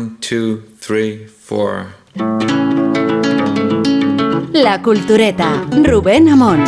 One, two, three, four. La Cultureta, Rubén Amón.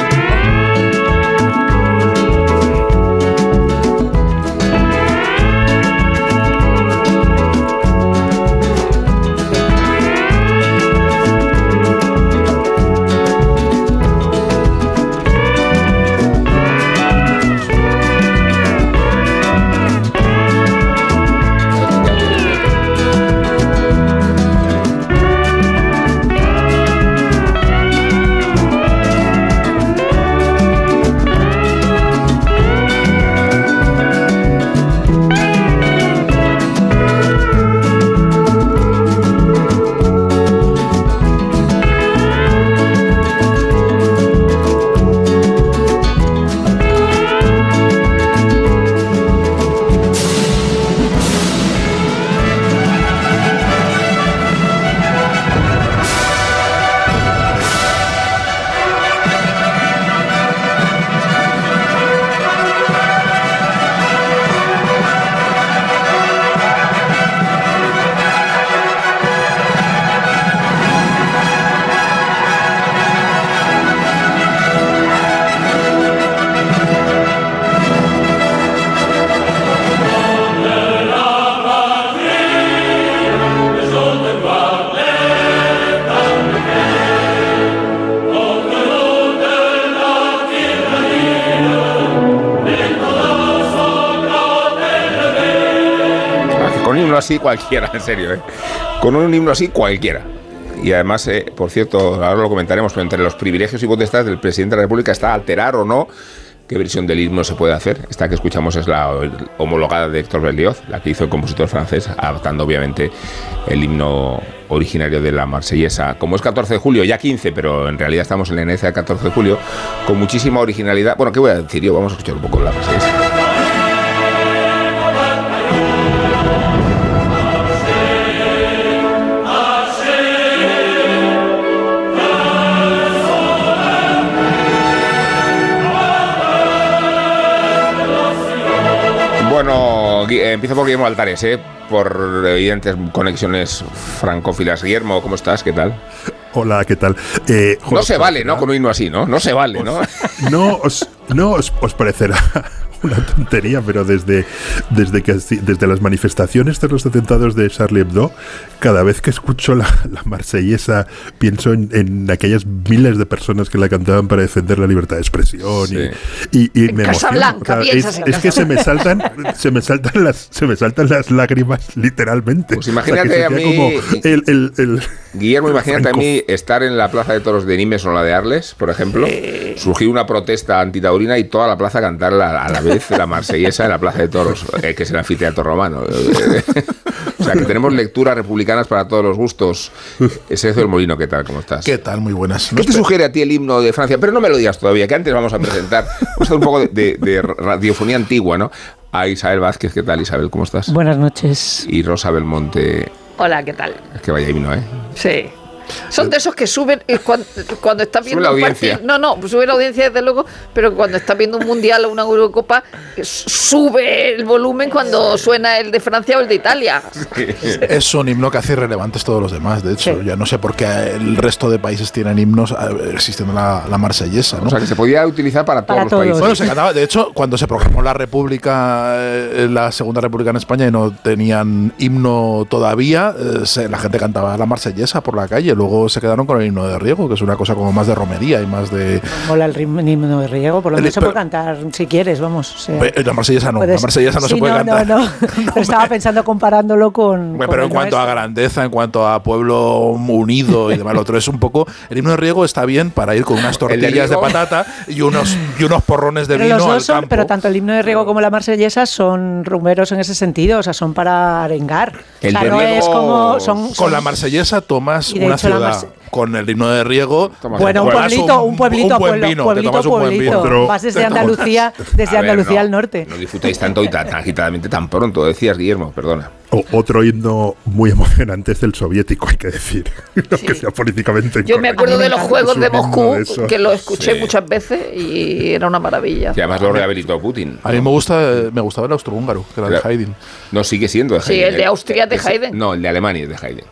Cualquiera, en serio, ¿eh? Con un himno así cualquiera. Y además, eh, por cierto, ahora lo comentaremos, pero entre los privilegios y potestades del presidente de la República está alterar o no qué versión del himno se puede hacer. Esta que escuchamos es la homologada de Héctor Berlioz, la que hizo el compositor francés, adaptando obviamente el himno originario de la marsellesa. Como es 14 de julio, ya 15, pero en realidad estamos en la del 14 de julio, con muchísima originalidad. Bueno, ¿qué voy a decir yo? Vamos a escuchar un poco la marsellesa. Empiezo por Guillermo Altares, ¿eh? por evidentes conexiones francófilas. Guillermo, ¿cómo estás? ¿Qué tal? Hola, ¿qué tal? Eh, No se vale, ¿no? Con un himno así, ¿no? No se vale, ¿no? No os, no os, os parecerá una tontería, pero desde, desde, que, desde las manifestaciones de los atentados de Charlie Hebdo, cada vez que escucho la, la marsellesa pienso en, en aquellas miles de personas que la cantaban para defender la libertad de expresión Sí. y, y, y En me emociona. Piensas es, en es que se me saltan se me saltan las se me saltan las lágrimas literalmente. Pues imagínate que a mí- como el, el- el- Guillermo, imagínate a mí estar en la plaza de toros de Nimes o la de Arles, por ejemplo, surgir una protesta antitaurina y toda la plaza cantar la- a la vez la marsellesa en la plaza de toros, eh, que es el anfiteatro romano. o sea, que tenemos lecturas republicanas para todos los gustos. Sergio del Molino, ¿qué tal? ¿Cómo estás? ¿Qué tal? Muy buenas. ¿Qué te sugiere a ti el himno de Francia? Pero no me lo digas todavía, que antes vamos a presentar. Vamos a hacer un poco de, de- de radiofonía antigua, ¿no? A Isabel Vázquez, ¿qué tal, Isabel? ¿Cómo estás? Buenas noches. Y Rosa Belmonte, Hola, ¿qué tal? es que vaya himno, ¿eh? Sí. Son de esos que suben cuando, cuando estás viendo la un audiencia. partido. No, no, sube la audiencia desde luego, pero cuando estás viendo un mundial o una Eurocopa, sube el volumen cuando suena el de Francia o el de Italia. Es un himno que hace irrelevantes todos los demás, de hecho. Sí. Ya no sé por qué el resto de países tienen himnos existiendo la, la marsellesa, ¿no? O sea, que se podía utilizar para todos Para los todos. países. Bueno, se cantaba, de hecho, cuando se proclamó la República, eh, la Segunda República en España y no tenían himno todavía, eh, se- la gente cantaba la marsellesa por la calle. Luego se quedaron con el himno de riego, que es una cosa como más de romería y más de. Mola el himno de riego, por lo menos se puede cantar si quieres, vamos. o sea, La marsellesa no, la puedes- marsellesa no Sí, se puede no, cantar. No, no, Pero estaba pensando comparándolo con. Bueno, con pero en cuanto a nuestro. grandeza, en cuanto a pueblo unido y demás, lo otro es un poco. El himno de riego está bien para ir con unas de tortillas de, riego. patata y unos, y unos porrones de Pero vino los al dos son, campo. pero tanto el himno de riego como la marsellesa son rumberos en ese sentido, o sea, son para arengar. El o sea, de no riego- es como. Son, Con son- la marsellesa tomas de una la ciudad. marse- Con el himno de riego. Bueno, un pueblito, un pueblito, un buen vino, te pueblito, tomas un buen pueblito. vino. Vas desde Andalucía, desde ver, Andalucía no, al norte. No disfrutáis tanto y tan, agitadamente tan pronto, decías, Guillermo, perdona. O- otro himno muy emocionante es el soviético, hay que decir. Aunque Sí. sea políticamente Yo me acuerdo de los. Juegos de Moscú, de que lo escuché Sí. muchas veces y era una maravilla. Y además lo rehabilitó Putin. A mí me gusta, me gustaba el austrohúngaro, que era de Claro. Haydn. No, sigue siendo de Sí, Haydn. el de Austria es de Ese- Haydn. No, el de Alemania es de Haydn.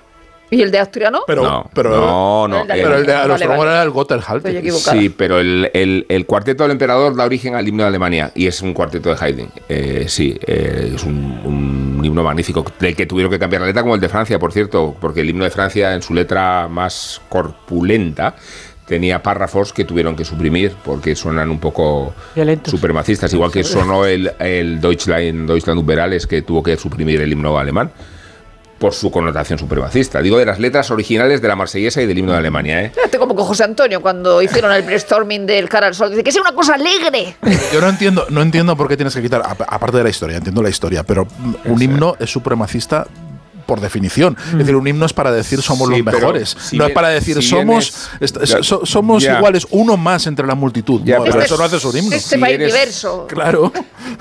¿Y el de? Pero, no, pero, no, no. El de el- pero el de Vale, austrohúngaro vale. era el Gotterhalte. Sí, pero el, el- el cuarteto del emperador da origen al himno de Alemania y es un cuarteto de Haydn. Eh, sí, eh, es un, un himno magnífico del que tuvieron que cambiar la letra, como el de Francia, por cierto, porque el himno de Francia en su letra más corpulenta tenía párrafos que tuvieron que suprimir porque suenan un poco Violentos. supremacistas, igual que sonó el, el Deutschland, Deutschland über alles que tuvo que suprimir el himno alemán por su connotación supremacista. Digo de las letras originales de la marsellesa y del himno de Alemania, ¿eh? Fíjate como con José Antonio cuando hicieron el brainstorming del cara al sol. Dice que sea una cosa alegre. Yo no entiendo, no entiendo por qué tienes que quitar, ap- aparte de la historia, entiendo la historia, pero un himno es supremacista por definición. Es decir, un himno es para decir somos Sí, los mejores. si no bien- es para decir si somos, ya- so- somos ya. iguales, uno más entre la multitud. Ya, No, pero eso no haces un himno. Este Si país eres- diverso. Claro.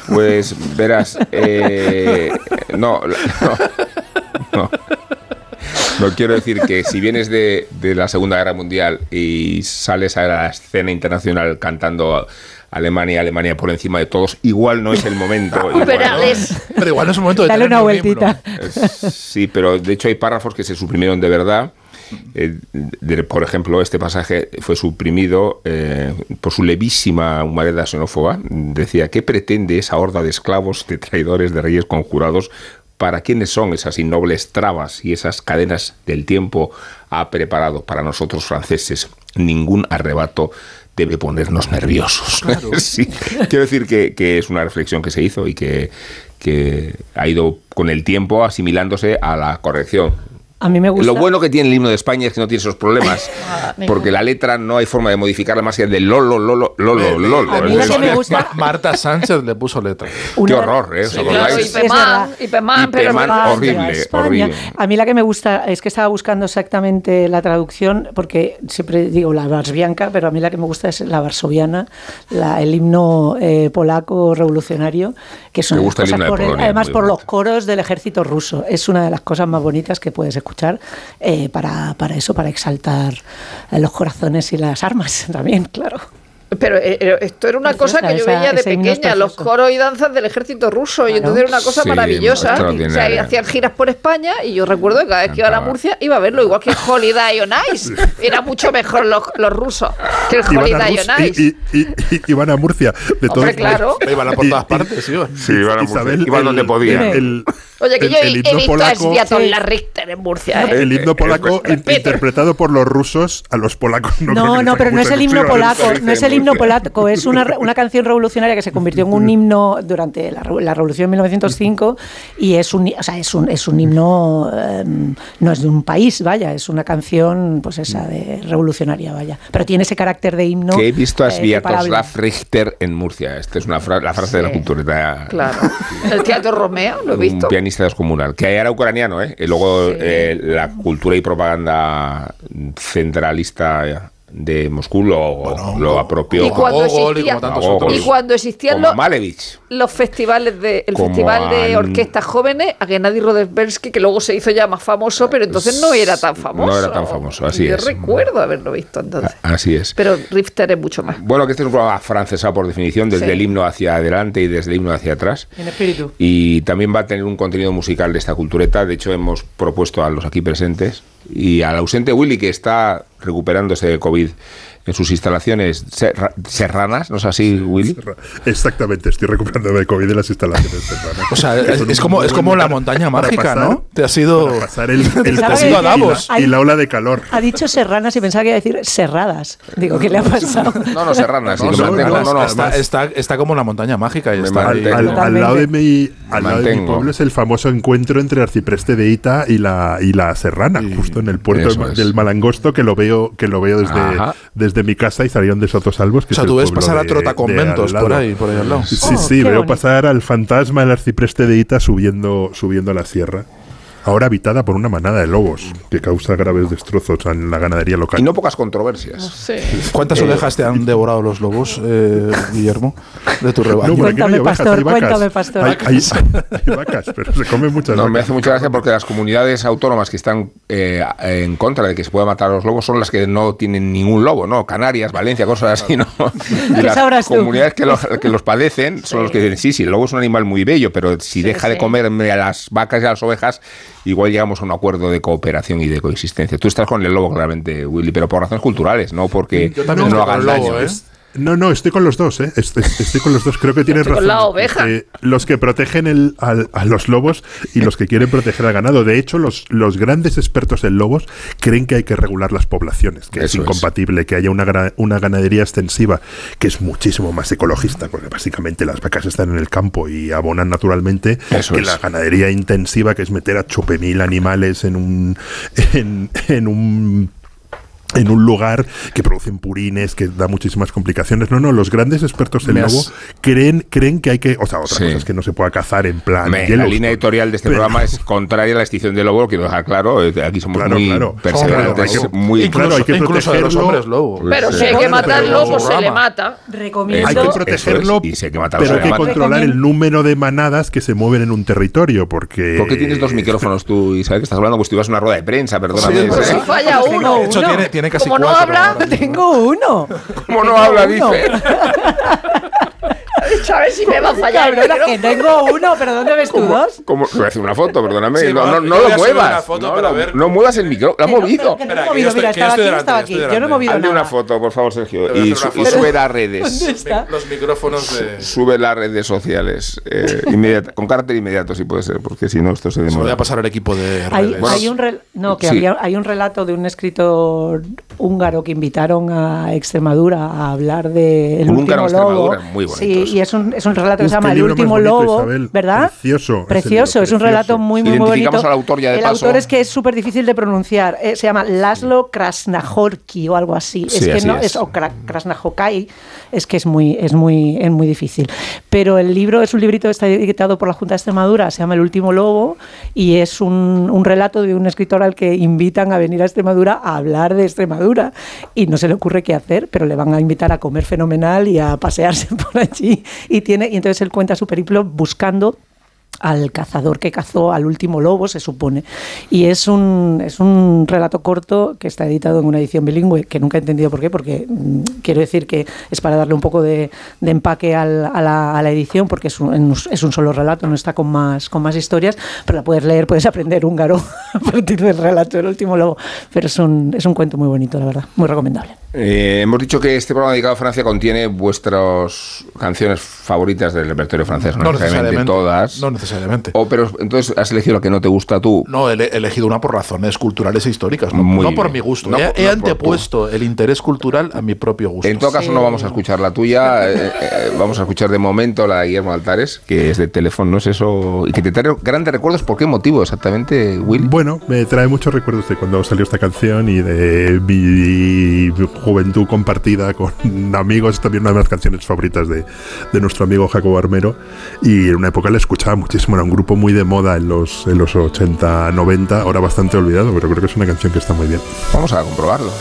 Pues verás, eh, no, no, no. No quiero decir que si vienes de, de la Segunda Guerra Mundial y sales a la escena internacional cantando Alemania, Alemania por encima de todos, igual no es el momento. igual no. Pero igual no es el momento de Dale una vueltita. Es- Sí, pero de hecho hay párrafos que se suprimieron de verdad. Eh, de- por ejemplo, este pasaje fue suprimido eh, por su levísima humareda xenófoba. Decía, ¿qué pretende esa horda de esclavos, de traidores, de reyes conjurados? ¿Para quiénes son esas innobles trabas y esas cadenas del tiempo ha preparado para nosotros franceses? Ningún arrebato debe ponernos nerviosos. Sí. Quiero decir que, que es una reflexión que se hizo y que, que ha ido con el tiempo asimilándose a la corrección. A mí me gusta. Lo bueno que tiene el himno de España es que no tiene esos problemas, Ah, porque la letra no hay forma de modificarla más que de lolo, lolo, lolo, lolo. A mí Es que me gusta- Ma- Marta Sánchez le puso letra. Qué Una- horror, ¿eh? ¿Os Sí, y Es Pemán, verdad. y Pemán, Y pero horrible, horrible. A mí la que me gusta es que estaba buscando exactamente la traducción, porque siempre digo la varsbianca, pero a mí la que me gusta es la varsoviana, la- el himno eh, polaco revolucionario, que son Me gusta el himno de por el- Polonia, además por los coros del ejército ruso. Es una de las cosas más bonitas que puedes escuchar eh, para, para eso, para exaltar los corazones y las armas también, claro. Pero eh, eh, esto era una cosa que yo Esa- veía de pequeña, los coros y danzas del ejército ruso, y Claro. entonces era una cosa Sí, maravillosa. O sea, hacían giras por España y yo recuerdo que cada vez que iba a la. Murcia iba a verlo, igual que Holiday on Ice. Era mucho mejor los, los rusos que el Iban a, Holiday Rus- on Ice. y, y- y- y- iban a Murcia. De Hombre, todos claro. Iban a por Y- todas y- partes, sí. Sí, iban a Murcia. Isabel, Iban donde podían. El, Oye, que el- yo he, el he himno visto a polaco- Sviatoslav la Richter en Murcia. ¿eh? el himno polaco in- interpretado por los rusos a los polacos. No, No, no, pero no es el himno polaco, no es el himno polaco, es una, re- una canción revolucionaria que se convirtió en un himno durante la, re- la revolución de 1905 y es un, o sea, es un, es un himno, eh, no es de un país, vaya, es una canción, pues esa, de revolucionaria, vaya, pero tiene ese carácter de himno. Que he visto a eh, Sviatoslav comparable. Richter en Murcia. Esta es una fra- la frase de la cultura. Claro. El Teatro Romeo, lo he visto. Un pianista descomunal, que era ucraniano, ¿eh? Y luego Sí. eh, la cultura y propaganda centralista de Moscú lo, Bueno, lo apropió. Y cuando Gogol y existía- como tantos Gogol. otros. Y cuando existían los, festivales de el Como festival de orquestas jóvenes a Gennady Rodesbelsky que luego se hizo ya más famoso pero entonces no era tan famoso No era tan famoso, así Yo es. recuerdo haberlo visto entonces Así es. pero Richter es mucho más Bueno, que este es un programa francesa por definición, desde Sí. el himno hacia adelante y desde el himno hacia atrás. En espíritu. Y también va a tener un contenido musical de esta cultureta. De hecho, hemos propuesto a los aquí presentes y al ausente Willy, que está recuperándose de COVID en sus instalaciones serra- serranas, ¿no es así, Willy? Exactamente, estoy recuperando de COVID de las instalaciones serranas. O sea, es, como, es como la montaña mágica, pasar- ¿no? Te has ido. para pasar el, el Pensaba que COVID iba a y la- Davos. y la ola de calor. Ha dicho serranas y pensaba que iba a decir serradas. Digo, ¿qué le ha pasado? No, no, serranas, sí, No, lo no, mantengo. no, está, está, está como la montaña mágica. Y está mantengo. Al, lado de mi, al lado de mi pueblo es el famoso encuentro entre Arcipreste de Ita y la, y la Serrana, justo en el puerto del, Malangosto, que lo veo, que lo veo desde, Ajá. desde mi casa y salieron de Sotosalvos. Que O sea, tú el ves pasar a de- trotaconventos de por ahí, por ahí al lado. Sí, Oh, sí, veo bonito. pasar al fantasma del arcipreste de Ita subiendo, subiendo a la sierra. Ahora habitada por una manada de lobos que causa graves destrozos en la ganadería local. Y no pocas controversias. Sí. ¿Cuántas ovejas te han devorado los lobos, eh, Guillermo, de tu rebaño? No, Cuéntame, ovejas, pastor, hay vacas. cuéntame, pastor. Hay, hay- hay vacas, pero se comen muchas No, me hace mucha gracia porque las comunidades autónomas que están eh, en contra de que se pueda matar a los lobos son las que no tienen ningún lobo, ¿no? Canarias, Valencia, cosas así, ¿no? Y ¿Qué las comunidades que, lo- que los padecen son los que dicen, sí, sí, el lobo es un animal muy bello, pero si deja de sí. comerme a las vacas y a las ovejas, igual llegamos a un acuerdo de cooperación y de coexistencia. Tú estás con el lobo, claramente, Willy, pero por razones culturales, no porque Yo no el lobo, daño. ¿eh? No, no, estoy con los dos, ¿eh? Estoy, estoy con los dos. Creo que tienes Estoy razón. con la oveja. Eh, los que protegen el- al- a los lobos y los que quieren proteger al ganado. De hecho, los, los grandes expertos en lobos creen que hay que regular las poblaciones, que es Eso es. incompatible que haya una, una ganadería extensiva que es muchísimo más ecologista, porque básicamente las vacas están en el campo y abonan naturalmente, Eso que es. la ganadería intensiva, que es meter a chupemil animales en un, en, en un en un lugar que producen purines, que da muchísimas complicaciones. No, no, los grandes expertos en Me has- lobo creen, creen que hay que. O sea, otra Sí. cosa es que no se pueda cazar en plan. Hombre, la línea editorial de este Pero- programa es contraria a la extinción del lobo, lo quiero dejar claro. eh, Aquí somos Claro, muy claro. perseverantes, Claro, muy incluso, claro, hay que incluso de los protegerlo. hombres lobo. Pero si hay Claro, que matar lobos, se le mata. Recomiendo. Hay que Eso es, protegerlo, y si hay que matar, pero hay que controlar el número de manadas que se mueven en un territorio, porque... ¿Por qué tienes dos micrófonos tú, Isabel, que estás hablando? Pues tú ibas a una rueda de prensa, perdóname. Sí, Pero ¿eh? si falla uno. uno. De hecho, tiene, tiene casi Como no cuatro habla, ahora mismo. Tengo uno. ¿Cómo no habla, uno. dice? Si me va a fallar. Cabrona, que tengo uno, pero ¿dónde ves tú dos? ¿Cómo? Voy a hacer una foto, perdóname. Sí, no, no, no lo muevas. una foto, no, pero a lo- ver. no muevas el micrófono. ¿Lo has no, movido? no que movido, mira, estaba aquí, estaba aquí. Yo no he movido Hazle nada. una foto, por favor, Sergio. Y, sube las redes. ¿Dónde está? Los micrófonos de... Sube las redes sociales. eh, inmediata- con carácter inmediato, si puede ser, porque si no, esto se Se lo voy demora. a pasar al equipo de Hay, redes. Bueno, hay un rel- no, que sí. había- hay un relato de un escritor húngaro que invitaron a Extremadura a hablar de El Un último húngaro. Extremadura, muy bonito sí, y es un, es un relato que se llama El último bonito, lobo, Isabel. ¿verdad? Precioso Precioso, es un relato muy, muy, muy bonito. al autor ya de El paso. autor es que es súper difícil de pronunciar. eh, se llama Laszlo Krasnahorki o algo así. Sí, es que así no, es. es, o Kra- Krasnahokai, es que es muy, es muy, es muy difícil. Pero el libro es un librito que está editado por la Junta de Extremadura, se llama El último lobo, y es un, un relato de un escritor al que invitan a venir a Extremadura a hablar de Extremadura. Y no se le ocurre qué hacer, pero le van a invitar a comer fenomenal y a pasearse por allí. Y, tiene, y entonces él cuenta su periplo buscando al cazador que cazó al último lobo, se supone. Y es un, es un relato corto que está editado en una edición bilingüe, que nunca he entendido por qué, porque mm, quiero decir que es para darle un poco de, de empaque al- a, la, a la edición, porque es un, es un solo relato, no está con más, con más historias, pero la puedes leer, puedes aprender húngaro a partir del relato del último lobo. Pero es un, es un cuento muy bonito, la verdad, muy recomendable. Eh, hemos dicho que este programa dedicado a Francia contiene vuestras canciones favoritas del repertorio francés, no, No necesariamente necesariamente. todas. No necesariamente. O, pero entonces has elegido la que no te gusta tú. No, he he elegido una por razones culturales e históricas, no, Muy no por mi gusto. No he por- he antepuesto el interés cultural a mi propio gusto. En todo caso, no vamos a escuchar la tuya. eh, eh, vamos a escuchar de momento la de Guillermo Altares, que es de teléfono, ¿no es eso? Y que te trae grandes recuerdos. ¿Por qué motivo exactamente, Will? Bueno, me trae muchos recuerdos de cuando salió esta canción y de mi juventud compartida con amigos. También una de las canciones favoritas de, de nuestro amigo Jacobo Armero. Y en una época la escuchaba muchísimo. Era un grupo muy de moda en los, en los 80, 90. Ahora bastante olvidado, pero creo que es una canción que está muy bien. Vamos a comprobarlo.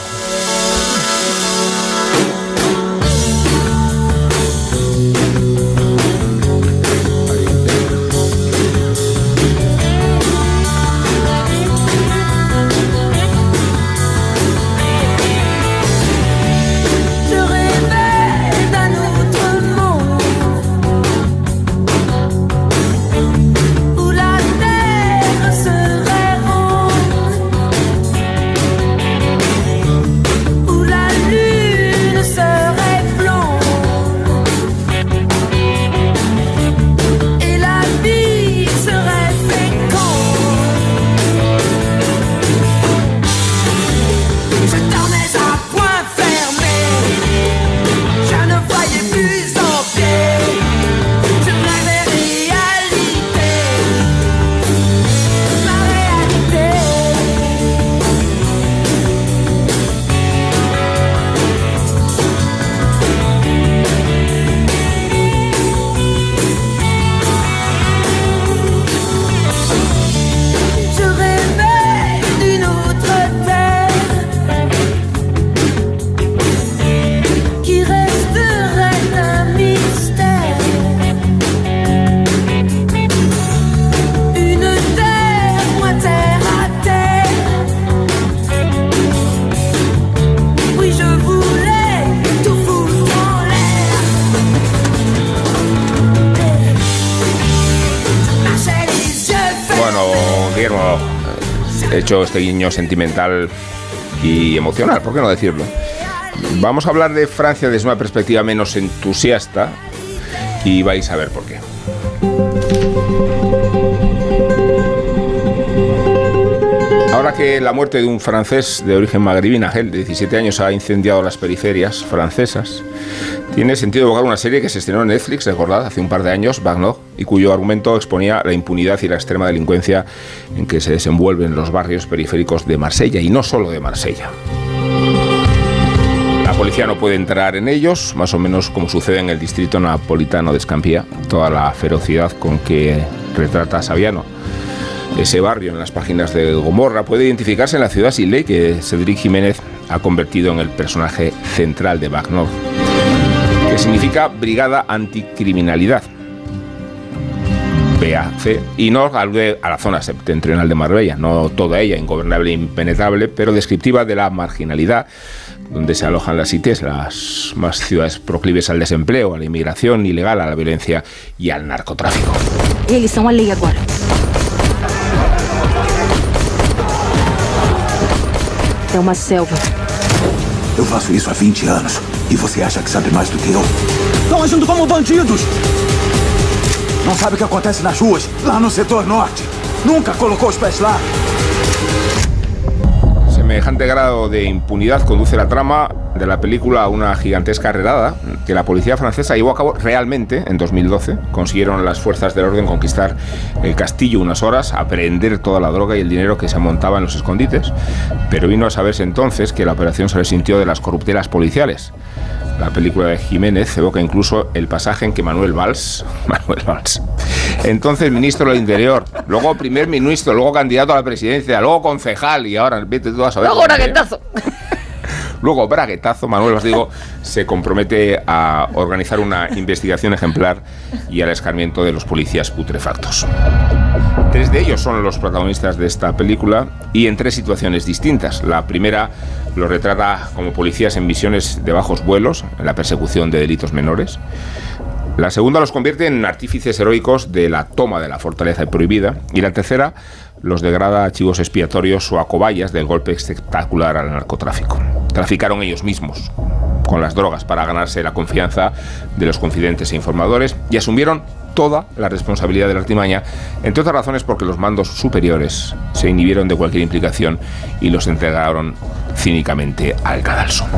Hecho este guiño sentimental y emocional, ¿por qué no decirlo? Vamos a hablar de Francia desde una perspectiva menos entusiasta y vais a ver por qué. Ahora que la muerte de un francés de origen magrebí, Nagel, de 17 años, ha incendiado las periferias francesas, tiene sentido evocar una serie que se estrenó en Netflix, recordad, hace un par de años, Bagnog, y cuyo argumento exponía la impunidad y la extrema delincuencia en que se desenvuelven los barrios periféricos de Marsella, y no solo de Marsella. La policía no puede entrar en ellos, más o menos como sucede en el distrito napolitano de Escampía, toda la ferocidad con que retrata Saviano ese barrio en las páginas de Gomorra puede identificarse en la ciudad sin ley que Cedric Jiménez ha convertido en el personaje central de Bagnor, que significa Brigada Anticriminalidad. BAC, y no alude a la zona septentrional de Marbella, no toda ella ingobernable e impenetrable, pero descriptiva de la marginalidad donde se alojan las CITES, las más ciudades proclives al desempleo, a la inmigración ilegal, a la violencia y al narcotráfico. Eles são a lei agora. É uma selva. Eu faço isso há 20 anos. E você acha que sabe mais do que eu? Estão agindo como bandidos! Não sabe o que acontece nas ruas, lá no setor norte. Nunca colocou os pés lá. Semejante grado de impunidad conduce la trama de la película a una gigantesca redada que la policía francesa llevó a cabo realmente en 2012. Consiguieron las fuerzas del orden conquistar el castillo unas horas, apreender toda la droga y el dinero que se montaba en los escondites, pero vino a saberse entonces que la operación se resintió de las corruptelas policiales. La película de Jiménez evoca incluso el pasaje en que Manuel Valls, Manuel Valls, entonces ministro del Interior, luego primer ministro, luego candidato a la presidencia, luego concejal y ahora vete tú a saber. Luego qué. braguetazo. Luego, braguetazo, Manuel os digo, se compromete a organizar una investigación ejemplar y al escarmiento de los policías putrefactos. Tres de ellos son los protagonistas de esta película y en tres situaciones distintas. La primera los retrata como policías en misiones de bajos vuelos, en la persecución de delitos menores. La segunda los convierte en artífices heroicos de la toma de la fortaleza prohibida. Y la tercera los degrada a chivos expiatorios o a cobayas del golpe espectacular al narcotráfico. Traficaron ellos mismos con las drogas para ganarse la confianza de los confidentes e informadores y asumieron toda la responsabilidad de la artimaña, entre otras razones porque los mandos superiores se inhibieron de cualquier implicación y los entregaron cínicamente al cadalso.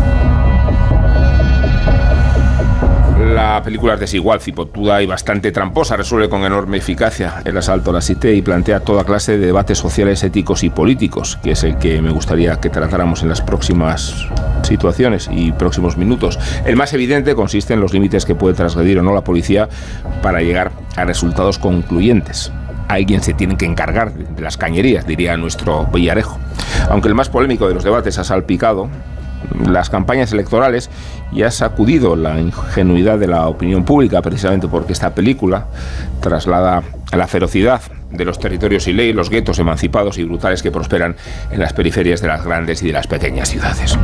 La película es desigual, cipotuda y bastante tramposa. Resuelve con enorme eficacia el asalto a la Cité y plantea toda clase de debates sociales, éticos y políticos, que es el que me gustaría que tratáramos en las próximas situaciones y próximos minutos. El más evidente consiste en los límites que puede transgredir o no la policía para llegar a resultados concluyentes. Alguien se tiene que encargar de las cañerías, diría nuestro Villarejo. Aunque el más polémico de los debates ha salpicado las campañas electorales y ha sacudido la ingenuidad de la opinión pública, precisamente porque esta película traslada la ferocidad de los territorios sin ley, los guetos emancipados y brutales que prosperan en las periferias de las grandes y de las pequeñas ciudades.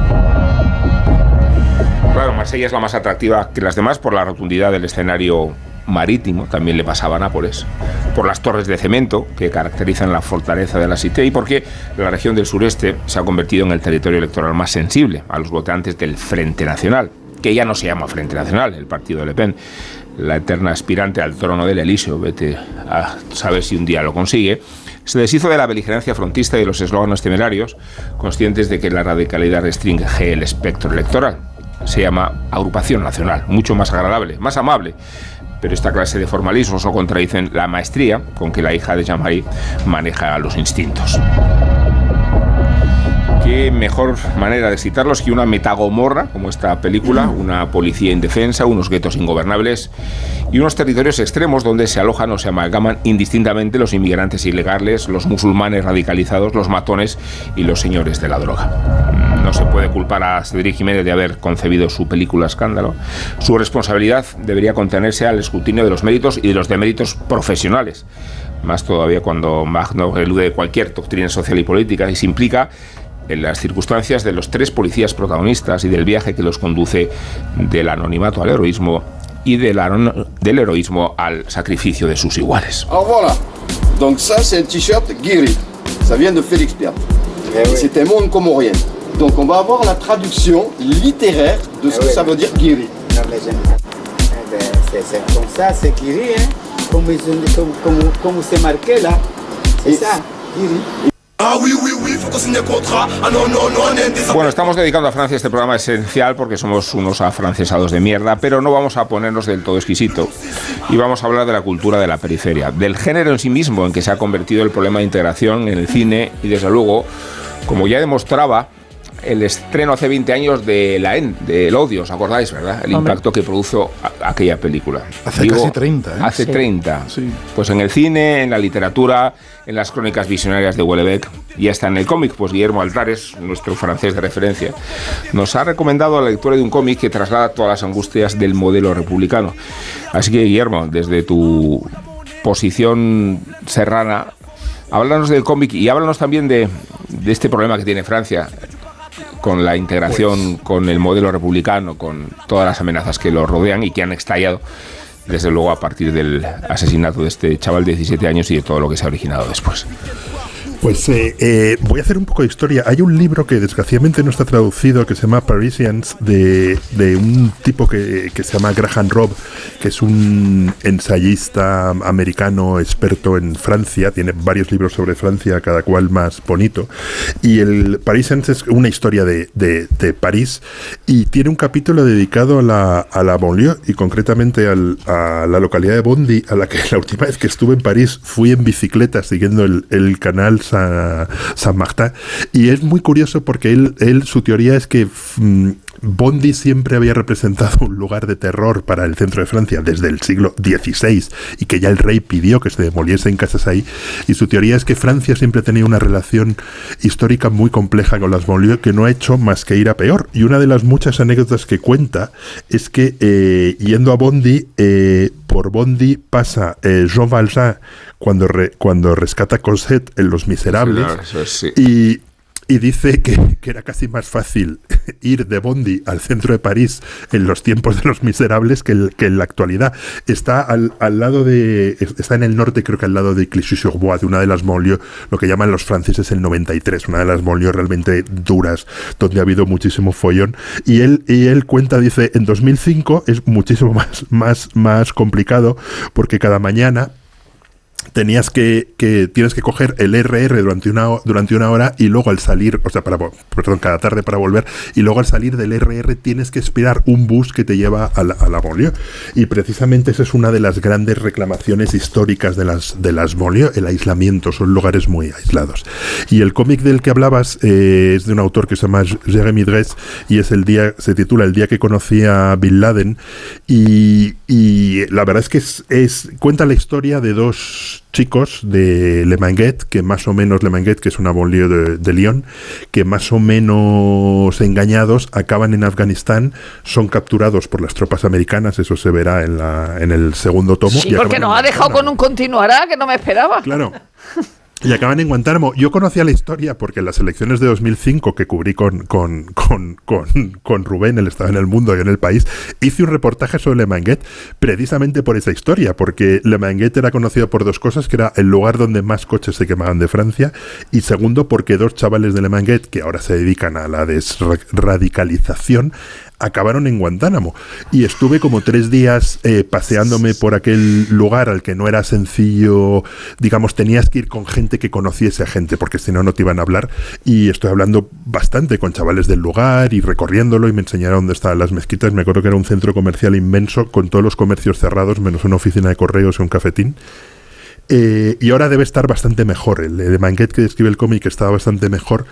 Claro, Marsella es la más atractiva que las demás por la rotundidad del escenario marítimo, también le pasaba a Nápoles, por las torres de cemento que caracterizan la fortaleza de la Cité y porque la región del sureste se ha convertido en el territorio electoral más sensible a los votantes del Frente Nacional, que ya no se llama Frente Nacional, el partido de Le Pen, la eterna aspirante al trono del Elíseo, vete a saber si un día lo consigue, se deshizo de la beligerancia frontista y de los eslóganos temerarios, conscientes de que la radicalidad restringe el espectro electoral. Se llama agrupación nacional, mucho más agradable, más amable, pero esta clase de formalismos no contradicen la maestría con que la hija de Jean-Marie maneja los instintos. Qué mejor manera de citarlos que una metagomorra, como esta película, una policía indefensa, unos guetos ingobernables y unos territorios extremos donde se alojan o se amalgaman indistintamente los inmigrantes ilegales, los musulmanes radicalizados, los matones y los señores de la droga. No se puede culpar a Cedric Jiménez de haber concebido su película Escándalo. Su responsabilidad debería contenerse al escrutinio de los méritos y de los deméritos profesionales. Más todavía cuando Magno elude cualquier doctrina social y política y se implica en las circunstancias de los tres policías protagonistas y del viaje que los conduce del anonimato al heroísmo y del, del heroísmo al sacrificio de sus iguales. Alors voilà. Donc ça, c'est un t-shirt Guiri. Ça vient de Félix Piat. C'était mon comorien. Donc on va avoir la traduction littéraire de ce que ça veut dire j'aime pas. Eh c'est- comme ça, c'est Kiri, hein. Comme, ils ont- comme, comme, comme c'est marqué là. C'est ça, Kiri. Ah oui, oui, oui, faut contrat. Ah on est indésirable. Bueno, estamos dedicando a Francia este programa esencial porque somos unos afrancesados de mierda, pero no vamos a ponernos del todo exquisito. Y vamos a hablar de la cultura de la periferia, del género en sí mismo en que se ha convertido el problema de integración en el cine y desde luego, como ya demostraba el estreno hace 20 años de La En, del Odio, ¿os acordáis, verdad? El Hombre. impacto que produjo aquella película. Hace casi 30, ¿eh? Hace Sí. 30. Pues en el cine, en la literatura, en las crónicas visionarias de Houellebecq y hasta en el cómic, pues Guillermo Altares, nuestro francés de referencia, nos ha recomendado la lectura de un cómic que traslada todas las angustias del modelo republicano. Así que, Guillermo, desde tu posición serrana, háblanos del cómic y háblanos también de, de este problema que tiene Francia con la integración, con el modelo republicano, con todas las amenazas que lo rodean y que han estallado, desde luego, a partir del asesinato de este chaval de 17 años y de todo lo que se ha originado después. Pues eh, eh, voy a hacer un poco de historia. Hay un libro que desgraciadamente no está traducido que se llama Parisians de, de un tipo que, que se llama Graham Robb, que es un ensayista americano experto en Francia. Tiene varios libros sobre Francia, cada cual más bonito. Y el Parisians es una historia de, de- de París y tiene un capítulo dedicado a la, a la banlieue y concretamente al- a la localidad de Bondy, a la que la última vez que estuve en París fui en bicicleta siguiendo el canal Sa- Saint-Martin. Y es muy curioso porque él, él su teoría es que mm, Bondy siempre había representado un lugar de terror para el centro de Francia desde el siglo XVI y que ya el rey pidió que se demoliesen casas ahí. Y su teoría es que Francia siempre tenía una relación histórica muy compleja con las banlieues que no ha hecho más que ir a peor. Y una de las muchas anécdotas que cuenta es que eh, yendo a Bondy, eh, por Bondy pasa eh, Jean Valjean cuando, re- cuando rescata a Cosette en Los Miserables Eso es, sí. y, y dice que, que era casi más fácil ir de Bondi al centro de París en los tiempos de los miserables que, el- que en la actualidad. Está al, al lado de. Está en el norte, creo que al lado de Clichy-sur-Bois, de una de las banlieues, lo que llaman los franceses el 93, una de las banlieues realmente duras, donde ha habido muchísimo follón. Y él, y él cuenta, dice, en 2005 es muchísimo más, más, más complicado porque cada mañana tenías que, que tienes que coger el RR durante una, durante una hora y luego al salir, o sea, para, perdón, cada tarde para volver, y luego al salir del RR tienes que esperar un bus que te lleva a la, a la banlieue. Y precisamente esa es una de las grandes reclamaciones históricas de las, de las banlieues, el aislamiento, son lugares muy aislados. Y el cómic del que hablabas eh, es de un autor que se llama Jeremy Dress y es el día, se titula El día que conocí a Bin Laden y, y la verdad es que es- cuenta la historia de dos chicos de Le Manguet, que más o menos Le Manguet, que es una banlieue de, de Lyon, que más o menos engañados acaban en Afganistán, son capturados por las tropas americanas, eso se verá en, la, en el segundo tomo. Sí, y porque nos ha dejado con un continuará que no me esperaba. Claro. Y acaban en Guantánamo. Yo conocía la historia porque en las elecciones de 2005 que cubrí con, con, con, con, con Rubén, él estaba en el mundo y en el país, hice un reportaje sobre Le Manguet precisamente por esa historia, porque Le Manguet era conocido por dos cosas, que era el lugar donde más coches se quemaban de Francia, y segundo porque dos chavales de Le Manguet, que ahora se dedican a la desradicalización, acabaron en Guantánamo. Y estuve como tres días eh, paseándome por aquel lugar al que no era sencillo, digamos, tenías que ir con gente que conociese a gente, porque si no, no te iban a hablar. Y estoy hablando bastante con chavales del lugar y recorriéndolo y me enseñaron dónde estaban las mezquitas. Me acuerdo que era un centro comercial inmenso con todos los comercios cerrados, menos una oficina de correos y un cafetín. Eh, y ahora debe estar bastante mejor. El de Manguet que describe el cómic estaba bastante mejor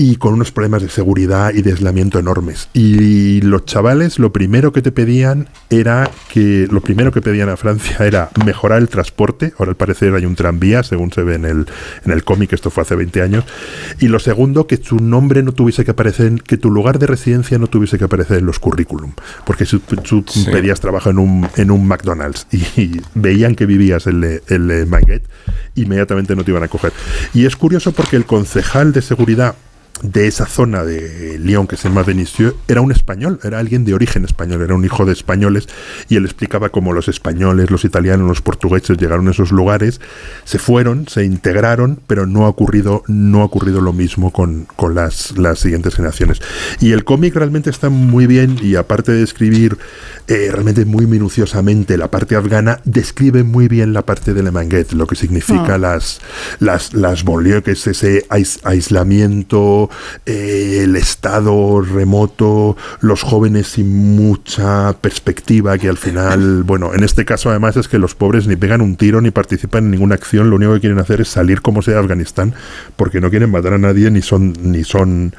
y con unos problemas de seguridad y de aislamiento enormes. Y los chavales lo primero que te pedían era que lo primero que pedían a Francia era mejorar el transporte. Ahora al parecer hay un tranvía, según se ve en el, en el cómic, esto fue hace 20 años. Y lo segundo, que tu nombre no tuviese que aparecer, que tu lugar de residencia no tuviese que aparecer en los currículum. Porque si tú, Sí. pedías trabajo en un, en un McDonald's y, y veían que vivías en en Le Manguet, inmediatamente no te iban a coger. Y es curioso porque el concejal de seguridad de esa zona de Lyon que se llama Benisieux era un español, era alguien de origen español, era un hijo de españoles y él explicaba cómo los españoles, los italianos, los portugueses llegaron a esos lugares, se fueron, se integraron, pero no ha ocurrido, no ha ocurrido lo mismo con, con las, las siguientes generaciones. Y el cómic realmente está muy bien y aparte de escribir eh, realmente muy minuciosamente la parte afgana, describe muy bien la parte de Lemanguet, lo que significa Ah. las, las, las que es ese ais- aislamiento, eh, el estado remoto, los jóvenes sin mucha perspectiva, que al final, bueno, en este caso además es que los pobres ni pegan un tiro ni participan en ninguna acción, lo único que quieren hacer es salir como sea de Afganistán, porque no quieren matar a nadie ni son, ni son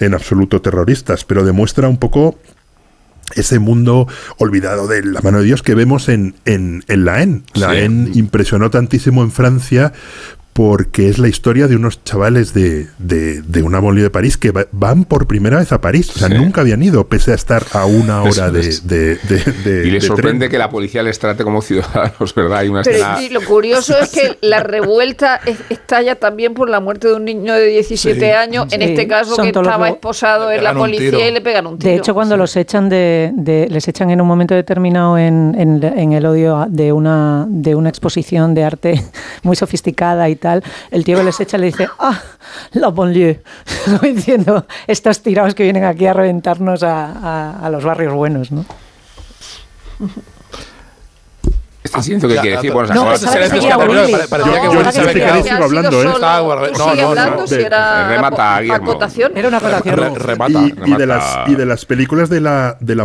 en absoluto terroristas, pero demuestra un poco ese mundo olvidado de la mano de Dios que vemos en, en, en la EN. La Sí. EN impresionó tantísimo en Francia porque es la historia de unos chavales de, de, de una de París que va- van por primera vez a París. O sea, Sí. nunca habían ido, pese a estar a una hora de, es. de, de- de- Y les de sorprende tren. que la policía les trate como ciudadanos, ¿verdad? Hay una Pero escena... y lo curioso es que la revuelta es- estalla también por la muerte de un niño de 17 Sí. años, en Sí. este caso Son que los estaba esposado en la policía y le pegan un tiro. De hecho, cuando los echan de, de- les echan en un momento determinado en, en- en el odio de una, de una exposición de arte muy sofisticada y el tío que les echa le dice, ah, la banlieue, diciendo, estos tirados que vienen aquí a reventarnos a, a- a los barrios buenos, ¿no? Silencio que quiere decir, bueno, se no, silencio es que pare- parecía que Willy se quedado. hablando, ¿eh? No, no, no. Remata, Guillermo. acotación. Era una acotación. Re- remata. y, de las, y de las películas de la, de la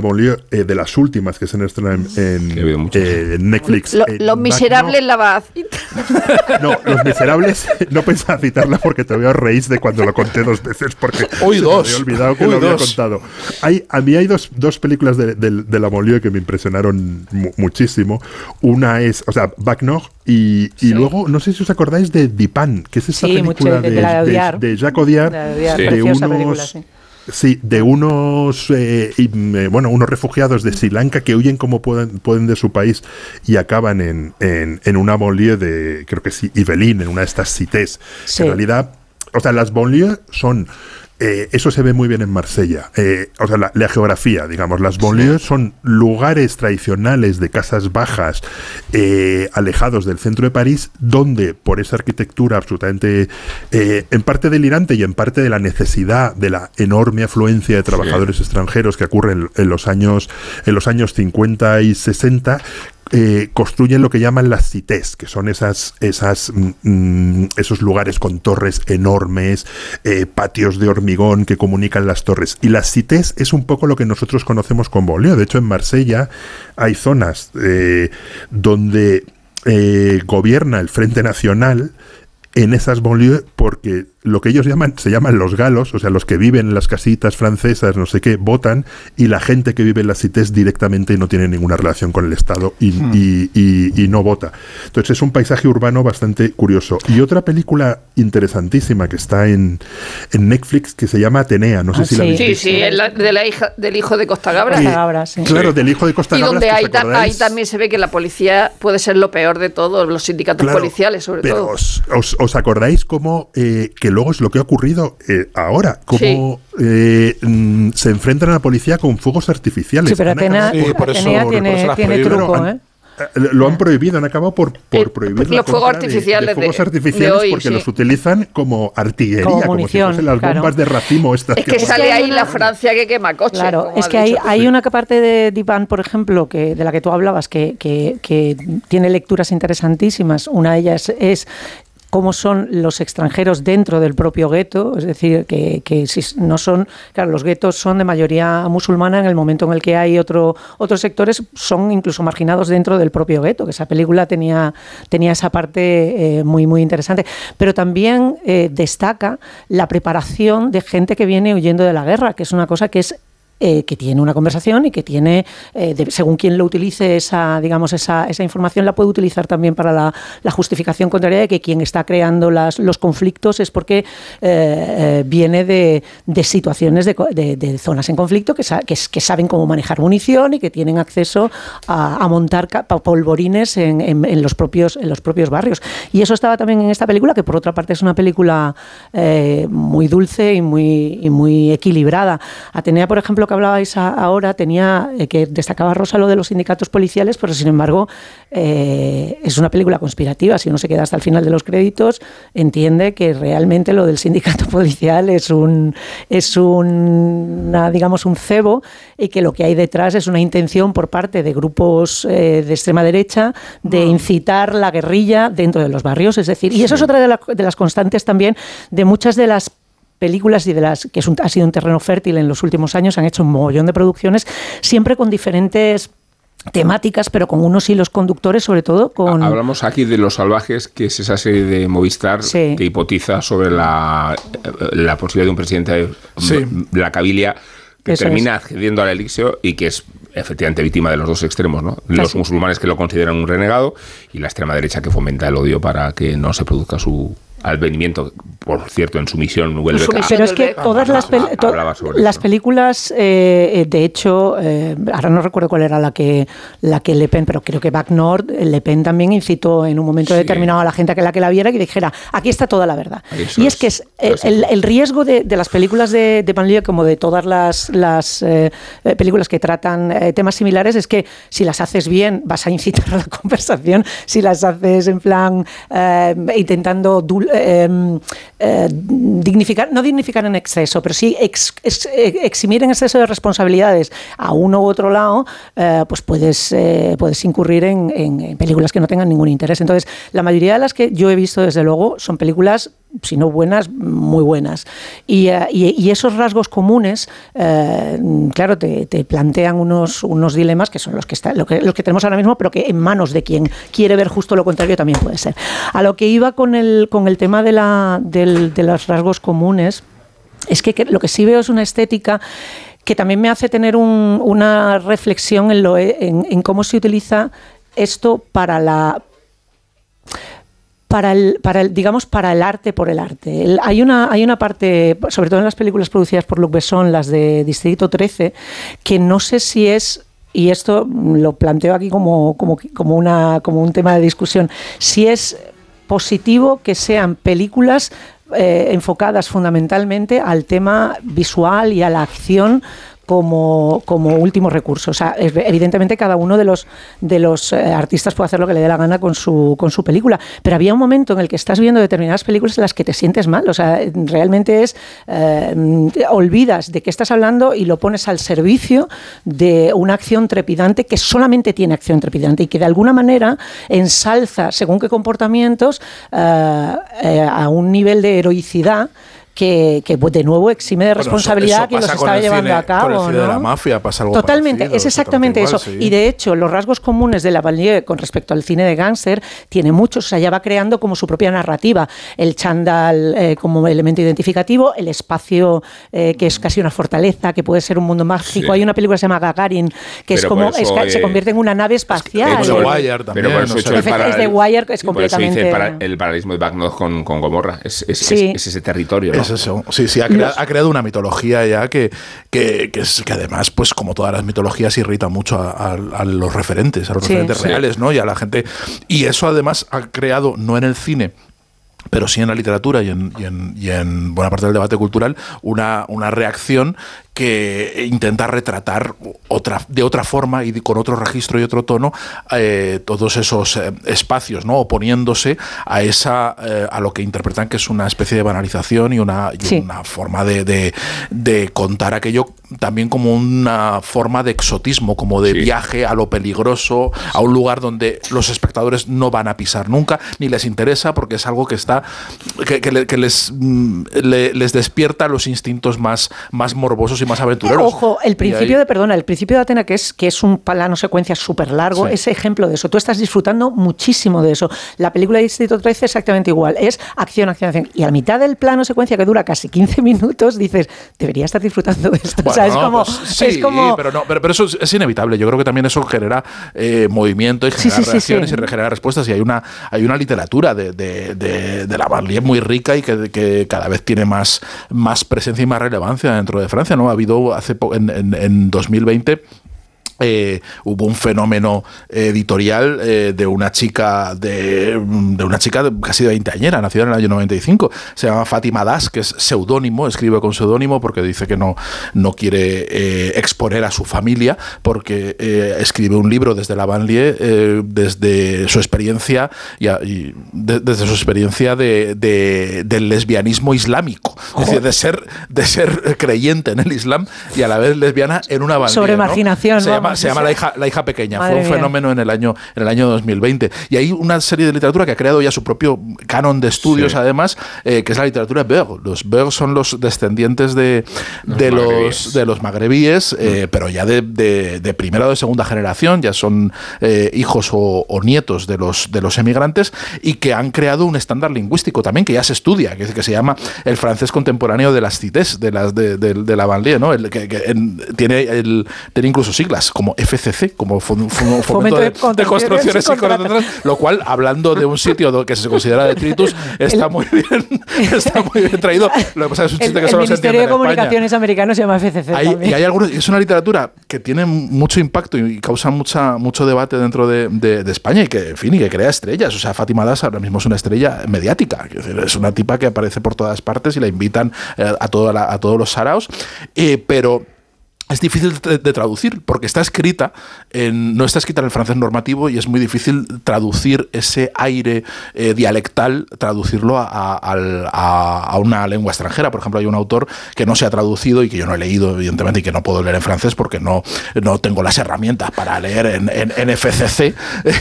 eh, de las últimas que se han estrenado en, eh, Netflix. En los miserables la va. No, Los Miserables, no pensaba citarla porque te veo reír de cuando lo conté dos veces porque se dos. me había olvidado que lo había dos. contado. Hay, a mí hay dos, dos películas de, de- de la Molière que me impresionaron mu- muchísimo. Una es, o sea, Bac Nord y, y luego, no sé si os acordáis de Dipan, que es esa Sí, mucho, película de- de, de de de- Odiar. de unos, película, sí. Sí, de unos eh, eh, bueno, unos refugiados de Sri Lanka que huyen como pueden, pueden de su país y acaban en, en, en una banlieue de, creo que sí, Ibelín, en una de estas cités. Sí. En realidad, o sea, las banlieues son eh, eso se ve muy bien en Marsella. Eh, o sea, la, la geografía, digamos, las banlieues son lugares tradicionales de casas bajas, eh, alejados del centro de París, donde por esa arquitectura absolutamente, en parte delirante y en parte de la necesidad de la enorme afluencia de trabajadores extranjeros que ocurre en, en los años, en los años 50 y 60, eh, construyen lo que llaman las cités, que son esas, esas, mm, mm, esos lugares con torres enormes, eh, patios de hormigón que comunican las torres. Y las cités es un poco lo que nosotros conocemos como Bolío. De hecho, en Marsella hay zonas eh, donde gobierna el Frente Nacional en esas banlieues porque lo que ellos llaman, se llaman los galos, o sea, los que viven en las casitas francesas, no sé qué, votan y la gente que vive en las cités directamente no tiene ninguna relación con el Estado y, Hmm. y- y- y no vota. Entonces es un paisaje urbano bastante curioso. Y otra película interesantísima que está en, en Netflix que se llama Atenea, no sé Ah, si la sí. habéis Sí, visto. sí, es la- de la hija, del hijo de Costa Gabra. Costa Gabra, sí. Claro, del hijo de Costa Y Gabras, donde ¿que os ahí, también se ve que la policía puede ser lo peor de todo, los sindicatos Claro, policiales sobre pero todo. Os, os- os acordáis cómo, eh, que luego es lo que ha ocurrido eh, ahora, cómo eh, mm, se enfrentan a la policía con fuegos artificiales. Sí, pero Atena, acabado Sí, por eso- Atenea por tiene, truco, ¿eh? Lo han prohibido, han acabado por, por prohibir los fuegos compra de- artificiales de, fuegos artificiales de hoy, porque sí. los utilizan como artillería, Como como, munición, si fuesen las claro. bombas de racimo estas Es que Es sale ahí una- la Francia que quema coches. Claro, es has que hay, hay una parte de Divan, por ejemplo, que de la que tú hablabas, que, que- que tiene lecturas interesantísimas. Una de ellas es cómo son los extranjeros dentro del propio gueto, es decir, que, si no son, claro, los guetos son de mayoría musulmana en el momento en el que hay otro, otros sectores son incluso marginados dentro del propio gueto, que esa película tenía, tenía esa parte eh, muy, muy interesante. Pero también eh, destaca la preparación de gente que viene huyendo de la guerra, que es una cosa que es eh, que tiene una conversación y que tiene, eh, según quien lo utilice esa, digamos, esa, esa información, la puede utilizar también para la, la justificación contraria de que quien está creando las- los conflictos es porque eh, viene de, de situaciones de, de- zonas en conflicto que, sa- que, saben cómo manejar munición y que tienen acceso a, a montar polvorines en, en- en los propios, en los propios barrios. Y eso estaba también en esta película, que por otra parte es una película muy dulce y muy, y muy equilibrada. Atenea, por ejemplo, que hablabais a- ahora, tenía eh, que destacaba Rosa lo de los sindicatos policiales, pero sin embargo eh, es una película conspirativa. Si uno se queda hasta el final de los créditos, entiende que realmente lo del sindicato policial es un es un una, digamos un cebo y que lo que hay detrás es una intención por parte de grupos eh, de extrema derecha de incitar la guerrilla dentro de los barrios. Es decir, y eso es otra de, la- de las constantes también de muchas de las películas y de las que es un- ha sido un terreno fértil en los últimos años, han hecho un mogollón de producciones, siempre con diferentes temáticas, pero con unos hilos conductores, sobre todo con... Hablamos aquí de Los Salvajes, que es esa serie de Movistar Sí. que hipotiza sobre la, la posibilidad de un presidente Sí. de la cabilia que Eso termina accediendo al elixio y que es efectivamente víctima de los dos extremos, ¿no? Los musulmanes que lo consideran un renegado y la extrema derecha que fomenta el odio para que no se produzca su advenimiento. Por cierto, en su misión, Su misión. Pero es que todas las, pel- to- las películas, eh, eh, de hecho, eh, ahora no recuerdo cuál era la que la que Le Pen, pero creo que Back North, eh, Le Pen también incitó en un momento Sí. determinado a la gente a que la que la viera y que dijera, aquí está toda la verdad. Eso y es es, que es, eh, el, es. el riesgo de, de las películas de, de como de todas las, las eh, eh, películas que tratan eh, temas similares, es que si las haces bien vas a incitar a la conversación, si las haces en plan eh, intentando dul- eh, eh, dignificar, no dignificar en exceso, pero sí ex- ex- eximir en exceso de responsabilidades a uno u otro lado, eh, pues puedes, eh, puedes incurrir en películas que no tengan ningún interés. Entonces, la mayoría de las que yo he visto, desde luego, son películas, si no buenas, muy buenas. Y, eh, esos rasgos comunes, eh, claro, te, te plantean unos, unos dilemas que son los que, está, los que tenemos ahora mismo, pero que en manos de quien quiere ver justo lo contrario también puede ser. A lo que iba con el, con el tema de, la, de los rasgos comunes, es que, lo que sí veo es una estética que también me hace tener un- una reflexión en cómo se utiliza esto para la para el, para el, digamos, para el arte por el arte. Hay, una, hay una parte, sobre todo en las películas producidas por Luc Besson, las de Distrito 13, que no sé si es y esto lo planteo aquí como, como, como, una, como un tema de discusión, si es positivo que sean películas eh, enfocadas fundamentalmente al tema visual y a la acción como, como último recurso. O sea, ev- evidentemente cada uno de los, de los eh, artistas puede hacer lo que le dé la gana con su, con su película, pero había un momento en el que estás viendo determinadas películas en las que te sientes mal. O sea, realmente es, eh, olvidas de qué estás hablando y lo pones al servicio de una acción trepidante que solamente tiene acción trepidante y que de alguna manera ensalza, según qué comportamientos, eh, a un nivel de heroicidad que, que, pues, de nuevo exime de Bueno, eso- responsabilidad eso a quien los está llevando cine- a cabo. Con el cine de ¿no? la mafia pasa algo Totalmente, parecido, es exactamente eso. igual, sí. Y de hecho, los rasgos comunes de la con respecto al cine de gángster tiene muchos, o sea, ya va creando como su propia narrativa. El chándal eh, como elemento identificativo, el espacio eh, que es casi una fortaleza, que puede ser un mundo mágico. Sí. Hay una película que se llama Gagarin, que es como, eso, es se convierte en una nave espacial. hecho, Eh, Wire también, pero por eso no he hecho el Es de Wire, es y por eso hice el, completamente- para- el paralelismo de Backnode con, con Gomorra. Es, es- Sí. es- es ese territorio. ¿no? Es eso. Sí, sí, ha, crea- ha creado una mitología ya que, que, que es- que además, pues como todas las mitologías, irrita mucho a, a- a los referentes, a los Sí. referentes reales, ¿no? Y a la gente. Y eso además ha creado, no en el cine, pero sí en la literatura y en, y en- y en buena parte del debate cultural, una, una reacción que intenta retratar otra, de otra forma y con otro registro y otro tono eh, todos esos eh, espacios, ¿no? oponiéndose a esa eh, a lo que interpretan que es una especie de banalización y una, y Sí. una forma de, de- de contar aquello también como una forma de exotismo, como de Sí. viaje a lo peligroso, a un lugar donde los espectadores no van a pisar nunca, ni les interesa porque es algo que está que, que le- que les, mm, le- les despierta los instintos más, más morbosos y más aventureros. Ojo, el principio ahí- de, perdona, el principio de Atena, que es, que es un plano secuencia súper largo, Sí. es ejemplo de eso. Tú estás disfrutando muchísimo de eso. La película de Distrito 13 es exactamente igual. Es acción, acción, acción. Y a mitad del plano secuencia, que dura casi 15 minutos, dices, debería estar disfrutando de esto. o sea, es como. pues sí, es como pero, no, pero, pero eso es, inevitable. Yo creo que también eso genera eh, movimiento y genera sí, reacciones y genera respuestas. Y hay una, hay una literatura de, de, de, de la Barlier muy rica y que, que cada vez tiene más, más presencia y más relevancia dentro de Francia. ¿no? Ha habido hace en, en, en 2020 eh, hubo un fenómeno editorial eh, de una chica de, de una chica de casi de 20 añera, nacida en el año 95. Se llama Fátima Das, que es seudónimo, escribe con seudónimo porque dice que no, no quiere eh, exponer a su familia, porque escribe un libro desde la banlieue, desde su experiencia y, a- y de- desde su experiencia de, de- del lesbianismo islámico. Es decir, de ser, de ser creyente en el Islam y a la vez lesbiana en una banlieue. Sobre ¿no? marginación, Se llama, se llama la, hija, la hija pequeña. Madre Fue un mía. fenómeno en el año en el año 2020. Y hay una serie de literatura que ha creado ya su propio canon de estudios, Sí. además, eh, que es la literatura Beug. Los Beug son los descendientes de, de los, magrebíes. de los magrebíes, eh, pero ya de, de- de primera o de segunda generación, ya son eh, hijos o, o nietos de los, de los emigrantes y que han creado un estándar lingüístico también que ya se estudia, que, que se llama el francés contemporáneo de las cités, de, las, de, de- de la banlieue, ¿no? El, que, que en- tiene, el, tiene incluso siglas como FCC, como Fom- Fom- Fomento de, de Construcciones y lo cual, hablando de un sitio que se considera detritus, está muy bien, está muy bien traído. Lo que pasa es que un el, chiste que el solo se Ministerio entiende de en España. Comunicaciones americano se llama FCC Hay- y hay algunos, es una literatura que tiene mucho impacto y causa mucha, mucho debate dentro de, de- de España y que, en fin, y que crea estrellas. O sea, Fátima Das ahora mismo es una estrella mediática. Es una tipa que aparece por todas partes y la invitan eh, a, toda la- a todos los saraos. Eh, pero es difícil de, traducir porque está escrita en, no está escrita en el francés normativo y es muy difícil traducir ese aire eh, dialectal, traducirlo a, una lengua extranjera. Por ejemplo, hay un autor que no se ha traducido y que yo no he leído, evidentemente, y que no puedo leer en francés porque no, no tengo las herramientas para leer en, en- en FCC,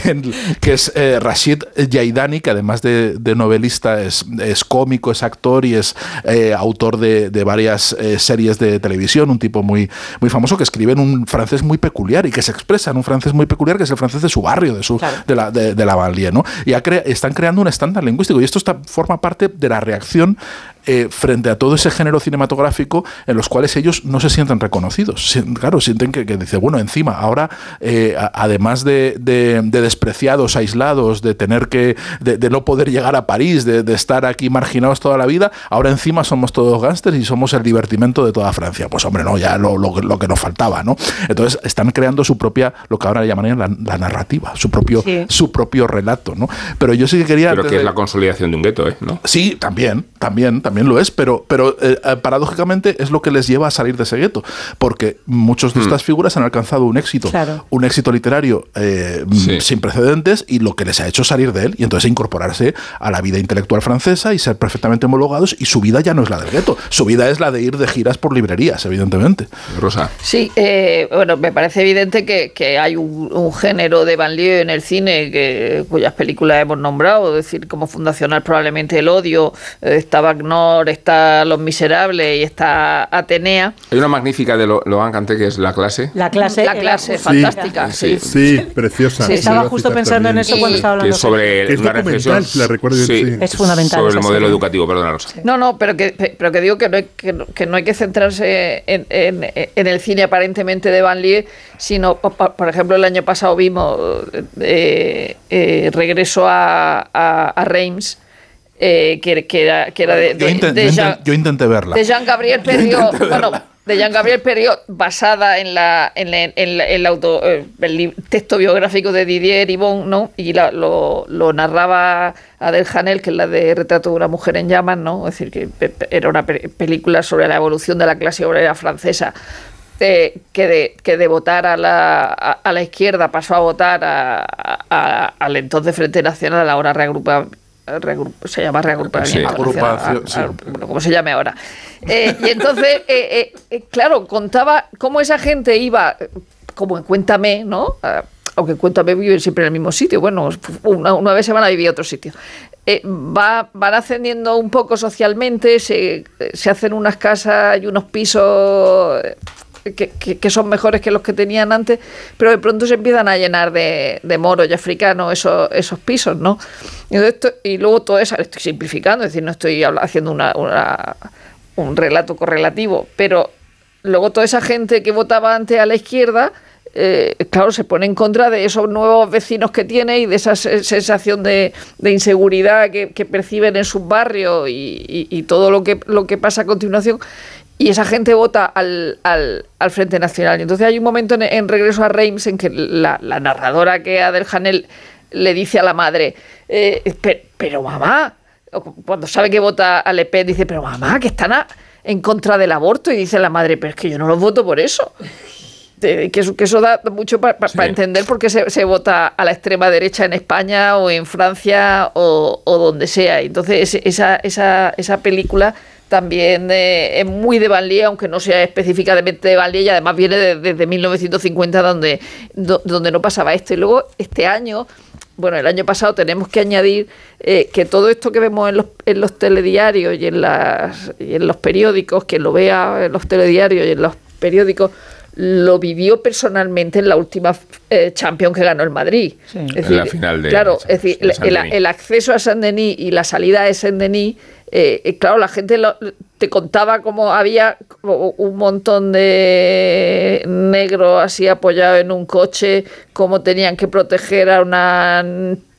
que es eh, Rashid Yaidani, que además de, novelista es, es cómico, es actor y es eh, autor de, de varias eh, series de televisión, un tipo muy, muy famoso que escribe en un francés muy peculiar y que se expresa en un francés muy peculiar, que es el francés de su barrio, de, su, de, la, de, de la banlieue, ¿no? Y ha crea- están creando un estándar lingüístico y esto está, forma parte de la reacción eh, frente a todo ese género cinematográfico en los cuales ellos no se sienten reconocidos. Claro, sienten que, que dice, bueno, encima, ahora, eh, además de, de- de despreciados, aislados, de tener que, de, de no poder llegar a París, de, de estar aquí marginados toda la vida, ahora encima somos todos gángsters y somos el divertimento de toda Francia. Pues hombre, no, ya lo, lo, lo que nos faltaba, ¿no? Entonces están creando su propia, lo que ahora llamarían la, la narrativa, su propio, Sí. su propio relato, ¿no? Pero yo sí que quería... Pero que es de- la consolidación de un gueto, ¿eh? ¿No? Sí, también, también, también lo es, pero, pero eh, eh, paradójicamente es lo que les lleva a salir de ese gueto, porque muchos de estas figuras han alcanzado un éxito, Claro. un éxito literario eh, sin precedentes y lo que les ha hecho salir de él y entonces incorporarse a la vida intelectual francesa y ser perfectamente homologados y su vida ya no es la del gueto, su vida es la de ir de giras por librerías, evidentemente. Rosa. Sí, eh, bueno, me parece evidente que, que hay un, un género de banlieue en el cine que, cuyas películas hemos nombrado, es decir, como fundacional probablemente El Odio, eh, está Está Los Miserables y está Atenea. Hay una magnífica de Lo- Loan Canté que es La clase. La clase, La clase, era- fantástica, sí. Sí, preciosa. Sí, estaba justo pensando en eso cuando estaba Que hablando. es sobre Que es una documental, reflexión. la recuerdo yo, sí. Es fundamental Sobre el modelo educativo, perdona, Rosa. No, no, pero que, pero que digo que no hay que, no- que no hay que centrarse en, en- en el cine aparentemente de banlieue, sino, po- po- por ejemplo, el año pasado vimos eh, eh, Regreso a, a, a Reims, eh, que, que era, que era de, Yo, de- inten- de yo Jean- yo intenté verla. de Jean Gabriel Yo Perriot, intenté bueno, de Jean Gabriel Perriot, basada en la en, la- en la- el auto eh, el texto biográfico de Didier Ibon, ¿no? Y la- lo, lo narraba Adel Janel, que es la de Retrato de una mujer en llamas, ¿no? Es decir, que era una pe- película sobre la evolución de la clase obrera francesa. eh, que, de, que de votar a la, a, a la izquierda pasó a votar a- a- al entonces Frente Nacional, ahora reagrupa, reagrup- se llama reagrupamiento Sí. Agrupación, sí. a- a- bueno, como se llame ahora. Eh, y entonces, eh, eh, claro, contaba cómo esa gente iba, como en Cuéntame, ¿no? Ah, aunque en Cuéntame viven siempre en el mismo sitio. Bueno, una, una vez se van a vivir a otro sitio. eh, va, van ascendiendo un poco socialmente, se, se hacen unas casas y unos pisos eh, que, son mejores que los que tenían antes, pero de pronto se empiezan a llenar de, moros y africanos esos, pisos, ¿no? Y, luego todo eso, estoy simplificando, es decir, no estoy haciendo una- un relato correlativo, pero luego toda esa gente que votaba antes a la izquierda, eh, claro, se pone en contra de esos nuevos vecinos que tiene y de esa se- sensación de, de inseguridad que, que perciben en sus barrios y, y- y todo lo que, lo que pasa a continuación. Y esa gente vota al, al, al Frente Nacional. Y entonces hay un momento en, en Regreso a Reims en que la, la narradora que Adel Janel le dice a la madre, eh, "Pe- pero, mamá, cuando sabe que vota a Le Pen, dice, pero mamá, que están a- en contra del aborto. Y dice la madre, pero es que yo no los voto por eso. Que, eso, que eso da mucho para entender por qué se, se vota a la extrema derecha en España o en Francia o, o donde sea. Entonces, esa, esa, esa película también eh, es muy de Banlieue, aunque no sea específicamente de Banlieue, y además viene de- desde 1950, donde, do- donde no pasaba esto. Y luego, este año, bueno, el año pasado tenemos que añadir eh, que todo esto que vemos en los, en los telediarios y en, las, y en los periódicos, quien lo vea en los telediarios y en los periódicos, lo vivió personalmente en la última eh, Champions que ganó el Madrid. Es En la final de Claro, la es decir, el, el acceso a Saint-Denis y la salida de Saint-Denis, eh, eh, claro, la gente lo- te contaba cómo había un montón de negros así apoyados en un coche, cómo tenían que proteger a una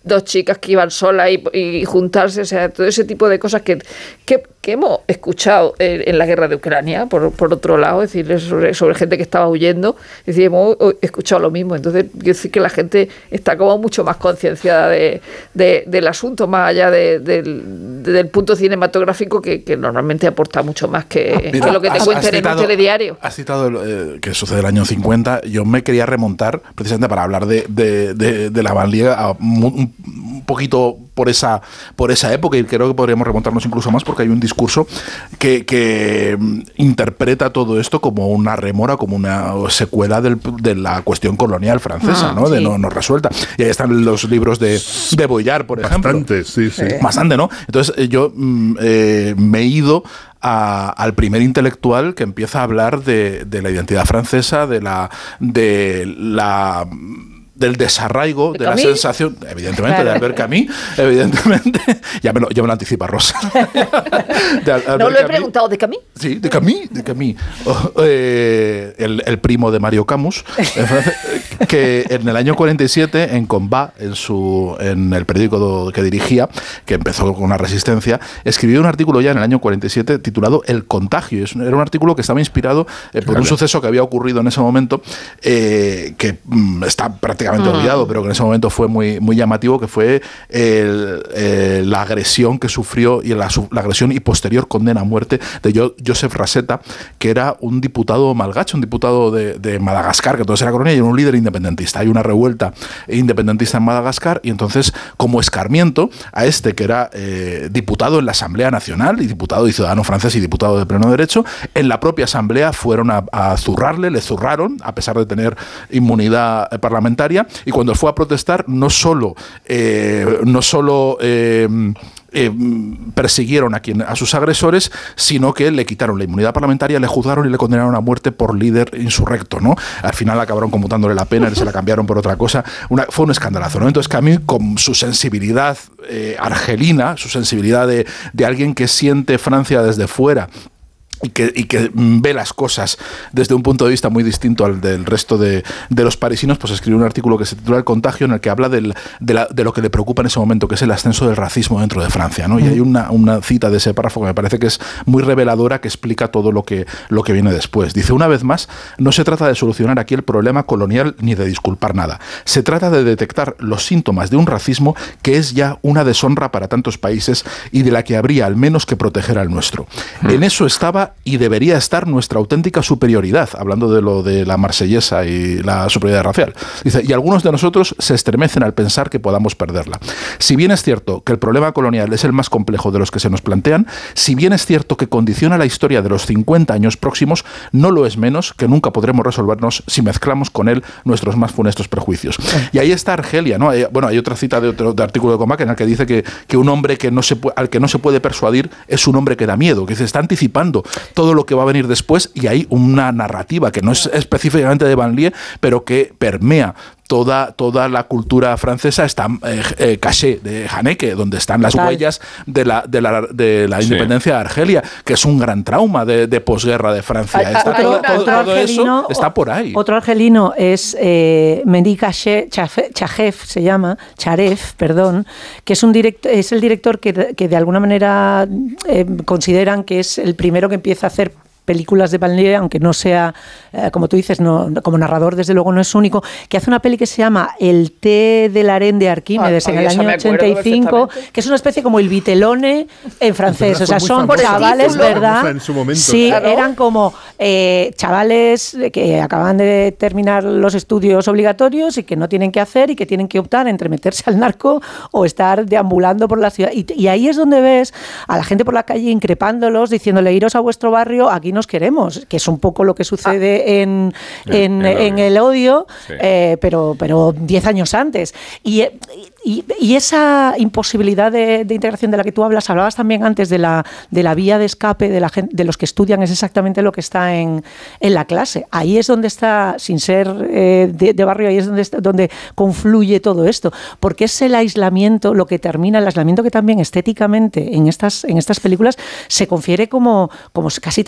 dos chicas que iban solas y, y juntarse, o sea, todo ese tipo de cosas que, que, que hemos escuchado en, en la guerra de Ucrania, por, por otro lado, es decir, sobre, sobre gente que estaba huyendo, es decir, hemos escuchado lo mismo, entonces quiero decir que la gente está como mucho más concienciada de, de- del asunto, más allá de- del, del punto cinematográfico que, que normalmente aporta mucho más que, Mira, que lo que te has- cuenten has en un telediario. Has citado el, eh, que sucede el año 50. Yo me quería remontar precisamente para hablar de, de, la Banlieue a mu- un, un poquito por esa, por esa época y creo que podríamos remontarnos incluso más porque hay un discurso que, que, mm, interpreta todo esto como una remora, como una secuela del- de la cuestión colonial francesa, Ah, ¿no? De no, no resuelta. Y ahí están los libros de, de Boyard, por ejemplo. Bastante, sí, sí. Bastante, ¿no? Entonces eh, yo mm, eh, me he ido a- al primer intelectual que empieza a hablar de, de la identidad francesa, de la de la del desarraigo, de, la Camus? sensación, evidentemente, de. Albert Camus, evidentemente, ya me lo, ya me lo anticipa Rosa. Al- No lo he Camus. preguntado de Camille. Sí, de Camus, de Camus. Oh, eh, el, el primo de Mario Camus, en francés, que en el año 47, en Combat, en, su, en el periódico que dirigía, que empezó con una resistencia, escribió un artículo ya en el año 47 titulado El contagio. Era un artículo que estaba inspirado eh, por un suceso que había ocurrido en ese momento, eh, que mm, está prácticamente Mm. olvidado, pero que en ese momento fue muy, muy llamativo, que fue el- eh, la agresión que sufrió y la, la agresión y posterior condena a muerte de Jo- Joseph Raseta, que era un diputado malgache, un diputado de, de Madagascar, que entonces era colonia y era un líder independentista. Hay una revuelta independentista en Madagascar y entonces, como escarmiento a este que era eh, diputado en la Asamblea Nacional y diputado y ciudadano francés y diputado de pleno derecho, en la propia Asamblea fueron a, zurrarle, le zurraron, a pesar de tener inmunidad eh, parlamentaria, y cuando fue a protestar, no solo, eh, no solo eh, persiguieron a, quien, a sus agresores, sino que le quitaron la inmunidad parlamentaria, le juzgaron y le condenaron a muerte por líder insurrecto, ¿no? Al final acabaron conmutándole la pena, se la cambiaron por otra cosa. Una- fue un escandalazo, ¿no? Entonces Camus, con su sensibilidad eh, argelina, su sensibilidad de, de alguien que siente Francia desde fuera, y que, y que ve las cosas desde un punto de vista muy distinto al del resto de, de los parisinos, pues escribió un artículo que se titula El contagio, en el que habla del- de, la- de lo que le preocupa en ese momento, que es el ascenso del racismo dentro de Francia. ¿no? Y hay una, una cita de ese párrafo que me parece que es muy reveladora, que explica todo lo que, lo que viene después. Dice, una vez más, no se trata de solucionar aquí el problema colonial ni de disculpar nada. Se trata de detectar los síntomas de un racismo que es ya una deshonra para tantos países y de la que habría al menos que proteger al nuestro. En eso estaba está y debería estar nuestra auténtica superioridad, hablando de lo de la marsellesa y la superioridad racial. Dice, y algunos de nosotros se estremecen al pensar que podamos perderla. Si bien es cierto que el problema colonial es el más complejo de los que se nos plantean, si bien es cierto que condiciona la historia de los 50 años próximos, no lo es menos que nunca podremos resolvernos si mezclamos con él nuestros más funestos prejuicios. Y ahí está Argelia, ¿no? Bueno, hay otra cita de otro de artículo de Comac en el que dice que, que un hombre que no se al que no se puede persuadir es un hombre que da miedo, que se está anticipando todo lo que va a venir después y hay una narrativa que no es específicamente de Van Lie, pero que permea toda, toda la cultura francesa está eh, eh, caché de Haneke, donde están las Total. huellas de la, de la, de la Sí. independencia de Argelia, que es un gran trauma de, de posguerra de Francia. Hay- Está hay todo, una- todo- otro todo eso argelino- está por ahí. Otro argelino es eh, Mehdi Caché- Chajef, se llama, Charef, perdón, que es, un direct- es el director que, que de alguna manera eh, consideran que es el primero que empieza a hacer películas de Banlieue, aunque no sea, eh, como tú dices, no, como narrador desde luego no es único, que hace una peli que se llama El té del harén de Arquímedes Ah, en el esa año me acuerdo 85, perfectamente. que es una especie como el vitelone en francés, o sea, son chavales. ¿verdad? Famosa en su momento. Sí, Claro. eran como eh, chavales que acaban de terminar los estudios obligatorios y que no tienen que hacer y que tienen que optar entre meterse al narco o estar deambulando por la ciudad. Y, y ahí es donde ves a la gente por la calle increpándolos, diciéndole iros a vuestro barrio, aquí nos queremos, que es un poco lo que sucede en, en, En el en odio. el odio, Sí. eh, pero pero 10 años antes. Y, eh, y, y esa imposibilidad de, de integración de la que tú hablas, hablabas también antes de la, de la vía de escape de, la gente, de los que estudian, es exactamente lo que está en, en la clase. Ahí es donde está, sin ser eh, de, de barrio, ahí es donde, está- donde confluye todo esto, porque es el aislamiento lo que termina, el aislamiento que también estéticamente en estas, en estas películas se confiere como, como casi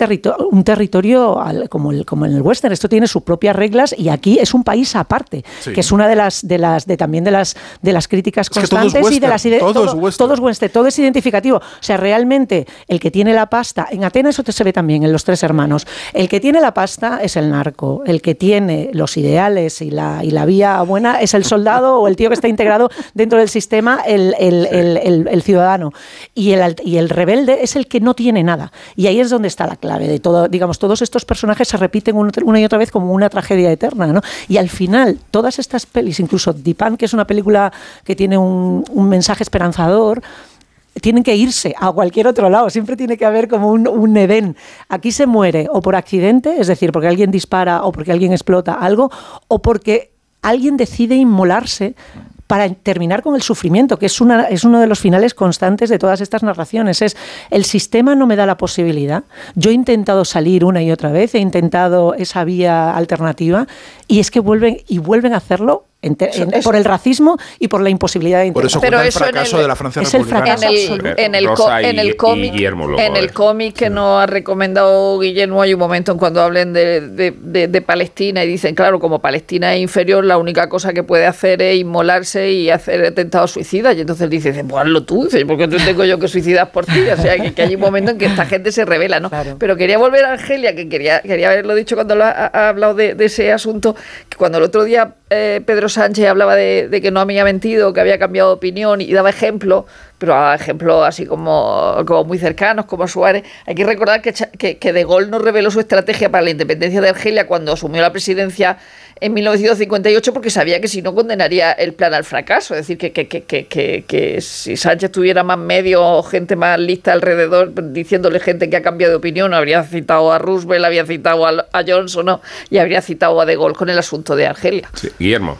un territorio al- como, el, como en el western. Esto tiene sus propias reglas y aquí es un país aparte, Sí. que es una de las, de las, de también de las, de las críticas que todo es constantes y de las ide- todo es western. todo es western, todo es identificativo. O sea, realmente el que tiene la pasta, en Atenas eso te se ve también en los tres hermanos, el que tiene la pasta es el narco, el que tiene los ideales y la, y la vía buena es el soldado o el tío que está integrado dentro del sistema, el, el- el- el- ciudadano. Y el, y el rebelde es el que no tiene nada. Y ahí es donde está la clave de todo. Digamos, todos estos personajes se repiten un- una y otra vez como una tragedia eterna. ¿no? Y al final, todas estas pelis, incluso Dipan, que es una película tiene un, un mensaje esperanzador, tienen que irse a cualquier otro lado. Siempre tiene que haber como un, un Edén. Aquí se muere o por accidente, es decir, porque alguien dispara o porque alguien explota algo, o porque alguien decide inmolarse para terminar con el sufrimiento, que es, una, es uno de los finales constantes de todas estas narraciones. Es el sistema no me da la posibilidad. Yo he intentado salir una y otra vez, he intentado esa vía alternativa, y es que vuelven y vuelven a hacerlo en en- por el racismo y por la imposibilidad de Por eso Pero el eso en fracaso el- de la Francia es el republicana. en el, en el, en cómic en a el cómic que nos ha recomendado Guillermo hay un momento en cuando hablen de, de- de- de Palestina y dicen claro como Palestina es inferior la única cosa que puede hacer es inmolarse y hacer atentados suicidas y entonces él dice pues hazlo tú dice, ¿por qué te tengo yo que suicidar por ti? o sea que, que hay un momento en que esta gente se revela ¿no? Claro. pero quería volver a Argelia que quería, quería haberlo dicho cuando lo ha, ha hablado de, de ese asunto que cuando el otro día eh, Pedro Sánchez hablaba de, de que no había mentido, que había cambiado de opinión y daba ejemplos, pero daba ejemplos así como, como muy cercanos, como Suárez. Hay que recordar que, que, que De Gaulle nos reveló su estrategia para la independencia de Argelia cuando asumió la presidencia en 1958 porque sabía que si no condenaría el plan al fracaso. Es decir, que, que, que, que, si Sánchez tuviera más medios gente más lista alrededor diciéndole gente que ha cambiado de opinión, habría citado a Roosevelt, habría citado a, a Johnson ¿no? y habría citado a De Gaulle con el asunto de Argelia. Sí, Guillermo.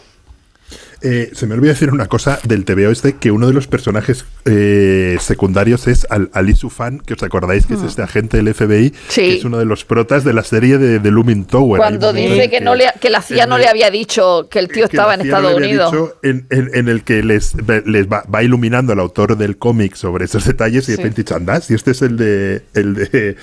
Eh, se me olvidó decir una cosa del TVO este, que uno de los personajes eh, secundarios es Al Ali Sufan, que os acordáis que es este agente del FBI, Mm. Sí. que es uno de los protas de la serie de, de Looming Tower. Cuando dice que, no le, que la CIA no el- le había dicho que el tío que estaba la en no Estados Unidos. dicho, en, en- en el que les, les va, va iluminando el autor del cómic sobre esos detalles y de Sí. repente dice, anda, si este es el de el de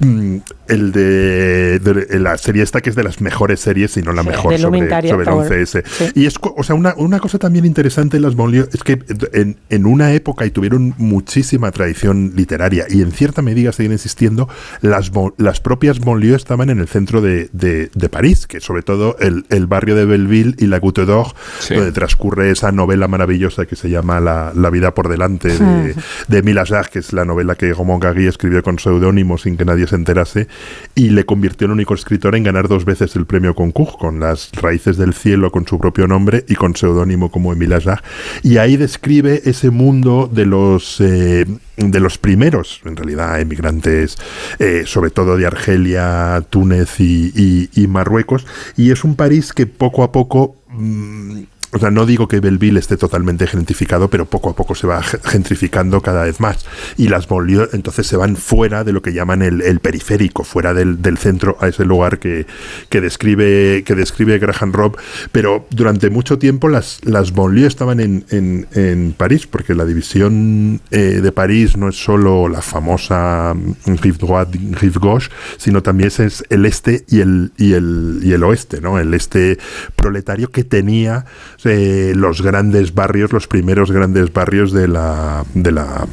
mm, el de, de la serie esta que es de las mejores series, si no la Sí, mejor sobre, sobre el Tower. 11S. Sí. Y es o sea, una, un una cosa también interesante en las banlieues es que en, en una época y tuvieron muchísima tradición literaria y en cierta medida siguen existiendo, las, las propias banlieues estaban en el centro de, de- de París, que sobre todo el, el barrio de Belleville y la Goutte d'Or, donde transcurre esa novela maravillosa que se llama La, La vida por delante de, de Émile Ajar, que es la novela que Romain Gary escribió con seudónimo sin que nadie se enterase y le convirtió en único escritor en ganar dos veces el premio Concours, con Las raíces del cielo con su propio nombre y con seudónimo como Émile Ajar. Y ahí describe ese mundo de los eh, de los primeros, en realidad, emigrantes, eh, sobre todo de Argelia, Túnez y Marruecos. Y es un París que poco a poco mm, o sea, no digo que Belleville esté totalmente gentrificado, pero poco a poco se va ge- gentrificando cada vez más. Y las banlieues entonces se van fuera de lo que llaman el, el periférico, fuera del, del centro, a ese lugar que, que describe, que describe Graham Robb. Pero durante mucho tiempo las, las banlieues estaban en, en- en París, porque la división eh, de París no es solo la famosa mm, rive droite, rive gauche, sino también es el este y el, y el, y el oeste, ¿no? El este proletario que tenía los grandes barrios, los primeros grandes barrios de la, de la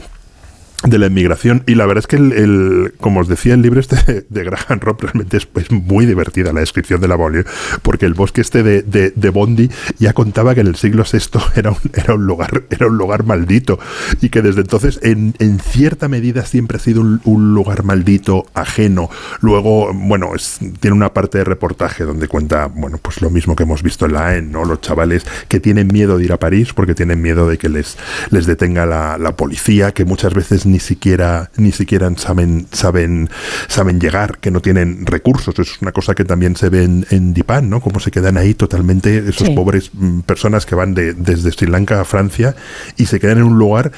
de la inmigración y la verdad es que el, el- como os decía el libro este de Graham Robb realmente es, muy divertida la descripción de la banlieue porque el bosque este de, de, de Bondi ya contaba que en el siglo VI era un, era un lugar era un lugar maldito y que desde entonces en, en cierta medida siempre ha sido un, un lugar maldito ajeno. Luego bueno es, tiene una parte de reportaje donde cuenta bueno pues lo mismo que hemos visto en la AEN no los chavales que tienen miedo de ir a París porque tienen miedo de que les les detenga la, la policía que muchas veces ni siquiera ni siquiera saben saben saben llegar que no tienen recursos. Eso es una cosa que también se ve en, en Dipan no cómo se quedan ahí totalmente esos Sí. pobres mm, personas que van de, desde Sri Lanka a Francia y se quedan en un lugar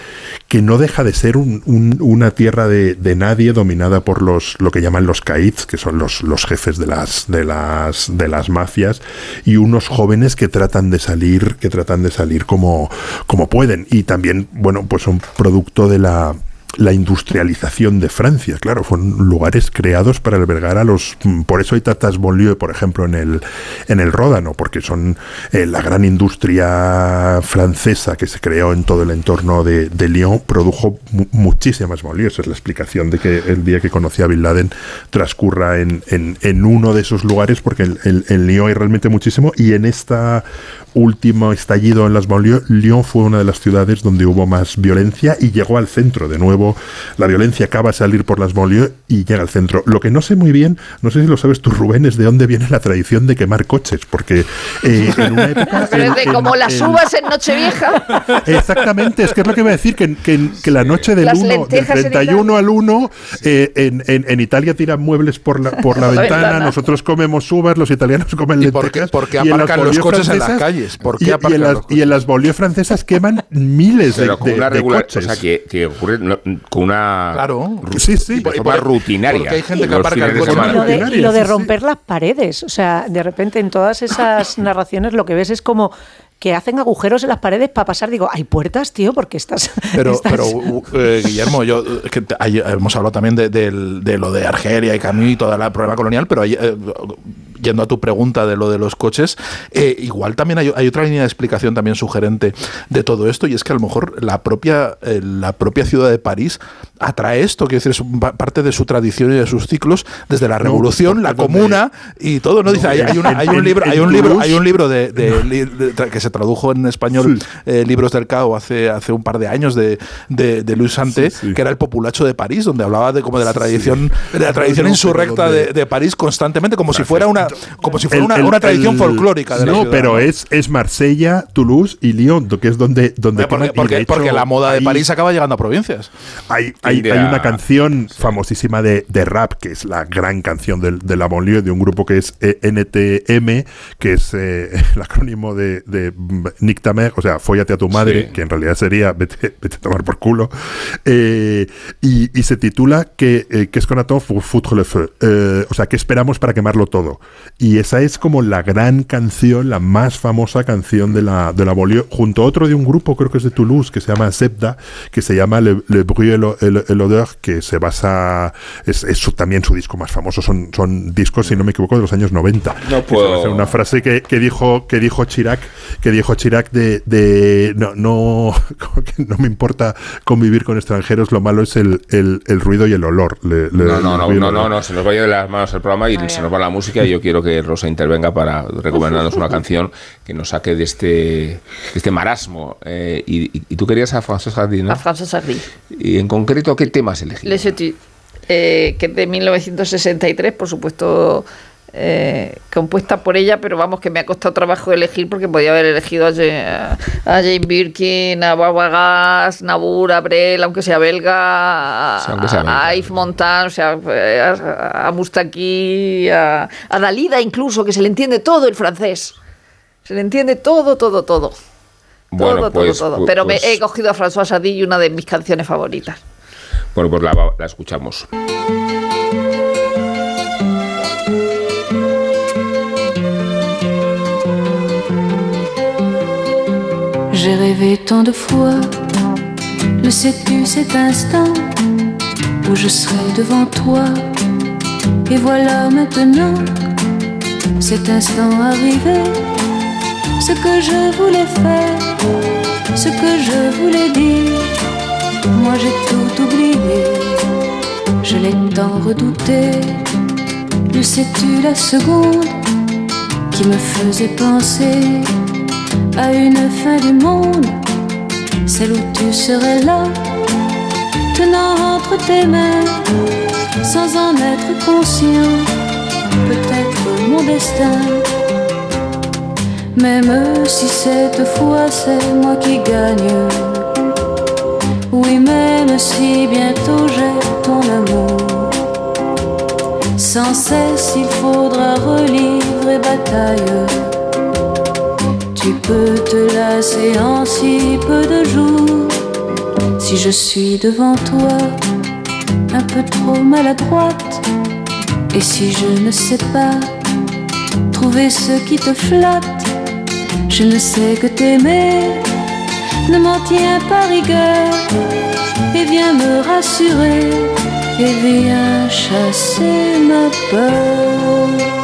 que no deja de ser un- un- una tierra de, de nadie dominada por los lo que llaman los caids que son los, los jefes de las de las de las mafias y unos jóvenes que tratan de salir que tratan de salir como como pueden. Y también bueno pues son producto de la la industrialización de Francia, claro, fueron lugares creados para albergar a los... Por eso hay tantas banlieues, por ejemplo, en el, en el Ródano, porque son eh, la gran industria francesa que se creó en todo el entorno de, de Lyon, produjo mu- muchísimas banlieues. Esa Es la explicación de que el día que conocí a Bin Laden transcurra en, en- uno de esos lugares, porque en, en- en Lyon hay realmente muchísimo, y en esta último estallido en las banlieues, Lyon fue una de las ciudades donde hubo más violencia y llegó al centro. De nuevo, la violencia acaba de salir por las banlieues y llega al centro. Lo que no sé muy bien, no sé si lo sabes tú, Rubén, es de dónde viene la tradición de quemar coches, porque eh, en una época... Pero es de en- como en- las en- uvas en Nochevieja. Exactamente, es que es lo que iba a decir, que, que- que la noche del, Las 1, del lentejas en 31 al 1, eh, en, en- en Italia tiran muebles por la, por la ventana, ventana. nosotros comemos uvas, los italianos comen ¿Y por qué- lentejas. por qué y en las aparcan los coches en las francesas- calles? ¿Por qué y- y, aparcan en las, los y en las francesas queman miles de, de- coches. o sea, que, que ocurre no, con una Claro. Sí, sí. de forma rutinaria. porque hay gente que aparca el de coche lo de, lo de Ordinarias, sí, sí. romper las paredes. O sea, de repente en todas esas narraciones lo que ves es como que hacen agujeros en las paredes para pasar. Digo, ¿hay puertas, tío? Porque estás. Pero, estás- pero uh, eh, Guillermo, yo eh, que te- hay- hemos hablado también de lo de Argelia y Camus y todo el problema colonial, pero hay, eh, yendo a tu pregunta de lo de los coches, eh, igual también hay, hay otra línea de explicación también sugerente de todo esto y es que a lo mejor la propia, eh, la propia ciudad de París atrae esto, quiero decir, es parte de su tradición y de sus ciclos desde la No, revolución, la comuna y todo, ¿no? Dice, hay, hay una- hay un libro, hay un libro, hay un libro de, que se tradujo en español, eh, Libros del Cao, hace, hace un par de años de, Luis Sante, que era el populacho de París, donde hablaba de como de la tradición, de la tradición insurrecta de París constantemente, como si fuera una, como si fuera El- una, el- una tradición el- folclórica de la No, ciudad, pero ¿no? es, es Marsella, Toulouse y Lyon, que es donde, donde Eh, porque, porque- de hecho porque la moda de hay- París acaba llegando a provincias. Hay, hay, de hay la- una canción famosísima de, de rap, que es la gran canción del- de, la banlieue, de un grupo que es eh, NTM, que es eh, el acrónimo de, de Nick Tamer, o sea, Fóllate a tu madre, Sí. que en realidad sería Vete, vete a tomar por culo. Eh, y, y se titula que, eh, que es con foutre le feu. Eh, o sea, ¿qué esperamos para quemarlo todo? Y esa es como la gran canción, la más famosa canción de la, de la Bolio, junto a otro de un grupo, creo que es de Toulouse, que se llama Zebda, que se llama Le, Le Bruit et le- et le- Odeur, que se basa, es, es su- también su disco más famoso, son, son discos, si no me equivoco, de los años 90. No puedo- en una frase que, que dijo que dijo Chirac, que dijo Chirac de, de no, no, no me importa convivir con extranjeros, lo malo es el, el, el ruido y el olor. Le- le- No, no, no, no, no, no, se nos vaya de las manos el programa y se nos va la música y yo quiero que Rosa intervenga para recomendarnos una canción que nos saque de este, de este marasmo. Eh, y, y- tú querías a François Hardy, ¿no? A François Hardy. Y en concreto, ¿qué temas elegido? Les eh, que es de 1963, por supuesto, eh, compuesta por ella, pero vamos, que me ha costado trabajo elegir porque podía haber elegido a, Ja- a Jane Birkin, a Barbara Gass, Nabur, a Brel, aunque sea belga, a, Sí, aunque sea belga. a Yves Montand, o sea, eh, a, a Moustaki, a, a Dalida incluso, que se le entiende todo el francés. Se le entiende todo, todo, todo. Bueno, todo, pues- todo, todo. pues- Pero me pues- he cogido a François Hardy y una de mis canciones favoritas. Bueno, pues la, la escuchamos. J'ai rêvé tant de fois, le sais-tu cet instant où je serai devant toi Et voilà maintenant cet instant arrivé, ce que je voulais faire, ce que je voulais dire. Moi j'ai tout oublié, je l'ai tant redouté. Le sais-tu la seconde qui me faisait penser à une fin du monde, celle où tu serais là, tenant entre tes mains, sans en être conscient, peut-être mon destin. Même si cette fois c'est moi qui gagne, oui, même si bientôt j'ai ton amour. Sans cesse il faudra relivrer bataille. Tu peux te lasser en si peu de jours. Si je suis devant toi, un peu trop maladroite. Et si je ne sais pas trouver ce qui te flatte, je ne sais que t'aimer. Ne m'en tiens pas rigueur et viens me rassurer et viens chasser ma peur.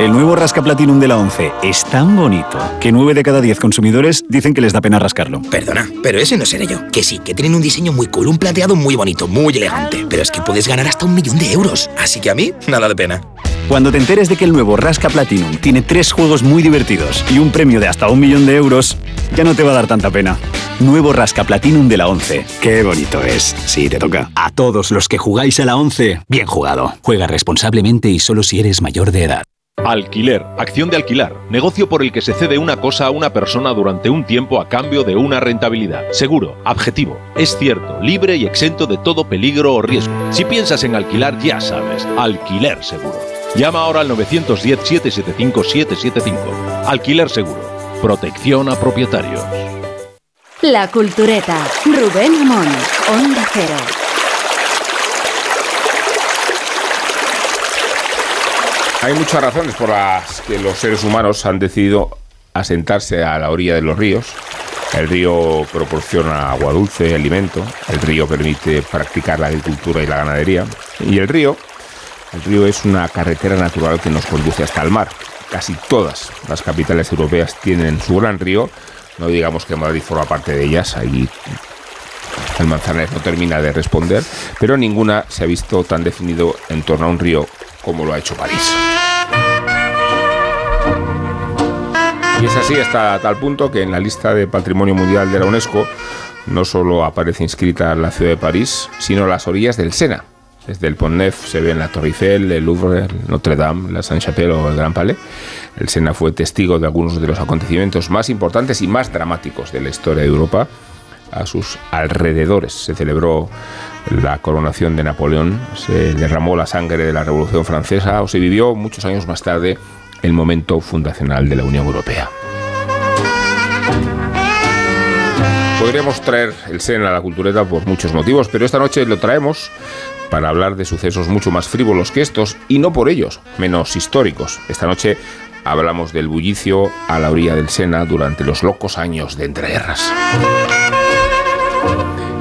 El nuevo Rasca Platinum de la 11 es tan bonito que 9 de cada 10 consumidores dicen que les da pena rascarlo. Perdona, pero ese no seré yo. Que sí, que tienen un diseño muy cool, un plateado muy bonito, muy elegante. Pero es que puedes ganar hasta un millón de euros. Así que a mí, nada de pena. Cuando te enteres de que el nuevo Rasca Platinum tiene tres juegos muy divertidos y un premio de hasta un millón de euros, ya no te va a dar tanta pena. Nuevo Rasca Platinum de la 11. Qué bonito es. Sí, te toca. A todos los que jugáis a la 11, bien jugado. Juega responsablemente y solo si eres mayor de edad. Alquiler, acción de alquilar, negocio por el que se cede una cosa a una persona durante un tiempo a cambio de una rentabilidad. Seguro, objetivo, es cierto, libre y exento de todo peligro o riesgo. Si piensas en alquilar, ya sabes, alquiler seguro. Llama ahora al 910-775-775. Alquiler seguro, protección a propietarios. La Cultureta. Rubén Amón. Onda Cero. Hay muchas razones por las que los seres humanos han decidido asentarse a la orilla de los ríos. El río proporciona agua dulce, alimento. El río permite practicar la agricultura y la ganadería. Y el río, el río es una carretera natural que nos conduce hasta el mar. Casi todas las capitales europeas tienen su gran río. No digamos que Madrid forma parte de ellas. Ahí el Manzanares no termina de responder, pero ninguna se ha visto tan definido en torno a un río como lo ha hecho París. Y es así hasta tal punto que en la lista de Patrimonio Mundial de la UNESCO no solo aparece inscrita la ciudad de París, sino las orillas del Sena. Desde el Pont Neuf se ven la Torre Eiffel, el Louvre, Notre Dame, la Saint-Chapelle o el Gran Palais. El Sena fue testigo de algunos de los acontecimientos más importantes y más dramáticos de la historia de Europa. A sus alrededores se celebró la coronación de Napoleón, se derramó la sangre de la Revolución Francesa o se vivió muchos años más tarde el momento fundacional de la Unión Europea. Podríamos traer el Sena a la cultureta por muchos motivos, pero esta noche lo traemos para hablar de sucesos mucho más frívolos que estos y no por ellos menos históricos. Esta noche hablamos del bullicio a la orilla del Sena durante los locos años de entreguerras.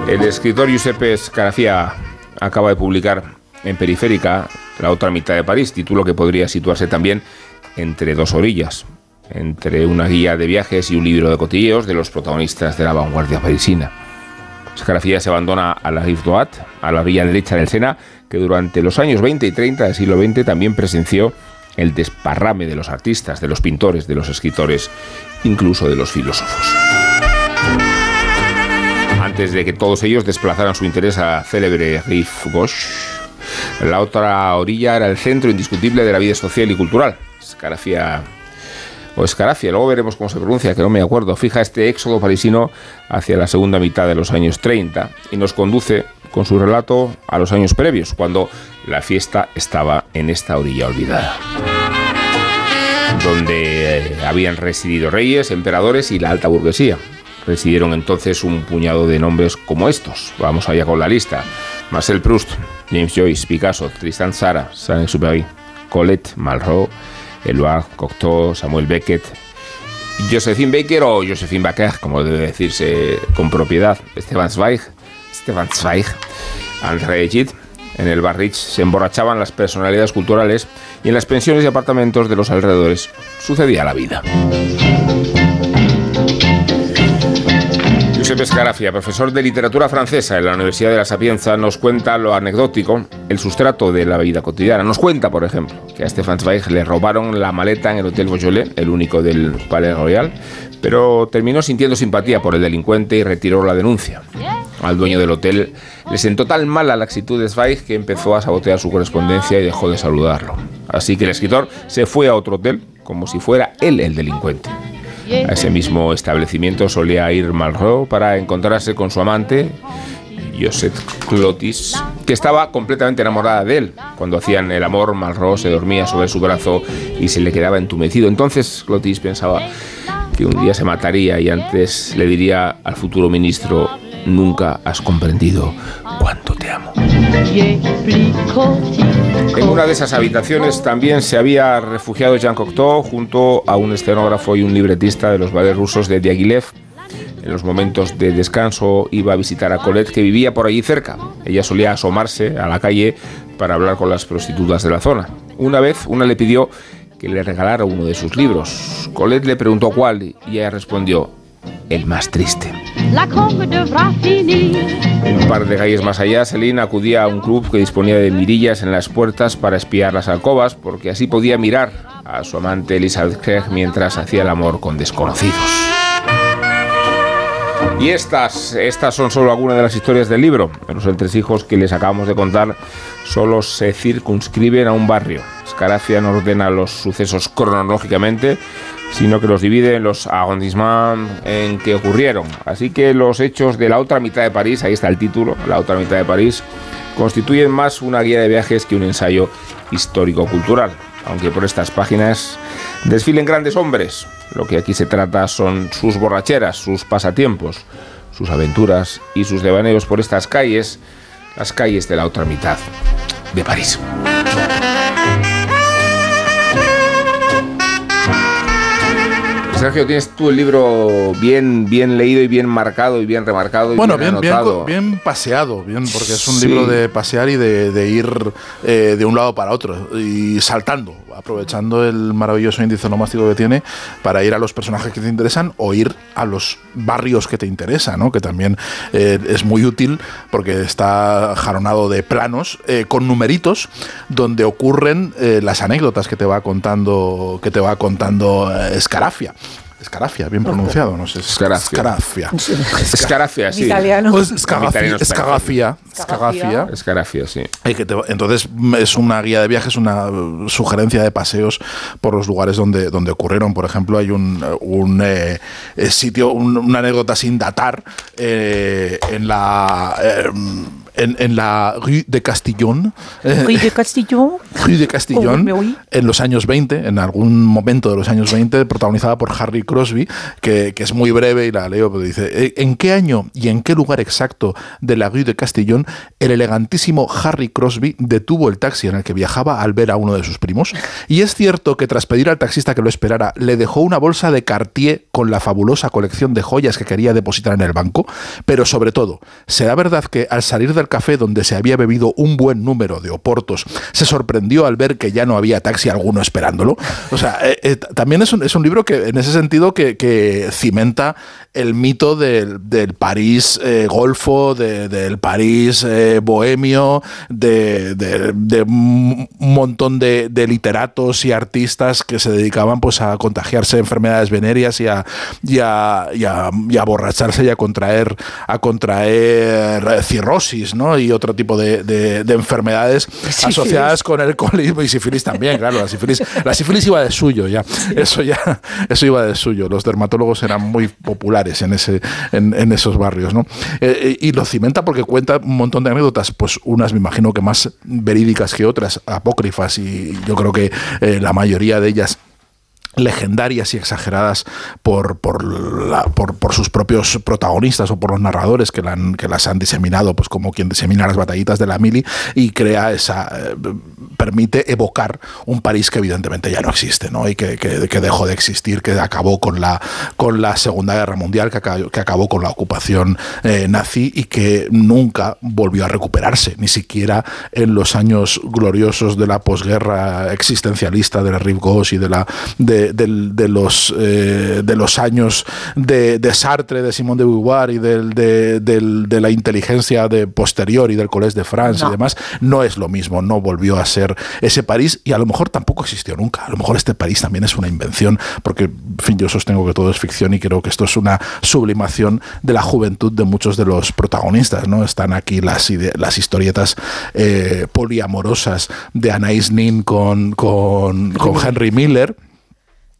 El escritor Giuseppe Scarafia acaba de publicar en Periférica La otra mitad de París, título que podría situarse también entre dos orillas, entre una guía de viajes y un libro de cotilleos de los protagonistas de la vanguardia parisina. Scarafia se abandona a la Droite, a la orilla derecha del Sena, que durante los años 20 y 30 del siglo XX también presenció el desparrame de los artistas, de los pintores, de los escritores, incluso de los filósofos. Antes de que todos ellos desplazaran su interés a la célebre Rive Gauche, la otra orilla era el centro indiscutible de la vida social y cultural. Scarafia o Escarafia, luego veremos cómo se pronuncia, que no me acuerdo, fija este éxodo parisino hacia la segunda mitad de los años 30 y nos conduce con su relato a los años previos, cuando la fiesta estaba en esta orilla olvidada donde eh, habían residido reyes, emperadores y la alta burguesía. Residieron entonces un puñado de nombres como estos. Vamos allá con la lista. Marcel Proust, James Joyce, Picasso, Tristan Tzara, Saint-Exupéry, Colette, Malraux, Eluard, Cocteau, Samuel Beckett, Josephine Baker o Josephine Baker, como debe decirse con propiedad, Stefan Zweig, Stefan Zweig, André Gide. En el Barrich se emborrachaban las personalidades culturales y en las pensiones y apartamentos de los alrededores sucedía la vida. Scarafia, profesor de literatura francesa en la Universidad de la Sapienza, nos cuenta lo anecdótico, el sustrato de la vida cotidiana. Nos cuenta, por ejemplo, que a Stefan Zweig le robaron la maleta en el Hotel Beaujolais, el único del Palais Royal, pero terminó sintiendo simpatía por el delincuente y retiró la denuncia. Al dueño del hotel le sentó tan mal la laxitud de Zweig que empezó a sabotear su correspondencia y dejó de saludarlo. Así que el escritor se fue a otro hotel como si fuera él el delincuente. A ese mismo establecimiento solía ir Malraux para encontrarse con su amante, Josette Clotis, que estaba completamente enamorada de él. Cuando hacían el amor, Malraux se dormía sobre su brazo y se le quedaba entumecido. Entonces Clotis pensaba que un día se mataría y antes le diría al futuro ministro, nunca has comprendido cuánto te amo. En una de esas habitaciones también se había refugiado Jean Cocteau junto a un escenógrafo y un libretista de los ballets rusos de Diaghilev. En los momentos de descanso iba a visitar a Colette que vivía por allí cerca. Ella solía asomarse a la calle para hablar con las prostitutas de la zona. Una vez una le pidió que le regalara uno de sus libros. Colette le preguntó cuál y ella respondió, el más triste. Un par de calles más allá, Celine acudía a un club que disponía de mirillas en las puertas para espiar las alcobas, porque así podía mirar a su amante Elizabeth Craig mientras hacía el amor con desconocidos. Y estas, estas son solo algunas de las historias del libro. Los entresijos que les acabamos de contar solo se circunscriben a un barrio. Scarafia no ordena los sucesos cronológicamente, sino que los divide en los arrondissements en que ocurrieron. Así que los hechos de la otra mitad de París, ahí está el título, la otra mitad de París, constituyen más una guía de viajes que un ensayo histórico-cultural. Aunque por estas páginas desfilen grandes hombres, lo que aquí se trata son sus borracheras, sus pasatiempos, sus aventuras y sus devaneos por estas calles, las calles de la otra mitad de París. Sergio, tienes tú el libro bien, bien leído y bien marcado y bien remarcado. Y bueno, bien, bien, anotado. bien, bien paseado, bien, porque es un Sí. libro de pasear y de, de ir eh, de un lado para otro y saltando, aprovechando el maravilloso índice nomástico que tiene para ir a los personajes que te interesan o ir a los barrios que te interesan, ¿no? que también eh, es muy útil porque está jaronado de planos eh, con numeritos donde ocurren las anécdotas que te va contando que te va contando eh, Scarafia. Escarafia, bien pronunciado, no sé. Escarafia. Escarafia. Escarafia, sí. Italiano. Escarafia. escarafia. Escarafia, sí. Y que te- entonces es una guía de viajes, una sugerencia de paseos por los lugares donde, donde ocurrieron. Por ejemplo, hay un, un, eh, eh, sitio, un- una anécdota sin datar eh, en la... eh, en, en la Rue de Castillon. Rue de Castillon. Rue de Castillon, Oh, en los años 20, en algún momento de los años 20, protagonizada por Harry Crosby, que, que es muy breve y la leo, pero dice, "Eh, ¿en qué año y en qué lugar exacto de la Rue de Castillon el elegantísimo Harry Crosby detuvo el taxi en el que viajaba al ver a uno de sus primos? Y es cierto que tras pedir al taxista que lo esperara, le dejó una bolsa de Cartier con la fabulosa colección de joyas que quería depositar en el banco, pero sobre todo, ¿será verdad que al salir del café donde se había bebido un buen número de oportos, se sorprendió al ver que ya no había taxi alguno esperándolo? O sea, eh, eh, también es un, es un libro que en ese sentido que, que cimenta el mito del, del París eh, golfo, de- del París bohemio, de, de- un montón de, literatos y artistas que se dedicaban pues a contagiarse de enfermedades venéreas y a, y a, y a- y a borracharse y a contraer, a contraer cirrosis ¿no? y otro tipo de, de- de enfermedades Sífilis. asociadas con el alcoholismo y sífilis también, claro, la sífilis, la sífilis iba de suyo ya, eso ya, eso iba de suyo, los dermatólogos eran muy populares en, ese, en, en esos barrios, ¿no? Eh, eh, y lo cimenta porque cuenta un montón de anécdotas, pues unas me imagino que más verídicas que otras, apócrifas, y yo creo que eh, la mayoría de ellas legendarias y exageradas por, por, por, sus propios protagonistas o por los narradores que, las han diseminado, pues como quien disemina las batallitas de la mili y crea esa eh, permite evocar un París que evidentemente ya no existe, ¿no? Y que, que- dejó de existir, que acabó con la con la Segunda Guerra Mundial, que acabó, que acabó con la ocupación eh, nazi y que nunca volvió a recuperarse, ni siquiera en los años gloriosos de la posguerra existencialista de la Rive y de la de, de los eh, de los años de, de Sartre, de Simone de Beauvoir y del, de, la inteligencia de posterior y del Collège de France No. y demás, no es lo mismo, no volvió a ser ese París y a lo mejor tampoco existió nunca. A lo mejor este París también es una invención, porque, en fin, yo sostengo que todo es ficción y creo que esto es una sublimación de la juventud de muchos de los protagonistas, ¿no? Están aquí las, las historietas eh, poliamorosas de Anais Nin con, con, con Henry Miller.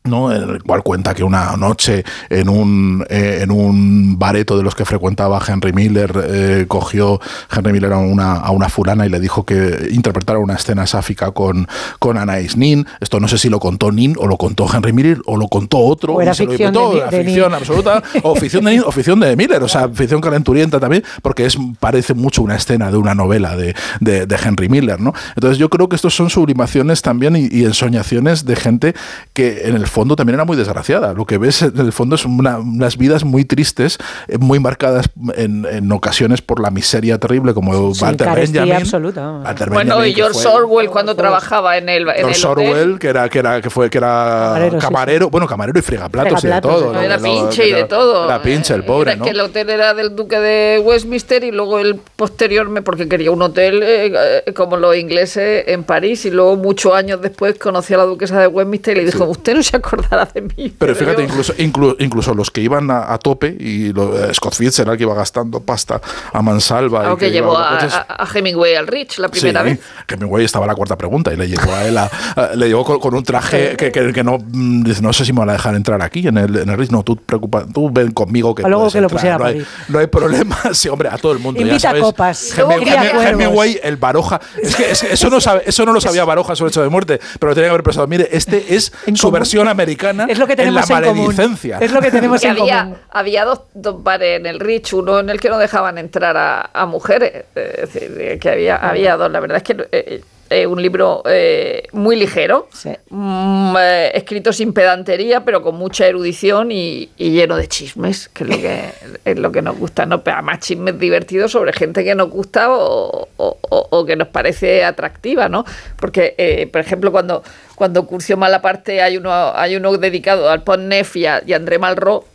¿No? en el cual cuenta que una noche en un, eh, en un bareto de los que frecuentaba Henry Miller, eh, cogió Henry Miller a una, a una fulana y le dijo que interpretara una escena sáfica con, con Anais Nin. Esto no sé si lo contó Nin o lo contó Henry Miller o lo contó otro. O era lo ficción inventó, de ficción Nin. absoluta, o ficción de Nin o ficción de Miller, o sea, ficción calenturienta también, porque es parece mucho una escena de una novela de, de- de Henry Miller, ¿no? Entonces yo creo que estos son sublimaciones también y, y ensoñaciones de gente que en el fondo también era muy desgraciada. Lo que ves en el fondo son una- unas vidas muy tristes, eh, muy marcadas en, en ocasiones por la miseria terrible, como Sí, Walter Benjamin. absoluta. Walter Bueno, Benjamin, y George Orwell cuando trabajaba en el, en George el hotel. Orwell, que era, que era, que fue, que era Camarero, sí, camarero, bueno, camarero y fregaplatos y de todo. ¿no? Era pinche y de todo. Era pinche el pobre, Era ¿no? que el hotel era del duque de Westminster y luego el posterior, porque quería un hotel eh, eh, como los ingleses en París y luego muchos años después conocí a la duquesa de Westminster y le dijo, usted no se acordará de mí. Pero fíjate, yo- incluso, inclu- incluso los que iban a, a tope, y lo- eh, Scott Fitz era el que iba gastando pasta a mansalva. y Aunque que iba llevó a, coches. a- a Hemingway al Rich la primera sí, vez. que Hemingway estaba la cuarta pregunta y le llevó a él a- a- le llevó con, con un traje que, que- que no mm, dice, no sé si me van a dejar entrar aquí en el, en el Ritz. No, tú preocupa, tú ven conmigo que luego que lo pusiera no, hay, no hay problema. Sí, hombre, a todo el mundo. Invita ya sabes. copas. Heming- Cría Heming- cuervos. Hemingway, el Baroja. Es que, es que eso, no sabe, eso no lo sabía Baroja sobre el hecho de muerte, pero lo tenía que haber pensado. Mire, este es su versión americana Es lo que tenemos en la en común. Es lo que tenemos Que en había, común. había dos, dos bares en el Rich, uno en el que no dejaban entrar a, a mujeres. eh, Es decir, que había, había dos. La verdad es que eh, eh, un libro eh, muy ligero, mm, eh, escrito sin pedantería, pero con mucha erudición y, y lleno de chismes, que es lo que, es lo que nos gusta, ¿no? Pero además chismes divertidos sobre gente que nos gusta o, o- o- o que nos parece atractiva, ¿no? Porque, por ejemplo, cuando, cuando Curcio Malaparte hay uno, hay uno dedicado al Pont Neuf y a, y a André Malraux,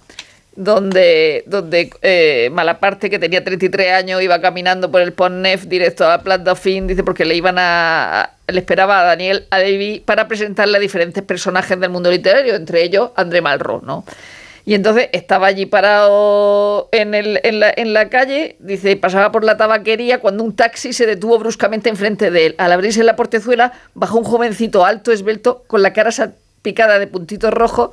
donde, donde eh, Malaparte, que tenía 33 años, iba caminando por el Pont Neuf directo a la Place Dauphine, dice, porque le iban a, le esperaba a Daniel Adeby para presentarle a diferentes personajes del mundo literario, entre ellos André Malraux, ¿no? Y entonces estaba allí parado en, el, en, la, en la calle, dice, pasaba por la tabaquería cuando un taxi se detuvo bruscamente enfrente de él. Al abrirse la portezuela, bajó un jovencito alto, esbelto, con la cara salpicada de puntitos rojos.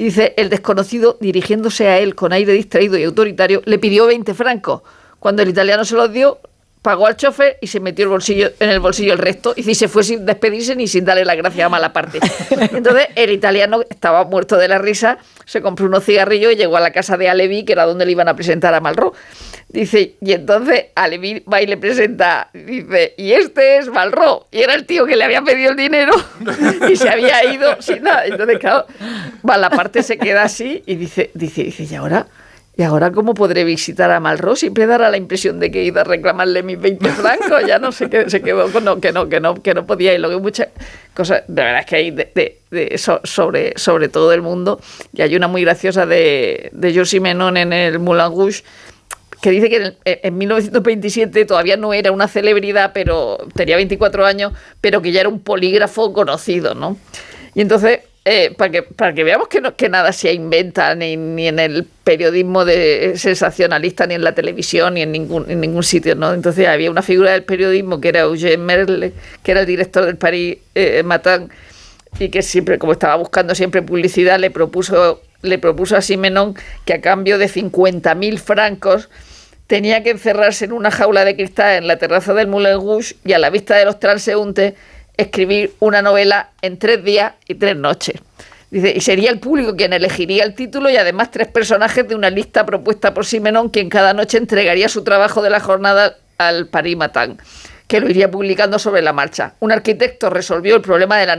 Y dice, el desconocido, dirigiéndose a él con aire distraído y autoritario, le pidió 20 francos. Cuando el italiano se los dio, pagó al chofer y se metió el bolsillo, en el bolsillo el resto y se fue sin despedirse ni sin darle las gracias a mala parte. Entonces el italiano estaba muerto de la risa, se compró unos cigarrillos y llegó a la casa de Alevi, que era donde le iban a presentar a Malraux. Dice, y entonces Alevi va y le presenta, dice, y este es Malraux. Y era el tío que le había pedido el dinero y se había ido sin nada. Entonces, claro, parte se queda así y dice, dice, dice, ¿y ahora? ¿Y ahora cómo podré visitar a Malraux? Siempre dará la impresión de que he ido a reclamarle mis 20 francos. Ya no sé qué se quedó con no, que no, que no, que no podía. Y luego muchas cosas, de verdad es que hay de, sobre, sobre todo el mundo. Y hay una muy graciosa de, de Josie Menon en el Moulin Rouge, que dice que en, 1927 todavía no era una celebridad, pero tenía 24 años, pero que ya era un polígrafo conocido, ¿no? Y entonces eh, para, que, para que veamos que, no, que nada se inventa ni, ni en el periodismo de sensacionalista, ni en la televisión, ni en ningún, en ningún sitio. ¿no? Entonces había una figura del periodismo que era Eugène Merle, que era el director del Paris eh, Matin, y que siempre, como estaba buscando siempre publicidad, le propuso, le propuso a Simenon que a cambio de 50.000 francos tenía que encerrarse en una jaula de cristal en la terraza del Moulin Rouge y a la vista de los transeúntes escribir una novela en tres días y tres noches. Dice, y sería el público quien elegiría el título y además tres personajes de una lista propuesta por Simenon, quien cada noche entregaría su trabajo de la jornada al Paris Matin que lo iría publicando sobre la marcha. Un arquitecto resolvió el problema de las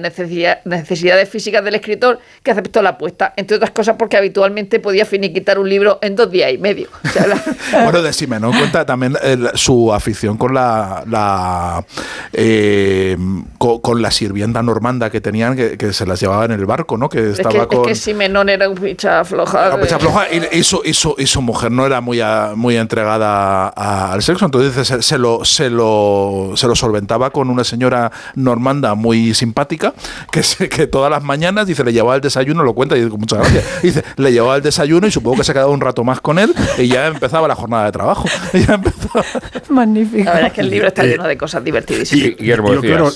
necesidades físicas del escritor que aceptó la apuesta, entre otras cosas porque habitualmente podía finiquitar un libro en dos días y medio. bueno, decime, ¿no? Cuenta también su afición con la, eh, con, la sirvienta normanda que tenían, que, se las llevaba en el barco, ¿no? Que estaba es que, con... Es que Simenón era un picha floja. floja y, su, mujer no era muy, muy entregada al sexo, entonces se lo, se lo se lo solventaba con una señora normanda muy simpática que, que todas las mañanas dice le llevaba el desayuno, lo cuenta y con muchas gracias. Dice, le llevaba el desayuno y supongo que se quedaba un rato más con él y ya empezaba la jornada de trabajo. Magnífico. La verdad es que el libro está lleno de cosas divertidísimas. Y, claro,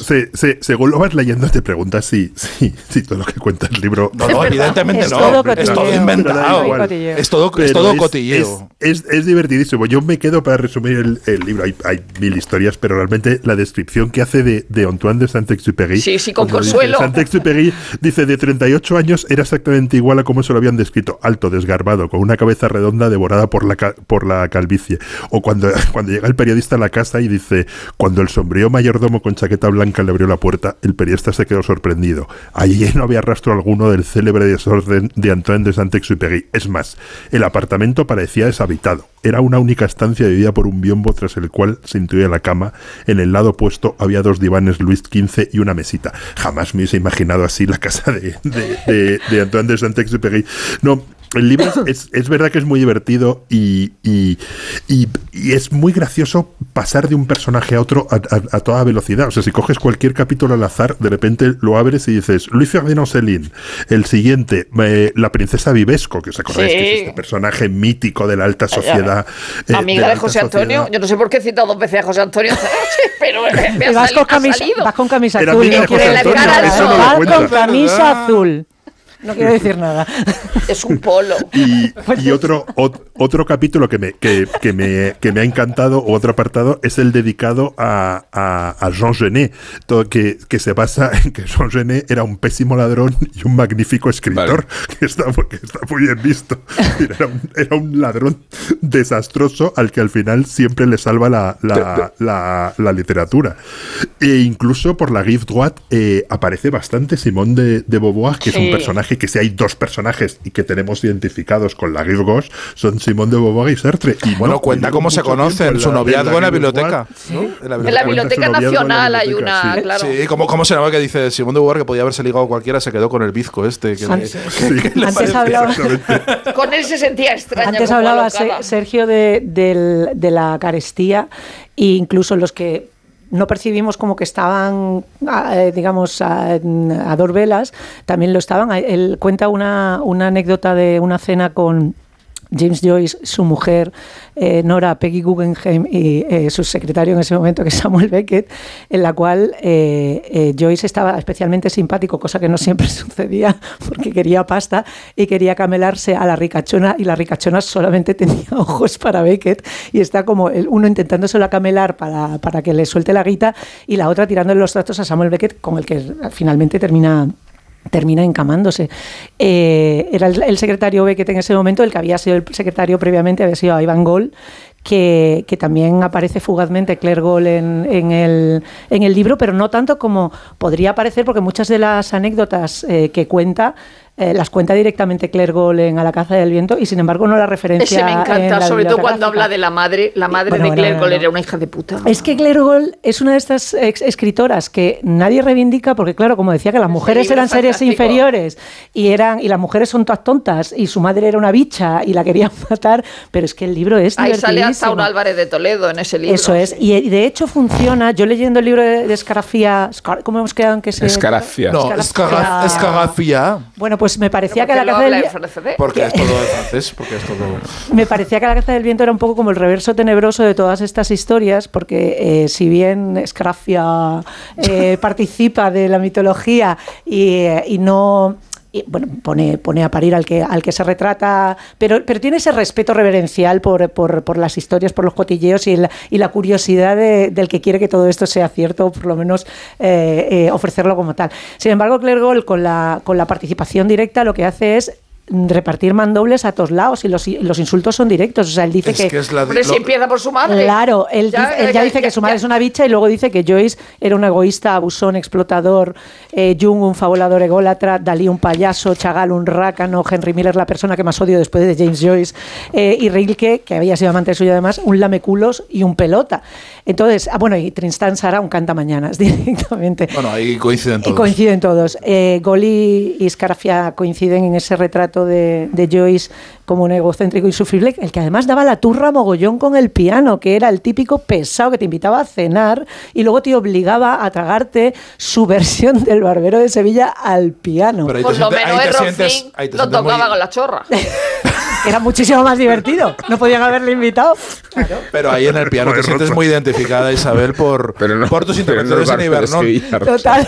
según lo vas leyendo te preguntas si, si, si, todo lo que cuenta el libro... No, no, evidentemente no. es todo inventado. Es todo, es todo cotilleo. Es, es, divertidísimo. Yo me quedo para resumir el, el libro. Hay, hay mil historias, pero realmente la descripción que hace de, de Antoine de Saint-Exupéry. Sí, sí, con consuelo. Saint-Exupéry dice, de 38 años era exactamente igual a como se lo habían descrito, alto, desgarbado, con una cabeza redonda devorada por la, por la calvicie. O cuando, cuando llega el periodista a la casa y dice, cuando el sombrío mayordomo con chaqueta blanca le abrió la puerta, el periodista se quedó sorprendido. Allí no había rastro alguno del célebre desorden de Antoine de Saint-Exupéry. Es más, el apartamento parecía deshabitado. Era una única estancia vivida por un biombo tras el cual se intuía la cama, en el lado opuesto había dos divanes Luis XV y una mesita. Jamás me hubiese imaginado así la casa de, de, de, Antoine de Saint-Exupéry. No, el libro es, es, verdad que es muy divertido y, y, y, es muy gracioso pasar de un personaje a otro a, toda velocidad. O sea, si coges cualquier capítulo al azar, de repente lo abres y dices Luis Ferdinand Céline, el siguiente, eh, la princesa Vivesco, que os acordáis que es este personaje mítico de la alta sociedad. Eh, amiga de, José Antonio, yo no sé por qué he citado dos veces a José Antonio, pero me ha vas, con camisa, vas con camisa azul. No quiere la cara vas con camisa azul. No quiero decir nada. Es un polo. Y, otro, otro capítulo que me, que, me, que me ha encantado, o otro apartado, es el dedicado a, a, Jean Genet, todo, que, que se basa en que Jean Genet era un pésimo ladrón y un magnífico escritor, que, está, está, muy bien visto. Era un, era un, ladrón desastroso al que al final siempre le salva la, la, la, literatura. E incluso por la Rive Droite eh, aparece bastante Simón de, de Beauvoir, que es un personaje que si hay dos personajes y que tenemos identificados con la Gauche son Simón de Beauvoir y Sartre. Y bueno, cuenta cómo se conocen, su noviazgo en la biblioteca. En la Biblioteca Nacional hay una, claro. Sí, ¿cómo, cómo se llama que dice Simón de Beauvoir que podía haberse ligado cualquiera, se quedó con el bizco este. Que antes, hablaba, con él se sentía extraño. Antes hablaba Sergio de, de la carestía e incluso los que no percibimos como que estaban, eh, digamos, a, dos velas, también lo estaban. Él cuenta una, una anécdota de una cena con James Joyce, su mujer, eh, Nora Peggy Guggenheim y eh, su secretario en ese momento, que es Samuel Beckett, en la cual eh, Joyce estaba especialmente simpático, cosa que no siempre sucedía, porque quería pasta y quería camelarse a la ricachona, y la ricachona solamente tenía ojos para Beckett, y está como el uno intentándoselo camelar para, para que le suelte la guita, y la otra tirándole los tratos a Samuel Beckett, con el que finalmente termina termina encamándose. Eh, era el, el secretario Beckett en ese momento, el que había sido el secretario previamente, había sido Ivan Gold, que, que también aparece fugazmente Claire Gold en, en el, en el libro, pero no tanto como podría parecer, porque muchas de las anécdotas eh, que cuenta eh, las cuenta directamente Claire Gold en A la caza del viento y sin embargo no la referencia Ese me en encanta, la sobre todo cuando habla de la madre. La madre Bueno, de bueno, Claire bueno, Gold era una hija de puta. Es que Claire Gold es una de estas ex- escritoras que nadie reivindica porque, claro, como decía, que las mujeres libro eran es seres inferiores y eran y las mujeres son todas tontas y su madre era una bicha y la querían matar, pero es que el libro es Ahí sale hasta un Álvarez de Toledo en ese libro. Eso es, y, y de hecho funciona. Yo leyendo el libro de, de Escarafía, Scar- ¿cómo hemos quedado en que se Escarafia. No, Escarafia. escagafía. Bueno, pues me parecía que la caza del habla en vi- francés. Porque es todo de francés, porque es todo... me parecía que la caza del viento era un poco como el reverso tenebroso de todas estas historias, porque eh, si bien Scrafia eh, participa de la mitología y, eh, y no bueno, pone, pone a parir al que, al que se retrata, pero, pero tiene ese respeto reverencial por, por, por las historias, por los cotilleos y, y la curiosidad de- del que quiere que todo esto sea cierto, o por lo menos eh, eh, ofrecerlo como tal. Sin embargo, Claire Gold, con la, con la participación directa, lo que hace es repartir mandobles a todos lados y los, y los insultos son directos. O sea, él dice Es que, que es la- Hombre, si empieza por su madre. Claro, él, Ya, dice- él ya ya, dice que su madre ya. es una bicha y luego dice que Joyce era un egoísta, abusón, explotador, eh, Jung un fabulador ególatra, Dalí un payaso, Chagall un rácano, Henry Miller la persona que más odio después de James Joyce eh, y Rilke, que había sido amante suyo además, un lameculos y un pelota. Entonces, ah, bueno, y Tristan Sara un cantamañanas directamente. Bueno, ahí coinciden Y todos. coinciden todos. Eh, Goli y Scarafia coinciden en ese retrato de, de Joyce como un egocéntrico insufrible, el que además daba la turra mogollón con el piano, que era el típico pesado que te invitaba a cenar y luego te obligaba a tragarte su versión del Barbero de Sevilla al piano. Pero ahí Por lo sientes- menos ahí te el sientes- Rofín ahí te lo muy- tocaba con la chorra. Era muchísimo más divertido. No podían haberle invitado. Pero ahí en el piano te sientes muy identificada, Isabel, por, no, por tus pero no intervenciones en el Barbero de Ibernón. Sevilla, Rosa.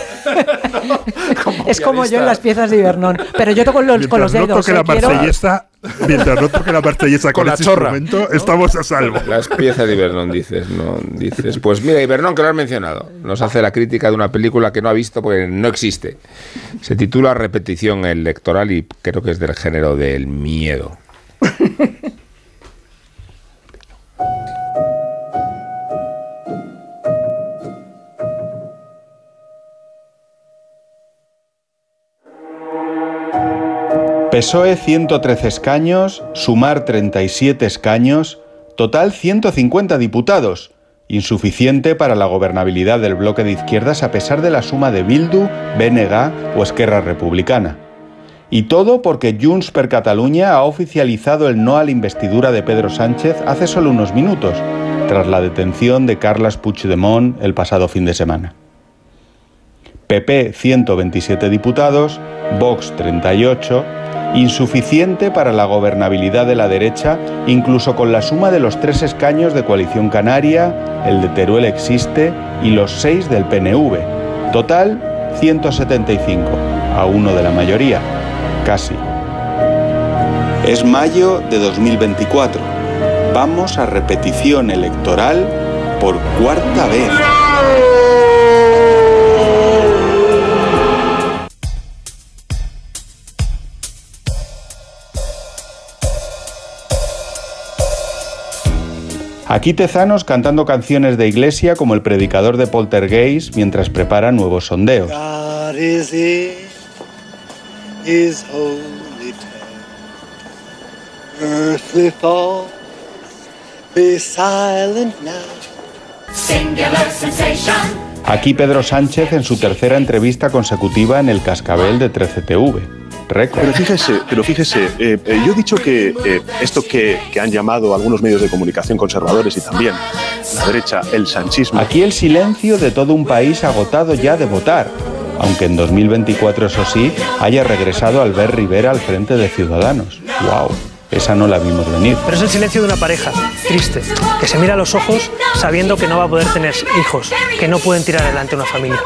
Es como yo en las piezas de Ibernón. Pero yo toco los, con los Mientras no dedos. toque la ¿eh? Quiero- marsellesa, mientras no toque la marsellesa con, Con la chorra. instrumento, estamos a salvo. Las piezas de Ibernón, dices, ¿no? Dices, pues mira, Ibernón, que lo has mencionado, nos hace la crítica de una película que no ha visto porque no existe. Se titula Repetición electoral y creo que es del género del miedo. PSOE 113 escaños, Sumar 37 escaños, total 150 diputados, insuficiente para la gobernabilidad del bloque de izquierdas a pesar de la suma de Bildu, BNG o Esquerra Republicana. Y todo porque Junts per Catalunya ha oficializado el no a la investidura de Pedro Sánchez hace solo unos minutos, tras la detención de Carles Puigdemont el pasado fin de semana. PP 127 diputados, Vox 38, insuficiente para la gobernabilidad de la derecha, incluso con la suma de los tres escaños de Coalición Canaria, el de Teruel existe y los seis del PNV. Total 175, a uno de la mayoría, casi. Es mayo de 2024. Vamos a repetición electoral por cuarta vez. Aquí tezanos cantando canciones de iglesia como el predicador de Poltergeist mientras prepara nuevos sondeos. Aquí Pedro Sánchez en su tercera entrevista consecutiva en el Cascabel de 13TV. Pero fíjese, pero fíjese, eh, eh, yo he dicho que eh, esto que, que han llamado algunos medios de comunicación conservadores y también la derecha, el sanchismo. Aquí el silencio de todo un país agotado ya de votar, aunque en 2024, eso sí, haya regresado Albert Rivera al frente de Ciudadanos. ¡Wow! Esa no la vimos venir. Pero es el silencio de una pareja, triste, que se mira a los ojos sabiendo que no va a poder tener hijos, que no pueden tirar adelante una familia.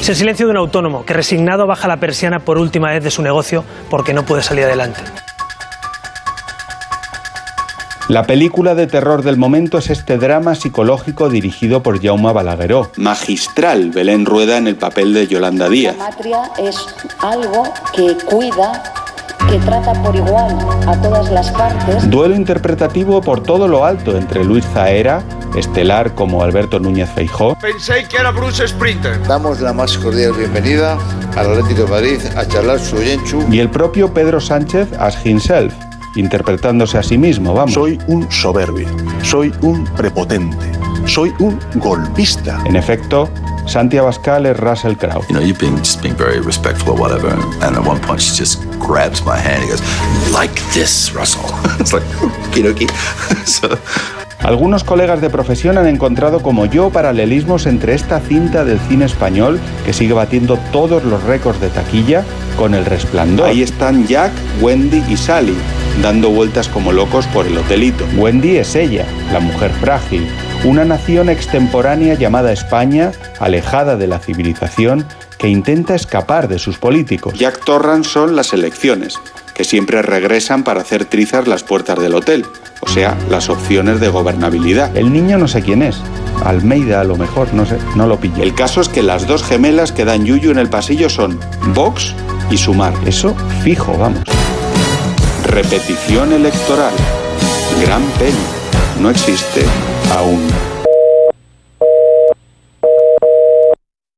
Es el silencio de un autónomo que resignado baja la persiana por última vez de su negocio porque no puede salir adelante. La película de terror del momento es este drama psicológico dirigido por Jaume Balagueró. Magistral, Belén Rueda en el papel de Yolanda Díaz. La matria es algo que cuida, que trata por igual a todas las partes. Duelo interpretativo por todo lo alto entre Luis Zaera, estelar como Alberto Núñez Feijó, Pensé que era Bruce Sprinter. Damos la más cordial bienvenida al Atlético de Madrid a charlar su Yenchu. y el propio Pedro Sánchez as himself, interpretándose a sí mismo, vamos. Soy un soberbio, soy un prepotente, soy un golpista. En efecto, Santi Abascal es Russell Crowe. You know, you've been just being very respectful or whatever. And at one point, she just grabs my hand and goes, like this, Russell. it's like, okie dokie. so, Algunos colegas de profesión han encontrado como yo paralelismos entre esta cinta del cine español que sigue batiendo todos los récords de taquilla con El Resplandor. Ahí están Jack, Wendy y Sally dando vueltas como locos por el hotelito. Wendy es ella, la mujer frágil, una nación extemporánea llamada España, alejada de la civilización, que intenta escapar de sus políticos. Jack Torrance son las elecciones, que siempre regresan para hacer trizas las puertas del hotel, o sea, las opciones de gobernabilidad. El niño no sé quién es. Almeida a lo mejor, no sé, no lo pillo. El caso es que las dos gemelas que dan Yuyu en el pasillo son Vox y Sumar. Eso fijo, vamos. Repetición electoral. Gran peli. No existe aún.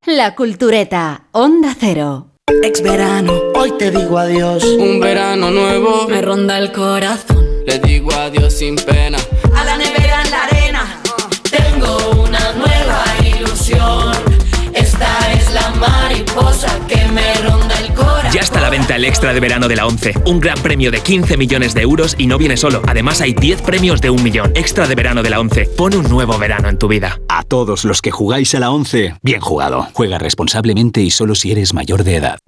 La Cultureta, Onda Cero. Ex verano, hoy te digo adiós. Un verano nuevo Me ronda el corazón. le digo adiós sin pena. A la nevera en la arena. Tengo una nueva ilusión. Esta mariposa que me ronda el corazón. Ya está a la venta el extra de verano de la 11. Un gran premio de 15 millones de euros y no viene solo. Además hay 10 premios de un millón. Extra de verano de la 11. Pon un nuevo verano en tu vida. A todos los que jugáis a la 11, bien jugado. Juega responsablemente y solo si eres mayor de edad.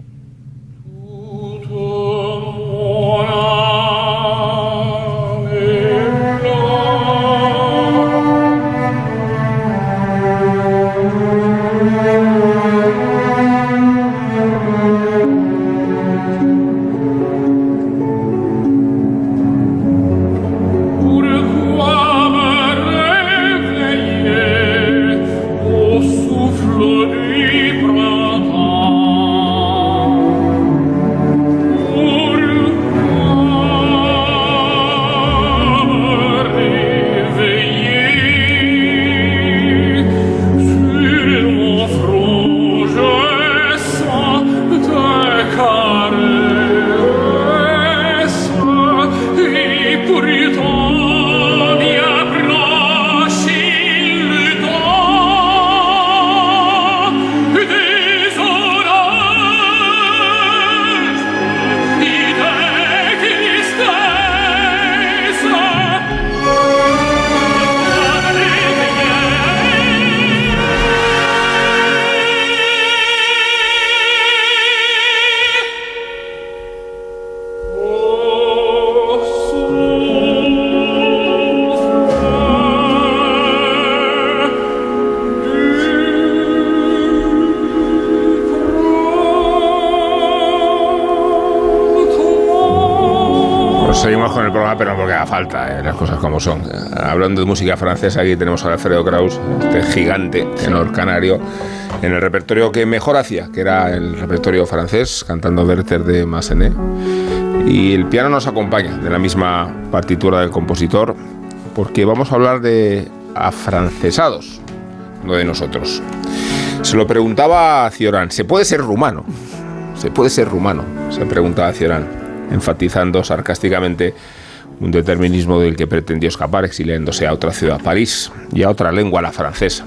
Como son. Hablando de música francesa, aquí tenemos a Alfredo Kraus, este gigante tenor canario, en el repertorio que mejor hacía, que era el repertorio francés, cantando Werther de Massenet. Y el piano nos acompaña, de la misma partitura del compositor, porque vamos a hablar de afrancesados, no de nosotros. Se lo preguntaba a Cioran, ¿se puede ser rumano? ¿Se puede ser rumano? Se preguntaba a Cioran, enfatizando sarcásticamente un determinismo del que pretendió escapar exiliándose a otra ciudad, París, y a otra lengua, la francesa.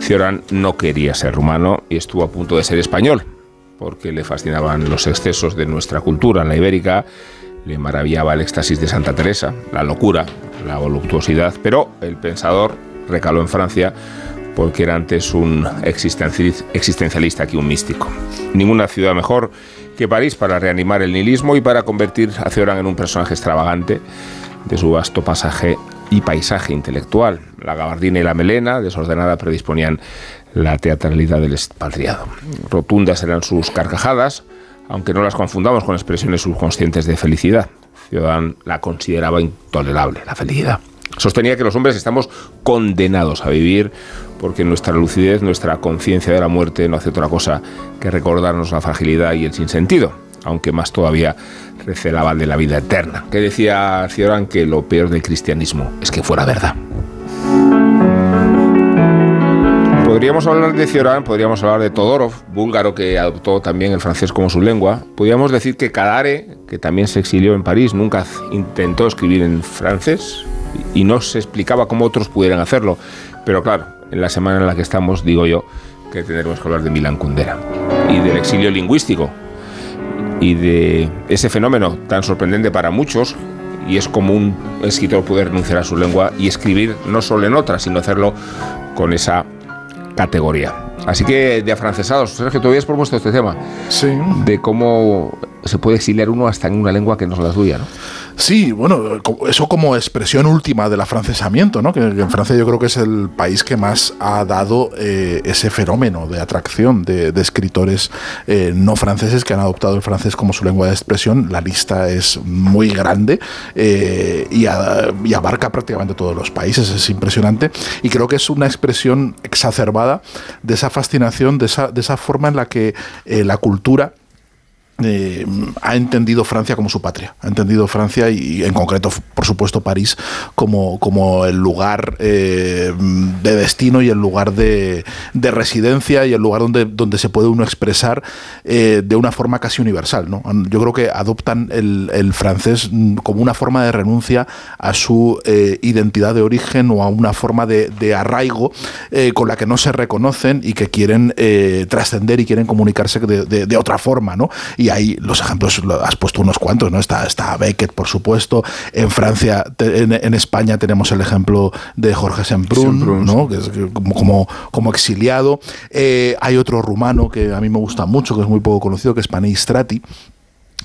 Cioran no quería ser rumano y estuvo a punto de ser español, porque le fascinaban los excesos de nuestra cultura, la ibérica, le maravillaba el éxtasis de Santa Teresa, la locura, la voluptuosidad, pero el pensador recaló en Francia porque era antes un existencialista que un místico. Ninguna ciudad mejor que París para reanimar el nihilismo y para convertir a Cioran en un personaje extravagante de su vasto pasaje y paisaje intelectual. La gabardina y la melena, desordenada, predisponían la teatralidad del expatriado. Rotundas eran sus carcajadas, aunque no las confundamos con expresiones subconscientes de felicidad. Ciudadán la consideraba intolerable, la felicidad. Sostenía que los hombres estamos condenados a vivir porque nuestra lucidez, nuestra conciencia de la muerte no hace otra cosa que recordarnos la fragilidad y el sinsentido, aunque más todavía recelaba de la vida eterna. Que decía Cioran que lo peor del cristianismo es que fuera verdad. Podríamos hablar de Cioran, podríamos hablar de Todorov, búlgaro que adoptó también el francés como su lengua. Podríamos decir que Kadare, que también se exilió en París, nunca intentó escribir en francés y no se explicaba cómo otros pudieran hacerlo. Pero claro, en la semana en la que estamos, digo yo, que tendremos que hablar de Milan Kundera y del exilio lingüístico y de ese fenómeno tan sorprendente para muchos y es como un escritor poder renunciar a su lengua y escribir no solo en otra, sino hacerlo con esa categoría. Así que de afrancesados, Sergio, tú habías propuesto este tema. Sí. De cómo se puede exiliar uno hasta en una lengua que no es la suya, ¿no? Sí, bueno, eso como expresión última del afrancesamiento, ¿no? Que, en Francia yo creo que es el país que más ha dado eh, ese fenómeno de atracción de, escritores eh, no franceses que han adoptado el francés como su lengua de expresión. La lista es muy grande eh, y, y, abarca prácticamente todos los países, es impresionante. Y creo que es una expresión exacerbada de esa fascinación, de esa, de esa forma en la que la cultura eh, ha entendido Francia como su patria, ha entendido Francia y, en concreto, por supuesto, París como, como el lugar eh, de destino y el lugar de, residencia y el lugar donde, donde se puede uno expresar eh, de una forma casi universal. ¿no? Yo creo que adoptan el, francés como una forma de renuncia a su identidad de origen o a una forma de, arraigo con la que no se reconocen y que quieren trascender y quieren comunicarse de, de otra forma. ¿no? Ahí los ejemplos, has puesto unos cuantos, ¿no? Está, está Beckett, por supuesto. En Francia, en, España tenemos el ejemplo de Jorge Semprún, ¿no? Que es como, como exiliado. Eh, hay otro rumano que a mí me gusta mucho, que es muy poco conocido, que es Panay Strati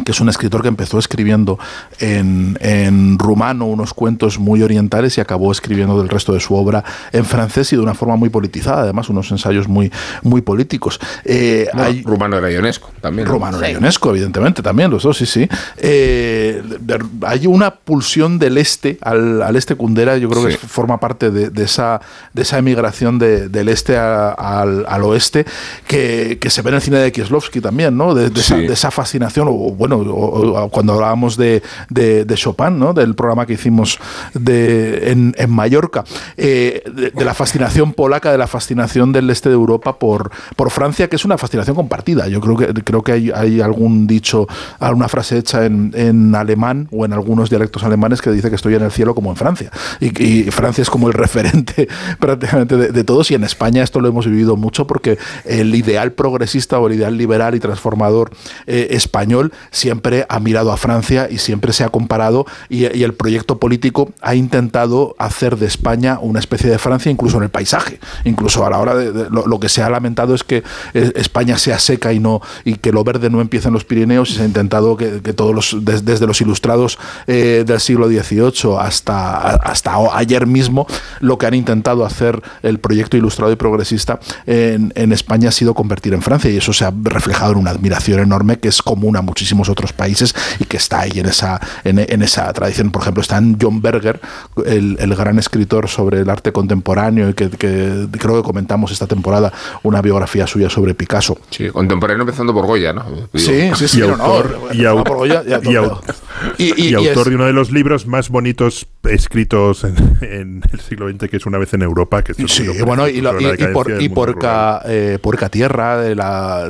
que es un escritor que empezó escribiendo en, en, rumano unos cuentos muy orientales y acabó escribiendo del resto de su obra en francés y de una forma muy politizada, además unos ensayos muy, muy políticos. Eh, hay, rumano era Ionesco también. Rumano era Ionesco, evidentemente, también, los dos, sí, sí. Eh, hay una pulsión del este al, al este Kundera, yo creo que forma parte de, de, esa, de esa emigración de, del este al, al, oeste, que, que, se ve en el cine de Kieslowski también, ¿no? De, esa, esa, fascinación, o bueno, cuando hablábamos de, Chopin, ¿no? del programa que hicimos de, en, Mallorca, eh, de, la fascinación polaca, de la fascinación del este de Europa por, por Francia, que es una fascinación compartida. Yo creo que, creo que hay, algún dicho, alguna frase hecha en, alemán o en algunos dialectos alemanes que dice que estoy en el cielo como en Francia. Y, Francia es como el referente prácticamente de, todos y en España esto lo hemos vivido mucho porque el ideal progresista o el ideal liberal y transformador eh, español siempre ha mirado a Francia y siempre se ha comparado y, el proyecto político ha intentado hacer de España una especie de Francia incluso en el paisaje. Incluso a la hora de, lo, que se ha lamentado es que eh, España sea seca y no y que lo verde no empiece en los Pirineos y se ha intentado que, todos los desde los ilustrados eh, del siglo XVIII hasta hasta ayer mismo lo que han intentado hacer el proyecto ilustrado y progresista en, en España ha sido convertir en Francia y eso se ha reflejado en una admiración enorme que es común a muchísimos otros países y que está ahí en esa, en, esa tradición. Por ejemplo, está en John Berger, el, gran escritor sobre el arte contemporáneo y que, creo que comentamos esta temporada una biografía suya sobre Picasso. Sí, contemporáneo empezando por Goya, ¿no? Sí, sí, sí. Y autor, y, autor de uno de los libros más bonitos escritos en, el siglo XX, que es Una vez en Europa. Que sí, bueno, y, por, y porca, eh, Tierra, de la,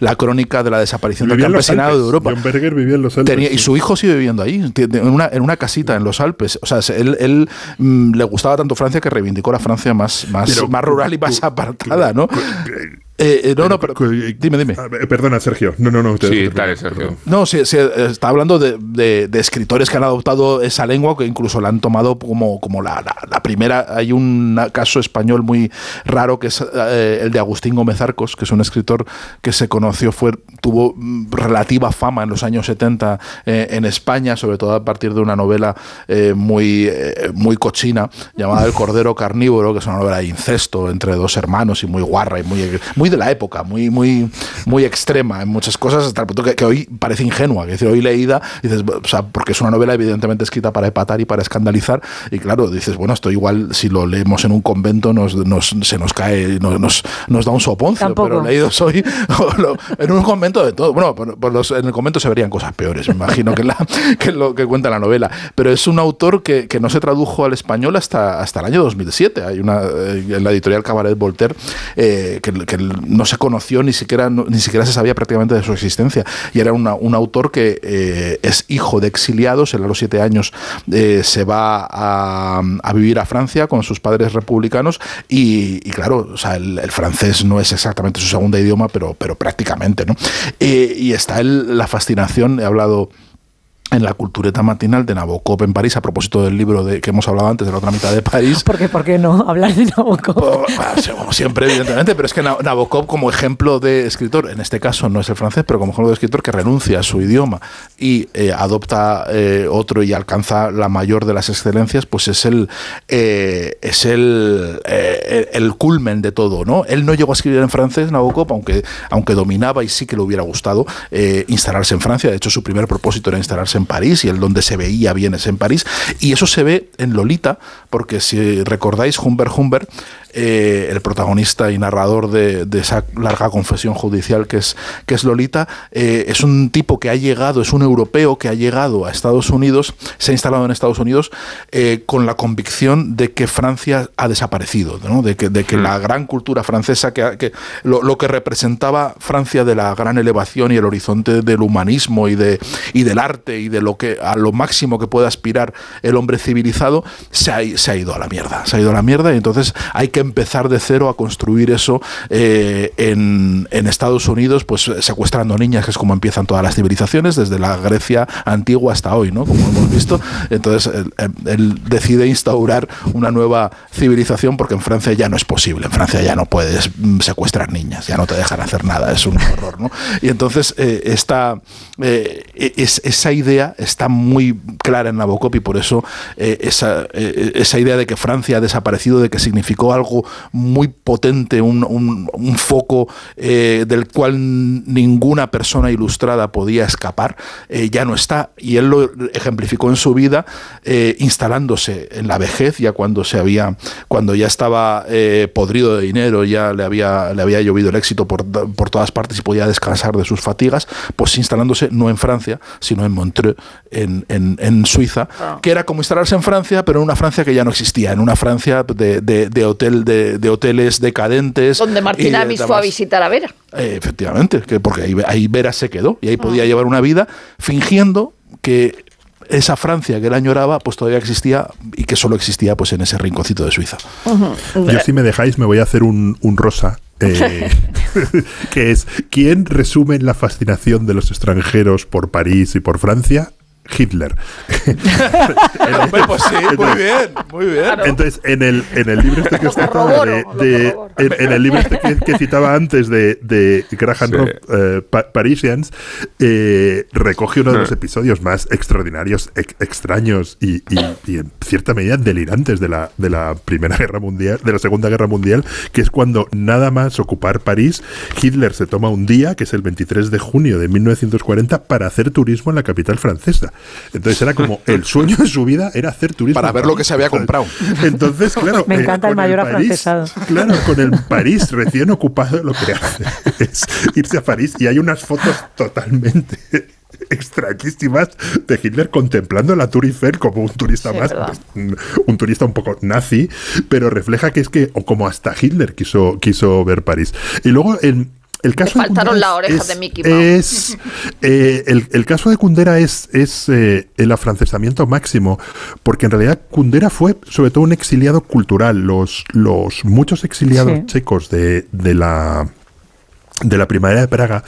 la, crónica de la desaparición del campesinado de Europa. John Berger vivía en los Alpes. y su hijo sigue viviendo ahí, en una, en una casita en los Alpes. O sea, él, él mm, le gustaba tanto Francia que reivindicó la Francia más, más, más rural y más apartada, ¿no? Eh, eh, no, no, pero dime, dime. Ah, eh, Perdona, Sergio. No, no, no. te- Sí, te- dale, Sergio. No, sí, sí, está hablando de, de- de escritores que han adoptado esa lengua, que incluso la han tomado como, como la, la- la primera. Hay un caso español muy raro que es eh, el de Agustín Gómez Arcos, que es un escritor que se conoció, fue, tuvo mm, relativa fama en los años 70 eh, en España, sobre todo a partir de una novela eh, muy, eh, muy cochina llamada El Cordero Carnívoro, que es una novela de incesto entre dos hermanos y muy guarra y muy, muy de la época, muy, muy, muy extrema en muchas cosas, hasta el punto que, que hoy parece ingenua. Que decir, hoy leída, dices, o sea, porque es una novela evidentemente escrita para epatar y para escandalizar, y claro, dices, bueno, esto igual si lo leemos en un convento nos, nos- se nos cae, nos, nos, nos da un soponcio, Tampoco. pero leídos hoy en un convento de todo. Bueno, por- por los- en el convento se verían cosas peores, me imagino, que, la, que lo que cuenta la novela. Pero es un autor que, que no se tradujo al español hasta, hasta el año 2007. Hay una eh, en la editorial Cabaret Voltaire eh, que, que no se conoció ni siquiera, ni siquiera se sabía prácticamente de su existencia. Y era un autor que eh, es hijo de exiliados. Él a los siete años eh, se va a, a vivir a Francia con sus padres republicanos. Y, claro, o sea, el, el francés no es exactamente su segundo idioma, pero, pero prácticamente, ¿no? Eh, y está el- la fascinación, he hablado en la cultureta matinal de Nabokov en París, a propósito del libro de, que hemos hablado antes de la otra mitad de París. Porque, ¿por qué no hablar de Nabokov? Ah, Como siempre, evidentemente, pero es que Na- Nabokov, como ejemplo de escritor, en este caso no es el francés, pero como ejemplo de escritor que renuncia a su idioma y eh, adopta eh, otro y alcanza la mayor de las excelencias, pues es el eh, es el, el culmen de todo, ¿no? Él no llegó a escribir en francés, Nabokov, aunque, aunque dominaba y sí que le hubiera gustado instalarse en Francia. De hecho, su primer propósito era instalarse en París y el donde se veía bien es en París. Y eso se ve en Lolita, porque si recordáis, Humbert Humbert, eh, el protagonista y narrador de, de esa larga confesión judicial que es, que es Lolita, eh, es un tipo que ha llegado, es un europeo que ha llegado a Estados Unidos, se ha instalado en Estados Unidos eh, con la convicción de que Francia ha desaparecido, ¿no? de, que, de que la gran cultura francesa, que, que lo, lo que representaba Francia de la gran elevación y el horizonte del humanismo y, de, y del arte y de lo que a lo máximo que puede aspirar el hombre civilizado, se ha, se ha ido a la mierda. Se ha ido a la mierda y entonces hay que empezar de cero a construir eso eh, en, Estados Unidos, pues secuestrando niñas, que es como empiezan todas las civilizaciones, desde la Grecia antigua hasta hoy, ¿no? Como hemos visto. Entonces él, decide instaurar una nueva civilización porque en Francia ya no es posible. En Francia ya no puedes mm, secuestrar niñas, ya no te dejan hacer nada, es un horror, ¿no? Y entonces eh, esta, eh, es- esa idea está muy clara en Nabokov y por eso eh, eh, esa idea de que Francia ha desaparecido, de que significó algo muy potente, un, un- foco eh, del cual ninguna persona ilustrada podía escapar, eh, ya no está. Y él lo ejemplificó en su vida eh, instalándose en la vejez, ya cuando se había, cuando ya estaba podrido de dinero, ya le había, le había llovido el éxito por, por todas partes y podía descansar de sus fatigas, pues instalándose no en Francia, sino en Montreux, en, en- en Suiza, Ah. que era como instalarse en Francia, pero en una Francia que ya no existía, en una Francia de, de- de hotel, de, de hoteles decadentes. Donde Martín Amis fue a visitar a Vera. Eh, efectivamente, que porque ahí, ahí Vera se quedó y ahí podía Ah. llevar una vida fingiendo que esa Francia que él añoraba pues todavía existía y que solo existía pues en ese rinconcito de Suiza. Yo si me dejáis me voy a hacer un, un rosa. eh, que es ¿quién resume la fascinación de los extranjeros por París y por Francia? Hitler. Hombre, pues sí, muy bien, muy bien. Entonces, en el, en el libro este que os citaba de, de- en, en el libro este que, que citaba antes de, de Graham Sí. Roth, eh, Pa- Parisians, eh, recoge uno de los episodios más extraordinarios, ex- extraños y, y- y en cierta medida delirantes de la, de la Primera Guerra Mundial, de la Segunda Guerra Mundial, que es cuando nada más ocupar París, Hitler se toma un día, que es el 23 de junio de 1940, para hacer turismo en la capital francesa. Entonces era como el sueño de su vida era hacer turismo. Para en ver lo que se había comprado. Entonces, claro. Me eh, encanta el mayor afrancesado. Claro, con el París recién ocupado, lo que hace es irse a París y hay unas fotos totalmente extrañísimas de Hitler contemplando la Tour Eiffel como un turista Sí, más, verdad. pues, un, un turista un poco nazi, pero refleja que es que, o como hasta Hitler quiso, quiso ver París. Y luego el, el caso de faltaron Kundera las es- orejas de Mickey Mouse. es, eh, el, el caso de Kundera es, es eh, el afrancesamiento máximo, porque en realidad Kundera fue sobre todo un exiliado cultural. Los, los muchos exiliados Sí. checos de, de la de la primavera de Praga,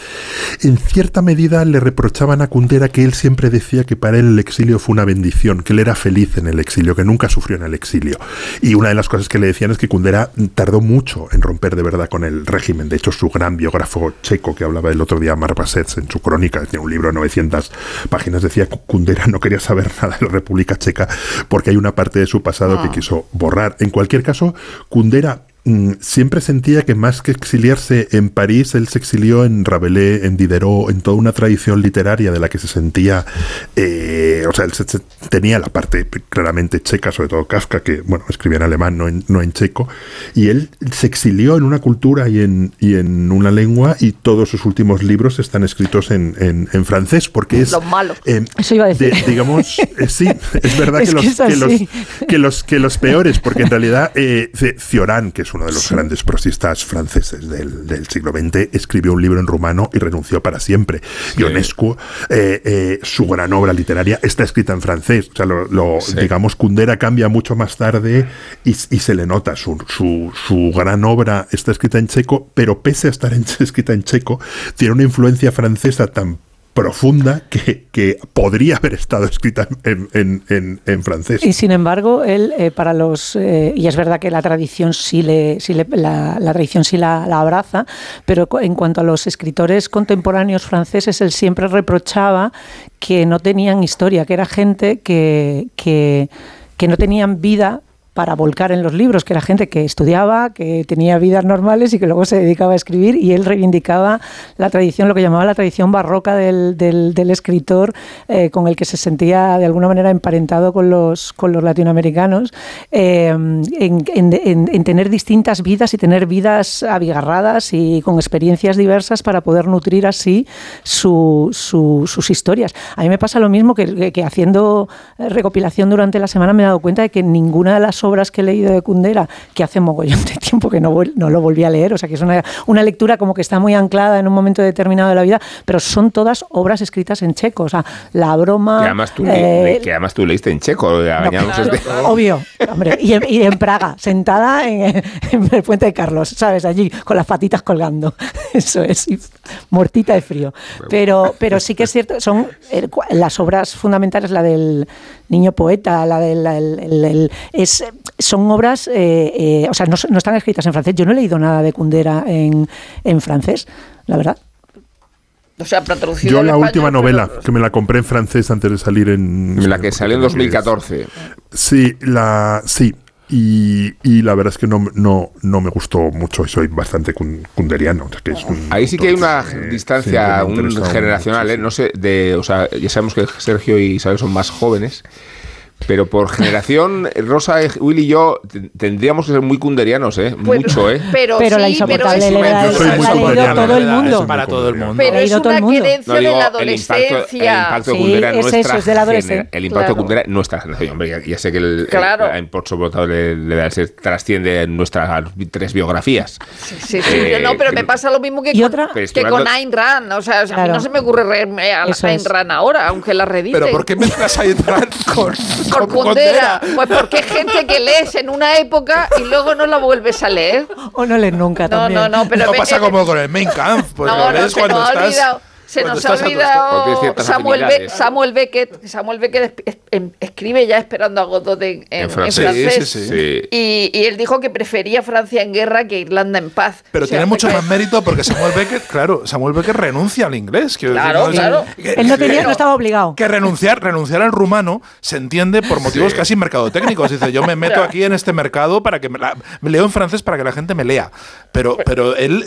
en cierta medida le reprochaban a Kundera que él siempre decía que para él el exilio fue una bendición, que él era feliz en el exilio, que nunca sufrió en el exilio. Y una de las cosas que le decían es que Kundera tardó mucho en romper de verdad con el régimen. De hecho, su gran biógrafo checo que hablaba el otro día, Marpasets, en su crónica, tiene un libro de 900 páginas, decía que Kundera no quería saber nada de la República Checa porque hay una parte de su pasado que quiso borrar. En cualquier caso, Kundera siempre sentía que más que exiliarse en París, él se exilió en Rabelais, en Diderot, en toda una tradición literaria de la que se sentía, eh, o sea, él se- se- tenía la parte claramente checa, sobre todo Kafka, que, bueno, escribía en alemán, no en, no en checo, y él se exilió en una cultura y en, y en una lengua, y todos sus últimos libros están escritos en, en- en francés, porque es... Los malos. eh, Eso iba a decir. de- digamos, eh, sí, es verdad Es que, que los, es que, los, que, los, que los peores, porque en realidad eh, Cioran, que es uno de los grandes prosistas franceses del, del siglo XX, escribió un libro en rumano y renunció para siempre. Ionescu, eh, eh, su gran obra literaria, está escrita en francés. O sea, lo, lo- digamos, Kundera cambia mucho más tarde y, y se le nota. Su, su, su gran obra está escrita en checo, pero pese a estar en- escrita en checo, tiene una influencia francesa tan profunda que, que podría haber estado escrita en, en- en- en francés. Y sin embargo, él eh, para los eh, y es verdad que la tradición sí le, sí le- la, tradición sí la, abraza, pero en cuanto a los escritores contemporáneos franceses, él siempre reprochaba que no tenían historia, que era gente que, que, que no tenían vida para volcar en los libros, que era gente que estudiaba, que tenía vidas normales y que luego se dedicaba a escribir y él reivindicaba la tradición, lo que llamaba la tradición barroca del, del- escritor, eh, con el que se sentía de alguna manera emparentado con los, con los latinoamericanos, eh, en, en- en- en tener distintas vidas y tener vidas abigarradas y con experiencias diversas para poder nutrir así su- su- sus historias. A mí me pasa lo mismo que, que- que haciendo eh, recopilación durante la semana me he dado cuenta de que ninguna de las obras que he leído de Kundera, que hace mogollón de tiempo que no, no lo volví a leer, o sea que es una, una lectura como que está muy anclada en un momento determinado de la vida, pero son todas obras escritas en checo, o sea, la broma... Que además tú, eh, que además tú leíste en checo. no, claro, Obvio, hombre. Y en, y en Praga, sentada en, en el puente de Carlos, ¿sabes? Allí, con las patitas colgando. Eso es, y muertita de frío. Pero, pero sí que es cierto, son eh, las obras fundamentales, la del niño poeta, la del. el- el- el- es, son obras, eh, eh, o sea, no, no están escritas en francés. Yo no he leído nada de Kundera en, en francés, la verdad. O sea, Yo la última pero- novela, que me la compré en francés antes de salir en... La que salió en 2014. Sí, la, sí. Y, y la verdad es que no, no, no me gustó mucho y soy bastante kun- kunderiano. o sea, que es un Ahí sí que hay una distancia un generacional, ¿eh? No sé, de, o sea, ya sabemos que Sergio y Isabel son más jóvenes, pero por generación, Rosa, Will y yo tendríamos que ser muy kunderianos, ¿eh? Pues, Mucho, ¿eh? Pero, Pero la sí, insoportable pero la muy ha leído todo el la mundo. es para todo el mundo. pero es una querencia No, digo, de la el impacto, el adolescencia. impacto de Sí, Kundera en es nuestra eso, es de la adolescencia. El impacto Claro. de Kundera en nuestra generación. Hombre, ya, ya sé que el, Claro. el, el por sobre todo le, le- se trasciende en nuestras tres biografías. Sí, sí, Eh, yo no, pero me que- pasa lo mismo que ¿Y con, otra? Que con Ayn Rand. O sea, a mí Claro. no se me ocurre leerme a la Eso Ayn. Rand ahora, aunque la redite. Pero ¿por qué mezclas a Ayn Rand con, Kundera. Pues porque hay gente que lees en una época y luego no la vuelves a leer. O no lees nunca No, también. no, no, pero no pasa como con el Main Camp, pues no, lo no, lees cuando estás. olvidado. Se nos ha olvidado Samuel, Be-. Samuel Beckett. Samuel Beckett es- es- escribe ya esperando a Godot en, en- En en francés. francés. Sí, sí, Sí. Y, y él dijo que prefería Francia en guerra que Irlanda en paz. Pero O sea, tiene mucho más mérito porque Samuel Beckett, claro, Samuel Beckett renuncia al inglés. quiero decir, Claro, claro. que- Él no, tenía, no estaba obligado. que renunciar, renunciar al rumano se entiende por motivos casi mercadotécnicos. Dice, yo me meto aquí en este mercado para que me, la- me leo en francés para que la gente me lea. Pero, pero él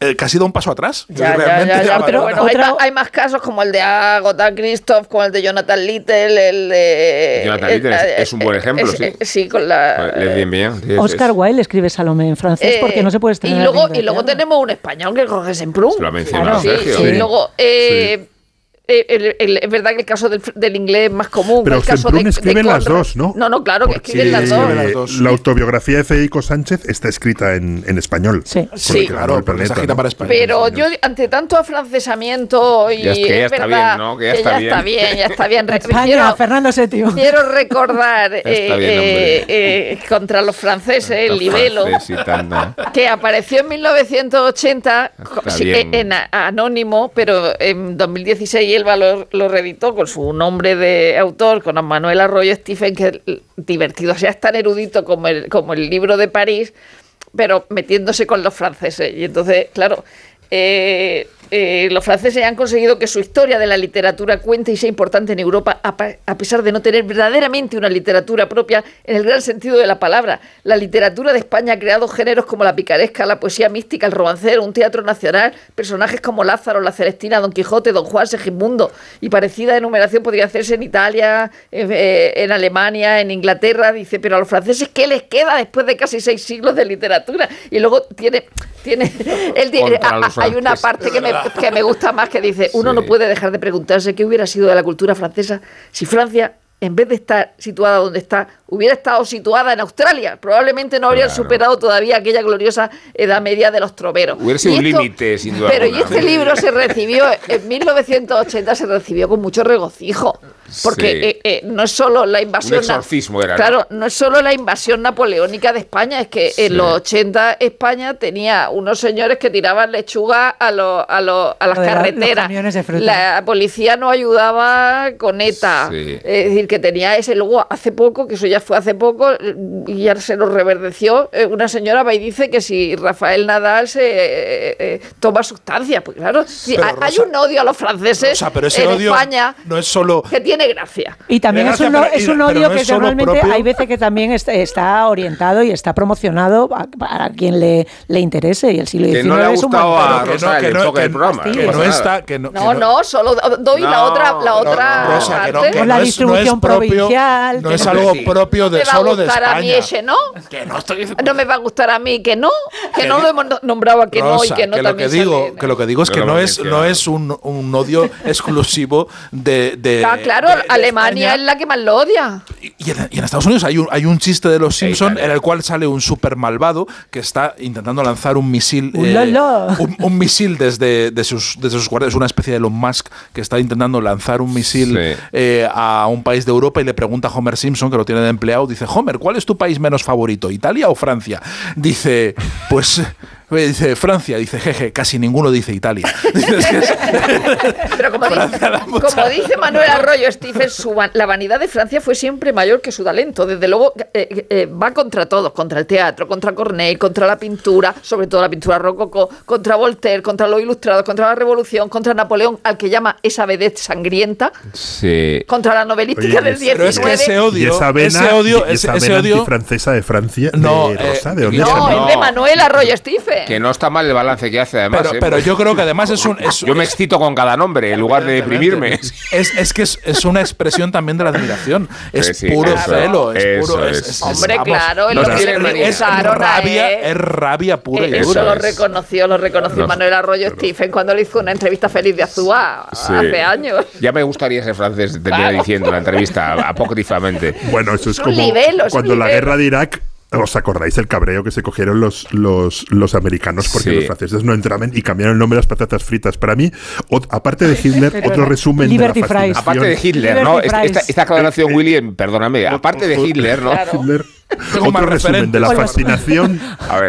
eh, casi da un paso atrás. Ya, Realmente ya, ya, pero bueno, Otro- hay más casos como el de Agatha Christoph, como el de Jonathan Little, el de... Jonathan Little es- eh, es un buen ejemplo, es- sí. eh, Sí, con la... Le bien, bien. sí, es- Oscar es- Wilde escribe Salomé en francés eh, porque no se puede estrenar y luego, y luego tenemos un español que es Jorge Semprún. Se lo ha mencionado Sergio. sí, Sí. luego... eh, eh, es verdad que el caso del, del inglés es más común. Pero el caso Semprún de, las dos, ¿no? No, no, claro que Porque escriben las dos. La autobiografía de Federico Sánchez está escrita en, en español. Sí, Sí. claro, porque se agita para España. Pero yo, ante tanto afrancesamiento, y Ya es que ya es está verdad bien, ¿no? Que ya está bien. está bien, ya está bien. España, quiero- Fernando VII. Quiero recordar eh, bien, eh, eh, contra los franceses, el libelo, ¿no? que apareció en 1980 Está sí, bien. en anónimo, pero en 2016 Lo, lo reeditó con su nombre de autor, con Manuel Arroyo Stephen, que divertido, o sea, es tan erudito como el, como el libro de París, pero metiéndose con los franceses. Y entonces, claro, eh, eh, los franceses han conseguido que su historia de la literatura cuente y sea importante en Europa, a, pesar de no tener verdaderamente una literatura propia en el gran sentido de la palabra. La literatura de España ha creado géneros como la picaresca, la poesía mística, el romancero, un teatro nacional, personajes como Lázaro, la Celestina, Don Quijote, Don Juan, Segismundo. Y parecida enumeración podría hacerse en Italia, en, eh, en Alemania, en Inglaterra. Dice, pero a los franceses, ¿qué les queda después de casi seis siglos de literatura? Y luego tiene. tiene Contra a- hay una parte que me, que me gusta más que dice, uno no puede dejar de preguntarse qué hubiera sido de la cultura francesa si Francia, en vez de estar situada donde está, hubiera estado situada en Australia. Probablemente no habrían Claro. superado todavía aquella gloriosa Edad Media de los troveros. Hubiera sido un límite, sin duda Pero y este libro se recibió, en 1980 se recibió con mucho regocijo. Porque Sí. eh, eh, no es solo la invasión... Un exorcismo era. Claro, no es solo la invasión napoleónica de España, es que en los 80 España tenía unos señores que tiraban lechuga a, los- a, los- a las Lo de la- los carreteras. camiones de fruta. La policía no ayudaba con ETA. Sí. Es decir, que tenía ese. Luego, hace poco, que eso ya fue hace poco, eh, y ya se nos reverdeció, eh, una señora va y dice que si Rafael Nadal se eh, eh, toma sustancias. Pues claro, Pero, hay, hay Rosa- un odio a los franceses Rosa, pero ese en odio España no es solo que tiene gracia. Y también es Gracias, un, pero- es un odio no que es normalmente propio- hay veces que también está, orientado y está promocionado a, a quien le, le interese. Y el siglo XIX Que no le ha es un gustado a Rosa que el no- que- del programa. que no está, que no, No, no, solo doy la otra, la otra Rosa, que no, parte. que Con no la es- distribución no es propio- provincial, No es algo Sí. Propio de ¿Te va a solo de gustar a mí España. ese no? Que no estoy diciendo- No me va a gustar a mí que no, que no lo hemos no- nombrado a que no y Rosa, que no lo que también digo, sale. que lo que digo es que lo no es, no es un, un odio exclusivo de, de- Ah, claro, de- de Alemania España. es la que más lo odia. Y en, y en Estados Unidos hay un, hay un chiste de los Simpson Italia. en el cual sale un super malvado que está intentando lanzar un misil ¡Uh, eh, la, la! un, un misil desde de sus, desde sus guardias, una especie de Elon Musk que está intentando lanzar un misil Sí. eh, a un país de Europa y le pregunta a Homer Simpson, que lo tiene de dice, Homer, ¿cuál es tu país menos favorito, Italia o Francia? Dice, pues... eh, Dice Francia, dice jeje, casi ninguno dice Italia. Dice, "Es que es- Pero como dice, como dice Manuel Arroyo Stephen, su la vanidad de Francia fue siempre mayor que su talento. Desde luego eh, eh, va contra todos, contra el teatro, contra Corneille, contra la pintura, sobre todo la pintura rococó, contra Voltaire, contra los ilustrados, contra la revolución, contra Napoleón, al que llama esa vedette sangrienta, Sí. contra la novelística Oye, del ese- 19. pero es que ese odio, esa vena, ese odio, y ese, esa ese vena odio, antifrancesa de Francia, No, de Rosa, eh, ¿de dónde no, es de Manuel Arroyo Stephen. Que no está mal el balance que hace, además. pero, ¿eh? pero yo creo que además es un, es- Yo me excito con cada nombre en lugar de deprimirme. Es, es que es, es una expresión también de la admiración. Es Sí, sí, puro celo. Es puro. es. es- es- Hombre, vamos, claro, lo que es rabia, él. es rabia pura y Eh, dura. Eso lo reconoció, lo reconoció No, Manuel Arroyo Stephen cuando le hizo una entrevista a Félix de Azúa Sí. hace años. Ya me gustaría ser francés, terminé Claro. diciendo en la entrevista, apócrifamente. Bueno, eso es, como libelo, cuando la guerra de Irak. ¿Os acordáis el cabreo que se cogieron los, los, los americanos porque Sí. los franceses no entraban y cambiaron el nombre de las patatas fritas? Para mí, ot- aparte de Hitler, Pero otro resumen Liberty de la Fries. fascinación. Aparte de Hitler, ¿no? Esta, esta- esta aclaración, William, perdóname. Aparte de Hitler, ¿no? Claro. Hitler, otro resumen de la fascinación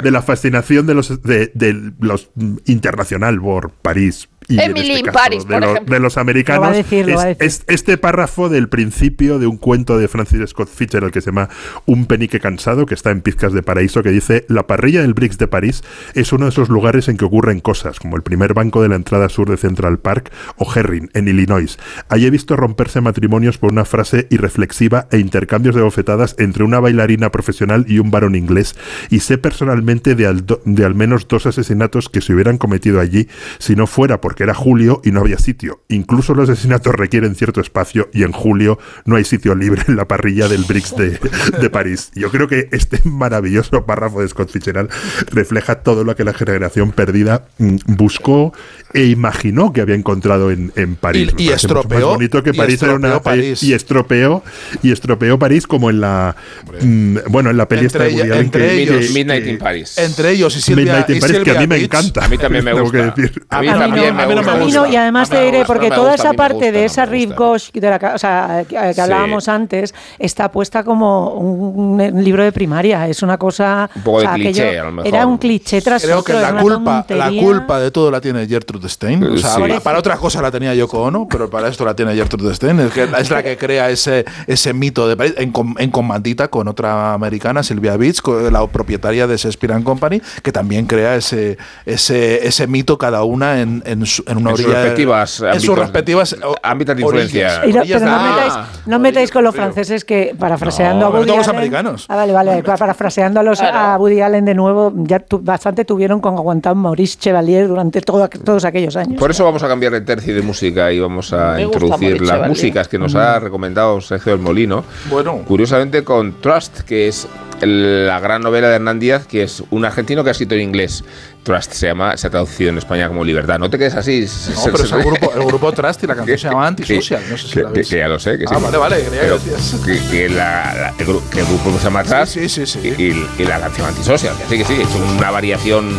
de la fascinación de los de, de los mm, internacional por París y en Emily este in caso, Paris, de, por lo- ejemplo. de los americanos Lo va a decir, lo es, va a decir. es este párrafo del principio de un cuento de Francis Scott Fitzgerald que se llama Un penique cansado que está en Pizcas de Paraíso que dice la parrilla del Brix de París es uno de esos lugares en que ocurren cosas como el primer banco de la entrada sur de Central Park o Herring en Illinois allí he visto romperse matrimonios por una frase irreflexiva e intercambios de bofetadas entre una bailarina profesional y un varón inglés y sé personalmente de al, do- de al menos dos asesinatos que se hubieran cometido allí si no fuera porque porque era julio y no había sitio. Incluso los asesinatos requieren cierto espacio y en julio no hay sitio libre en la parrilla del Brix de, de París. Yo creo que este maravilloso párrafo de Scott Fitzgerald refleja todo lo que la generación perdida mm, buscó e imaginó que había encontrado en, en París. Y- y más estropeó- bonito que y París era una estropeó París. y estropeó y estropeó París como en la mm, bueno en la peli esta Entre de Woody ella- Allen entre ellos- que- Midnight in Paris. Entre ellos y Silvia, Midnight in y Paris, que a mí me encanta. A mí también me tengo gusta. que decir. A mí A mí también no, me a mí no me gusta. A mí no, y además No te diré, gusta, porque no toda gusta, esa parte gusta, de esa gusta. Gauche de la, ca- o sea, que, que Sí. hablábamos antes, está puesta como un, un libro de primaria. Es una cosa. Un poco de o sea, cliché, a lo mejor. Era un cliché tras Creo otro. que la culpa, la culpa de todo la tiene Gertrude Stein. O sea, Sí. para, para otras cosas la tenía Yoko Ono, pero para esto la tiene Gertrude Stein. Es, que es la que crea ese, ese mito de París en, com- en comandita con otra americana, Silvia Beach, la propietaria de Shakespeare and Company, que también crea ese, ese, ese mito cada una en, en, su- en una En sus respectivas en ámbitos- sus respectivas ámbitos de influencia. Y no, pero no metáis, no metáis con los franceses que, parafraseando No, a Woody todos los Allen- americanos. Ah, vale, vale. Parafraseando a, los, a Woody Allen de nuevo, ya tu- bastante tuvieron con aguantar Maurice Chevalier durante todo, todos aquellos años. Por eso vamos a cambiar de tercio de música y vamos a Me introducir las Chevalier. músicas que nos Mm. ha recomendado Sergio del Molino. Bueno. Curiosamente con Trust, que es el- la gran novela de Hernán Díaz, que es un argentino que ha escrito en inglés. Trust se llama, se ha traducido en España como libertad. No te quedes así. No, se- pero se- es el grupo, el grupo Trust y la canción se llama Antisocial. No sé si que, la que- que ya lo sé. Que Ah, sí. vale, vale, Pero que, que la- la- el, que el grupo se llama Trust y, y la canción Antisocial. Que sí, que sí, es una variación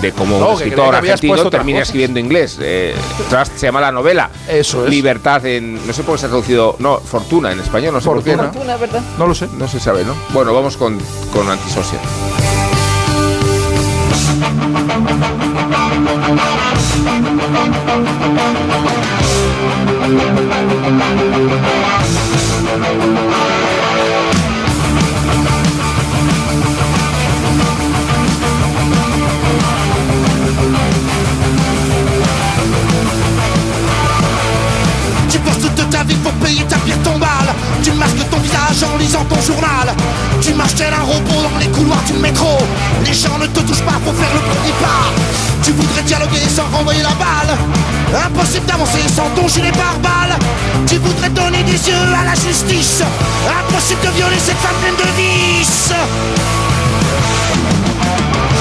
de cómo No, un escritor argentino termina escribiendo inglés. Eh, Trust se llama la novela. Eso es. Libertad en. No sé por qué se ha traducido. No, Fortuna en español, no sé por qué. Fortuna. Fortuna, ¿verdad? No lo sé. No se sabe, ¿no? Bueno, vamos con, con Antisocial. Tu en lisant ton journal. Tu marches tel un robot dans les couloirs du métro. Les gens ne te touchent pas pour faire le premier pas. Tu voudrais dialoguer sans renvoyer la balle. Impossible d'avancer sans ton gilet pare-balles. Tu voudrais donner des yeux à la justice. Impossible de violer cette femme pleine de vices.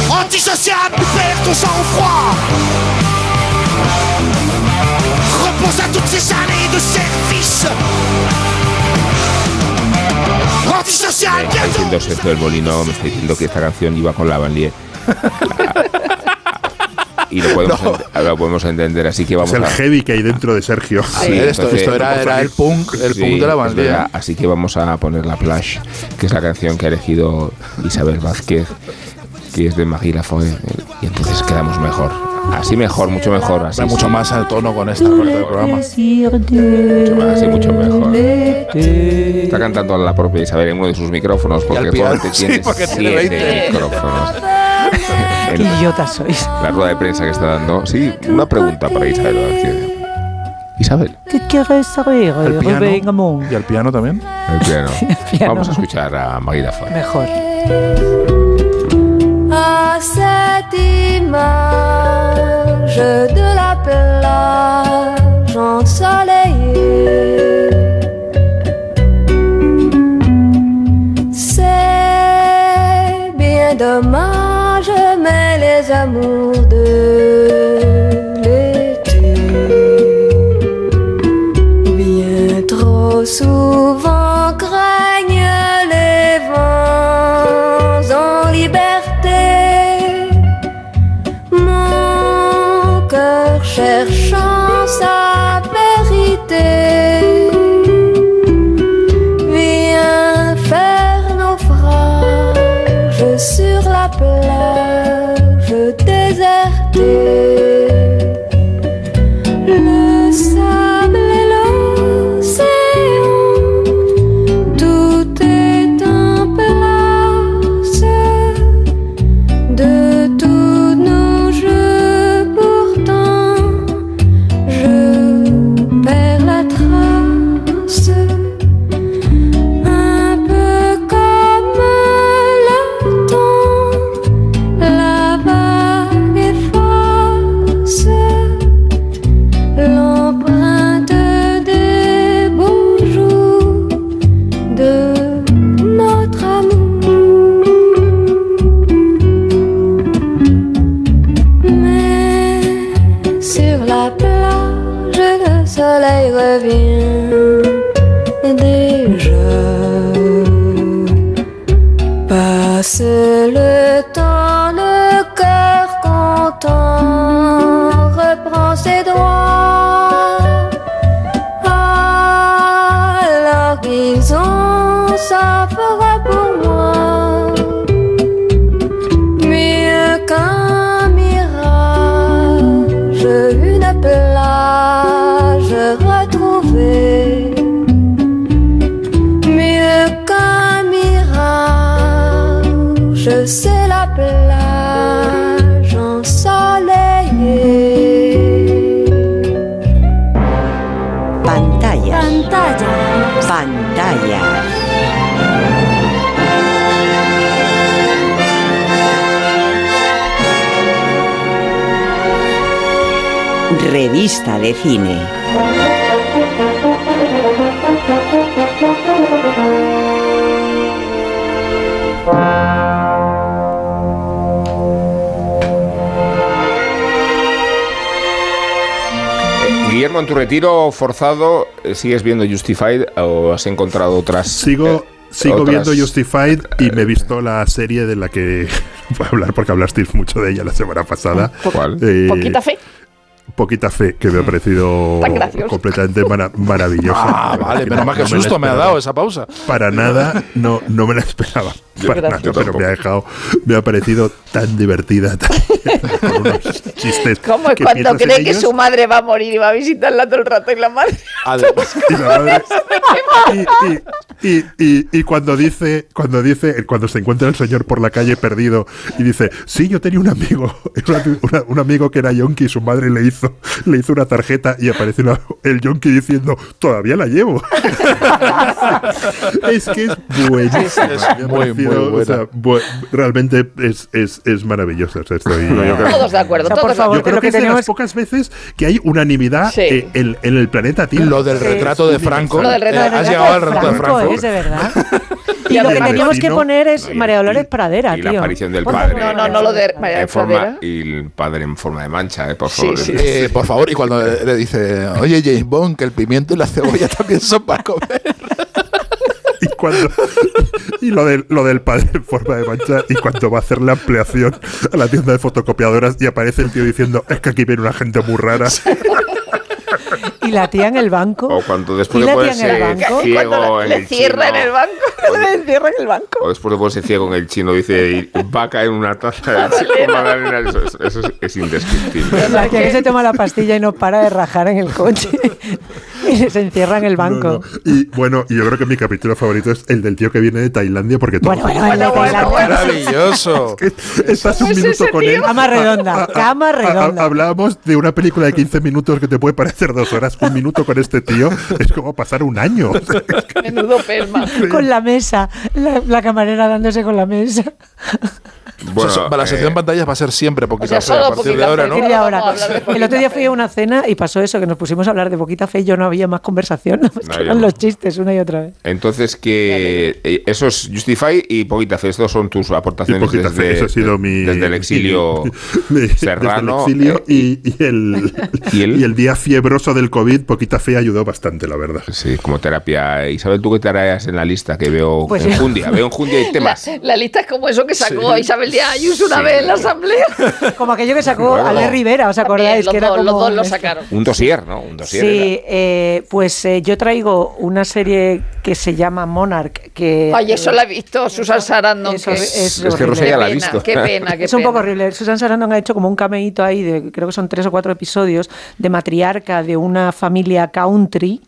Antisocial, tu perds ton sang-froid. Repose à toutes ces années de service. Antisocial, Está diciendo Sergio del Molino, me está diciendo que esta canción iba con la Banlieue. y lo podemos, No. ent- lo podemos entender, así que vamos es el a. heavy que hay dentro de Sergio. Sí, esto, entonces- esto era, era el punk, el Sí, punk de la verdad. Así que vamos a poner la Plash, que es la canción que ha elegido Isabel Vázquez, que es de Maggie Lafoe, y entonces quedamos mejor. Así mejor, mucho mejor. Así mucho sí. más al tono con esta parte del programa. Mucho más, así mucho mejor. Está cantando la propia Isabel en uno de sus micrófonos, porque actualmente sí, tiene porque tiene siete 20. micrófonos. Qué idiotas sois. La rueda de prensa que está dando. Sí, una pregunta para Isabel. Isabel, ¿Qué quieres saber, El piano. Rubén Amón? Y al piano también. el piano. piano. Vamos a escuchar a Maggie Lafoe. Mejor. Cette image de la plage ensoleillée. C'est bien dommage, mais les amours Revista de cine. Guillermo, en tu retiro forzado, eh, ¿sigues viendo Justified o has encontrado otras? Sigo, eh, sigo otras- viendo Justified y me he visto la serie de la que voy a hablar porque hablasteis mucho de ella la semana pasada. ¿Cuál? Eh, Poquita fe. Poquita fe, que me ha parecido Tan gracioso. completamente mara- maravillosa. Ah, vale, menos mal que No me susto me ha dado esa pausa. Para nada, no, no me la esperaba. Para nada, pero me ha dejado, me ha parecido tan divertida, tan- con unos chistes. Como es que cuando cree que ellos su madre va a morir y va a visitarla todo el rato y la madre. y la madre- y, y- y- y cuando dice, cuando dice, cuando se encuentra el señor por la calle perdido y dice, sí, yo tenía un amigo, una- un amigo que era yonki y su madre le hizo, le hizo una tarjeta y aparece una- el yonki diciendo, todavía la llevo. es que es buenísima. Es muy, parecido, muy buena. o sea, bu- realmente es, es, es maravillosa. o sea, estoy- Todos de acuerdo, O sea, por de favor, yo creo lo que, que es de tenemos- las pocas veces que hay unanimidad Sí. eh, en, en el planeta Tierra. Lo del retrato de Franco. Lo del retrato eh, de has Franco. llegado al retrato de Franco Franco. es, de verdad. Y Y lo que teníamos que poner es María Dolores Pradera, y la tío. aparición del padre. No, no, no lo de María en forma, Pradera. y el padre en forma de mancha, eh, por Sí, favor. sí. Eh, por favor, y cuando le le dice, oye James Bond, que el pimiento y la cebolla también son para comer. y cuando y lo del lo del padre en forma de mancha y cuando va a hacer la ampliación a la tienda de fotocopiadoras y aparece el tío diciendo es que aquí viene una gente muy rara Y la tía en el banco. O cuando ¿Y después de ponerse en el banco? ciego en le el cierra en chino, el banco. Le cierra en el banco. O después de ponerse ciego en el chino, dice, y va a caer una taza de magdalena. Eso, es- eso es, es indescriptible. La tía que se toma la pastilla y no para de rajar en el coche. y se encierra en el banco. No, no. y bueno y yo creo que mi capítulo favorito es el del tío que viene de Tailandia porque todo Bueno, bueno, bueno, Bueno, bueno, Maravilloso. que estás un es minuto con tío? él Cama redonda, cama redonda. Hablábamos de una película de 15 minutos que te puede parecer dos horas. Un minuto con este tío es como pasar un año. Menudo pelma. Con la mesa, la, la camarera dándose con la mesa. Bueno, O sea, la sección eh, de pantallas va a ser siempre poquita O sea, fe a partir de ahora, fe. ¿no? Y ahora, de el otro día fui a una cena y pasó eso, que nos pusimos a hablar de poquita fe y yo no había más conversación, No, eran los chistes una y otra vez. Entonces, que eh, eso es Justify y Poquita Fe. Estos son tus aportaciones poquita desde, fe, eso ha sido mi. desde el exilio mi- serrano. Desde el exilio eh, y, y el, ¿Y el? y el día fiebroso del COVID, poquita fe ayudó bastante, la verdad. Sí, como terapia. Isabel, ¿tú qué tareas en la lista que veo Pues en sí. Jundia? Veo en Jundia y La, temas. la lista es como eso que sacó Isabel Díaz Ayuso una Sí. vez en la asamblea. Como aquello que sacó Bueno. Ale Rivera, ¿os acordáis? También, los que era como los dos lo un- sacaron. Un dossier, ¿no? Un dossier. Sí, eh, pues eh, yo traigo una serie que se llama Monarch, que Ay, eso la he visto, Susan Sarandon. Eso que- es- Es que horrible. Rosa ya la ha Qué pena, visto. Qué pena, qué es un poco horrible. Susan Sarandon ha hecho como un cameíto ahí, de, creo que son tres o cuatro episodios, de matriarca de una familia country.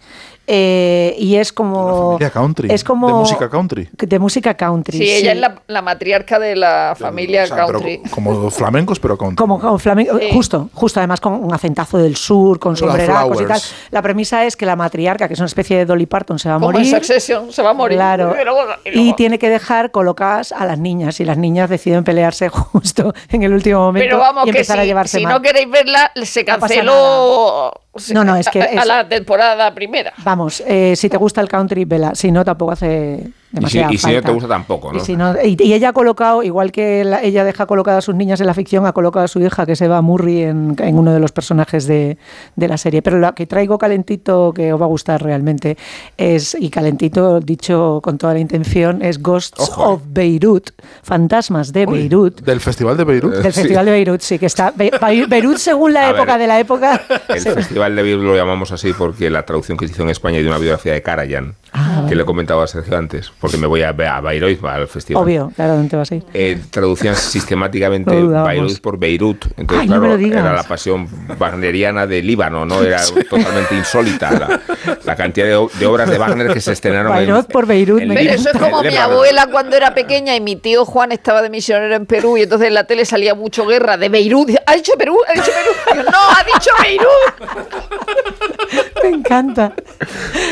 Eh, y es como. Country. Es como. De música country. De música country. Sí, ella es la, la matriarca de la familia O sea, pero country. como flamencos, pero country. Como, como flamenco, Sí. justo, justo además con un acentazo del sur, con Las sombreracos y tal. La premisa es que la matriarca, que es una especie de Dolly Parton, se va a Como en morir. Succession, se va a morir. Claro. Y luego- y Y luego- tiene que dejar colocadas a las niñas. Y las niñas deciden pelearse justo en el último momento Pero vamos, y que empezar a si, llevarse si mal. no queréis verla, se canceló No, no, es que a, a la temporada primera. Vamos, eh, si te gusta el country, vela. Si no, tampoco hace, Y si, demasiada y si no te gusta tampoco, ¿no? Y, si no- y- y ella ha colocado, igual que la- ella deja colocadas a sus niñas en la ficción, ha colocado a su hija, que es Eva Murray, en, en uno de los personajes de, de la serie. Pero lo que traigo calentito, que os va a gustar realmente, es, y calentito dicho con toda la intención, es Ghosts of Beirut, Fantasmas de Beirut. Del Festival de Beirut. Del Festival de Beirut, sí, que está. Be- Be- Beirut, según la A época ver. de la época. El Festival de Beirut lo llamamos así porque la traducción que se hizo en España de una biografía de Karajan, Ah, que le he comentado a Sergio antes, porque me voy a, a Bayreuth, al festival. Obvio, claro, ¿dónde te vas a ir? Eh, traducían sistemáticamente No. Bayreuth por Beirut. Entonces, Ay, claro, era la pasión wagneriana de Líbano, ¿no? Era totalmente insólita la, la cantidad de, obras de Wagner que se estrenaron en, Bayreuth por Beirut. en me Pero Líbano. eso es como mi abuela cuando era pequeña y mi tío Juan estaba de misionero en Perú y entonces en la tele salía mucho guerra de Beirut. ¿Ha dicho Perú? ¿Ha dicho Perú? Yo, no, ha dicho Beirut. Me encanta.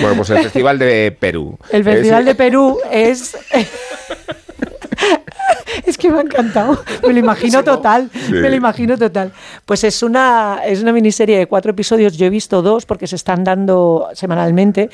Bueno, pues el Festival de Perú. El Festival Es- de Perú es. Es que me ha encantado. Me lo imagino total. Sí. Me lo imagino total. Pues es una, es una miniserie de cuatro episodios. Yo he visto dos porque se están dando semanalmente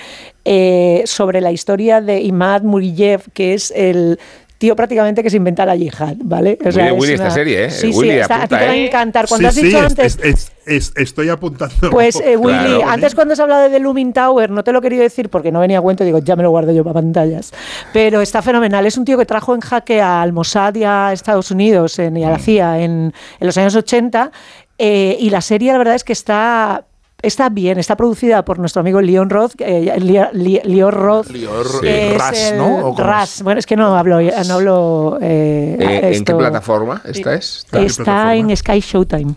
eh, sobre la historia de Imad Muriyev, que es el tío prácticamente que se inventa la yihad, ¿vale? Es Willy esta serie, ¿eh? Sí, Willy, sí, está- a ti te va a ¿eh? encantar. Cuando sí, has dicho antes... es- es- es- estoy apuntando. Pues eh, Willy, Claro. antes cuando se hablaba de The Looming Tower, no te lo quería decir porque no venía a cuento, digo, ya me lo guardo yo para pantallas. Pero está fenomenal. Es un tío que trajo en jaque al Mossad y a Estados Unidos en, y Mm. a la CIA en, en los años 80. eh, y la serie, la verdad es que está. Está bien, está producida por nuestro amigo Leon Roth, eh, Leo- Leo- Leo Roth, Ras, ¿no? ¿O cómo Ras. Bueno, es que no hablo, no hablo eh, Eh, ¿En qué plataforma esta es? Está- Está en Sky Showtime.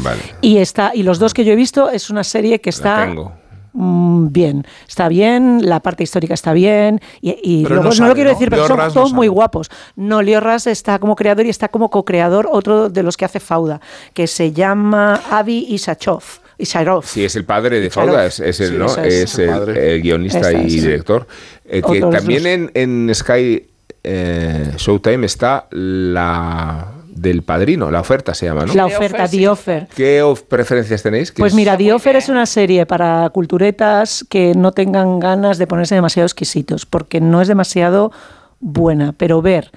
Vale, Y está, y los dos que yo he visto es una serie que está la tengo. mm, bien. Está bien, la parte histórica está bien. Y, luego no lo quiero ¿no? decir, pero Leo son Ras no todos muy guapos. No, Leo Ras está como creador y está como co-creador otro de los que hace Fauda, que se llama Avi Isachov. Isarov. Sí, es el padre de. Fauda, es, es el, Sí, ¿no? es, es. el, El padre. el guionista Esa y director. Eh, que también en, en Sky eh, Showtime está la del padrino, la oferta se llama, ¿no? La The oferta, Offer, sí. The Offer. ¿Qué of- preferencias tenéis? ¿Qué Pues es? mira, The Offer es una serie para culturetas que no tengan ganas de ponerse demasiado exquisitos, porque no es demasiado buena, pero ver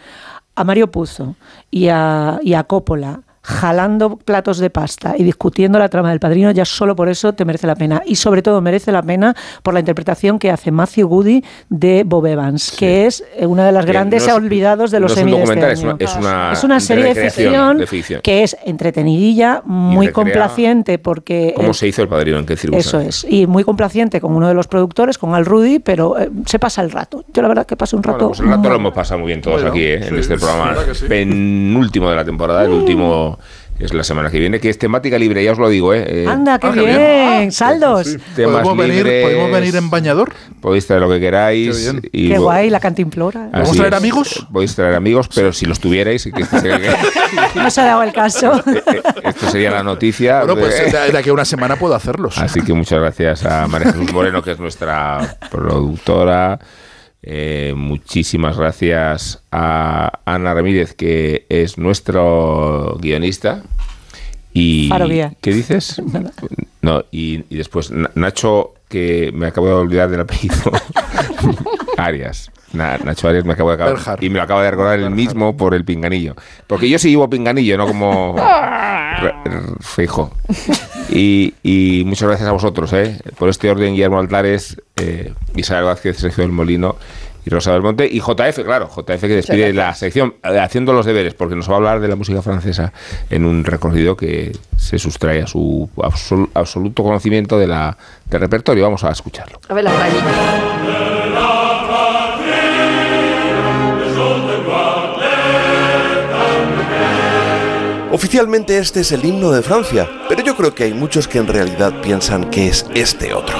a Mario Puzo y a, y a Coppola jalando platos de pasta y discutiendo la trama del padrino, ya solo por eso te merece la pena. Y sobre todo merece la pena por la interpretación que hace Matthew Goody de Bob Evans, que es eh, una de las grandes no es- olvidados de no los es un Emmy de este es año. una- es una Es una serie de ficción, de ficción. que es entretenidilla, muy complaciente porque... ¿Cómo se hizo el padrino? ¿En qué eso circunstancias? es, y muy complaciente con uno de los productores, con Al Rudy, pero eh, se pasa el rato. Yo la verdad que paso un rato... Bueno, pues el rato muy- lo hemos pasado muy bien todos Bueno, aquí, ¿eh? en este sí, programa penúltimo de la temporada, el último es la semana que viene, que es temática libre, ya os lo digo, ¿eh? Eh, Anda, qué Ah, bien, bien. saldos. temas ¿Podemos venir, ¿Podemos venir en bañador? Podéis traer lo que queráis. Qué y Qué guay, la cantimplora. así ¿Vamos a traer es. amigos? Podéis traer amigos, pero si los tuvierais, que esto sería, No se ha dado el caso. esto sería la noticia. Bueno, pues Eh, de, de aquí a una semana puedo hacerlos. Así que muchas gracias a María Jesús Moreno, que es nuestra productora. Eh, muchísimas gracias a Ana Ramírez, que es nuestro guionista. Y. ¿Qué dices? No, y, y después Na- Nacho, que me acabo de olvidar del apellido. Arias. Na- Nacho Arias me acabo de acabar. Berjar. Y me lo acaba de recordar él mismo por el pinganillo. Porque yo sí llevo pinganillo, no como r- fijo. Y, y muchas gracias a vosotros, ¿eh? Por este orden, Guillermo Altares, eh, Isabel Vázquez, Sergio del Molino y Rosa del Monte. Y JF, claro, JF que despide la sección eh, haciendo los deberes, porque nos va a hablar de la música francesa en un recorrido que se sustrae a su absol- absoluto conocimiento de la, del repertorio. Vamos a escucharlo. A ver las Oficialmente este es el himno de Francia, pero yo creo que hay muchos que en realidad piensan que es este otro.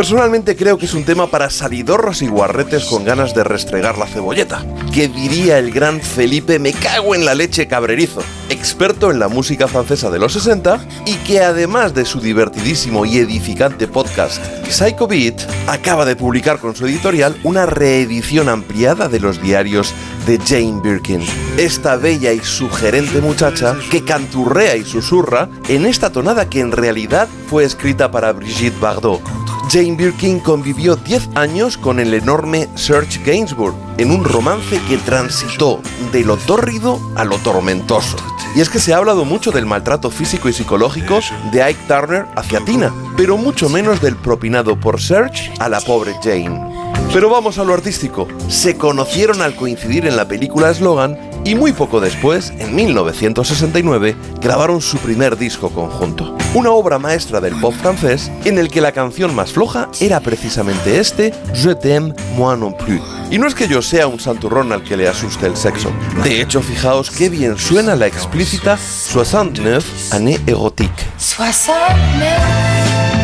Personalmente creo que es un tema para salidorros y guarretes con ganas de restregar la cebolleta. Que diría el gran Felipe Me cago en la leche cabrerizo, experto en la música francesa de los 60 y que además de su divertidísimo y edificante podcast Psycho Beat, acaba de publicar con su editorial una reedición ampliada de los diarios de Jane Birkin. Esta bella y sugerente muchacha que canturrea y susurra en esta tonada que en realidad fue escrita para Brigitte Bardot. Jane Birkin convivió 10 años con el enorme Serge Gainsbourg en un romance que transitó de lo tórrido a lo tormentoso. Y es que se ha hablado mucho del maltrato físico y psicológico de Ike Turner hacia Tina, pero mucho menos del propinado por Serge a la pobre Jane. Pero vamos a lo artístico. Se conocieron al coincidir en la película Slogan y muy poco después, en 1969, grabaron su primer disco conjunto. Una obra maestra del pop francés en el que la canción más floja era precisamente este Je t'aime moi non plus. Y no es que yo sea un santurrón al que le asuste el sexo. De hecho, fijaos qué bien suena la explícita 69 année érotique. 69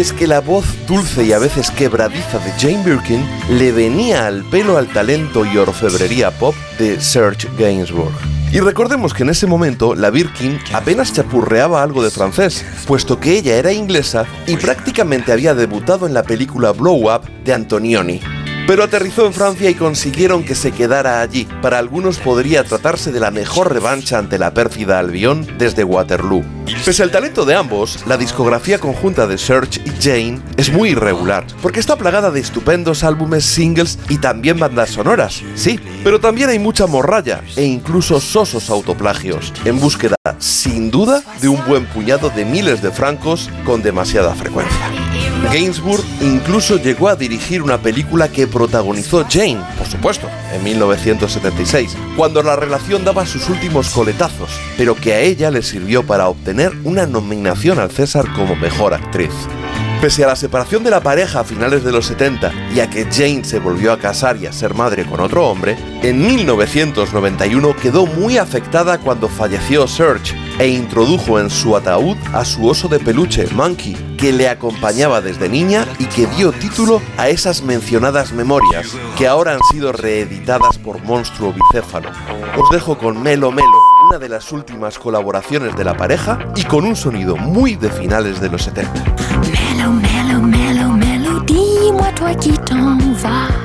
Es que la voz dulce y a veces quebradiza de Jane Birkin le venía al pelo al talento y orfebrería pop de Serge Gainsbourg. Y recordemos que en ese momento la Birkin apenas chapurreaba algo de francés, puesto que ella era inglesa y prácticamente había debutado en la película Blow Up de Antonioni. Pero aterrizó en Francia y consiguieron que se quedara allí. Para algunos podría tratarse de la mejor revancha ante la pérfida Albión desde Waterloo. Pese al talento de ambos, la discografía conjunta de Serge y Jane es muy irregular, porque está plagada de estupendos álbumes, singles y también bandas sonoras, sí, pero también hay mucha morralla e incluso sosos autoplagios, en búsqueda, sin duda, de un buen puñado de miles de francos con demasiada frecuencia. Gainsbourg incluso llegó a dirigir una película que protagonizó Jane, por supuesto, en 1976, cuando la relación daba sus últimos coletazos, pero que a ella le sirvió para obtener una nominación al César como mejor actriz. Pese a la separación de la pareja a finales de los 70 y a que Jane se volvió a casar y a ser madre con otro hombre, en 1991 quedó muy afectada cuando falleció Serge e introdujo en su ataúd a su oso de peluche, Monkey, que le acompañaba desde niña y que dio título a esas mencionadas memorias, que ahora han sido reeditadas por Monstruo Bicéfalo. Os dejo con Melo Melo, una de las últimas colaboraciones de la pareja y con un sonido muy de finales de los 70. Mélo, mélo, mélo, mélo, dis-moi toi qui t'en vas.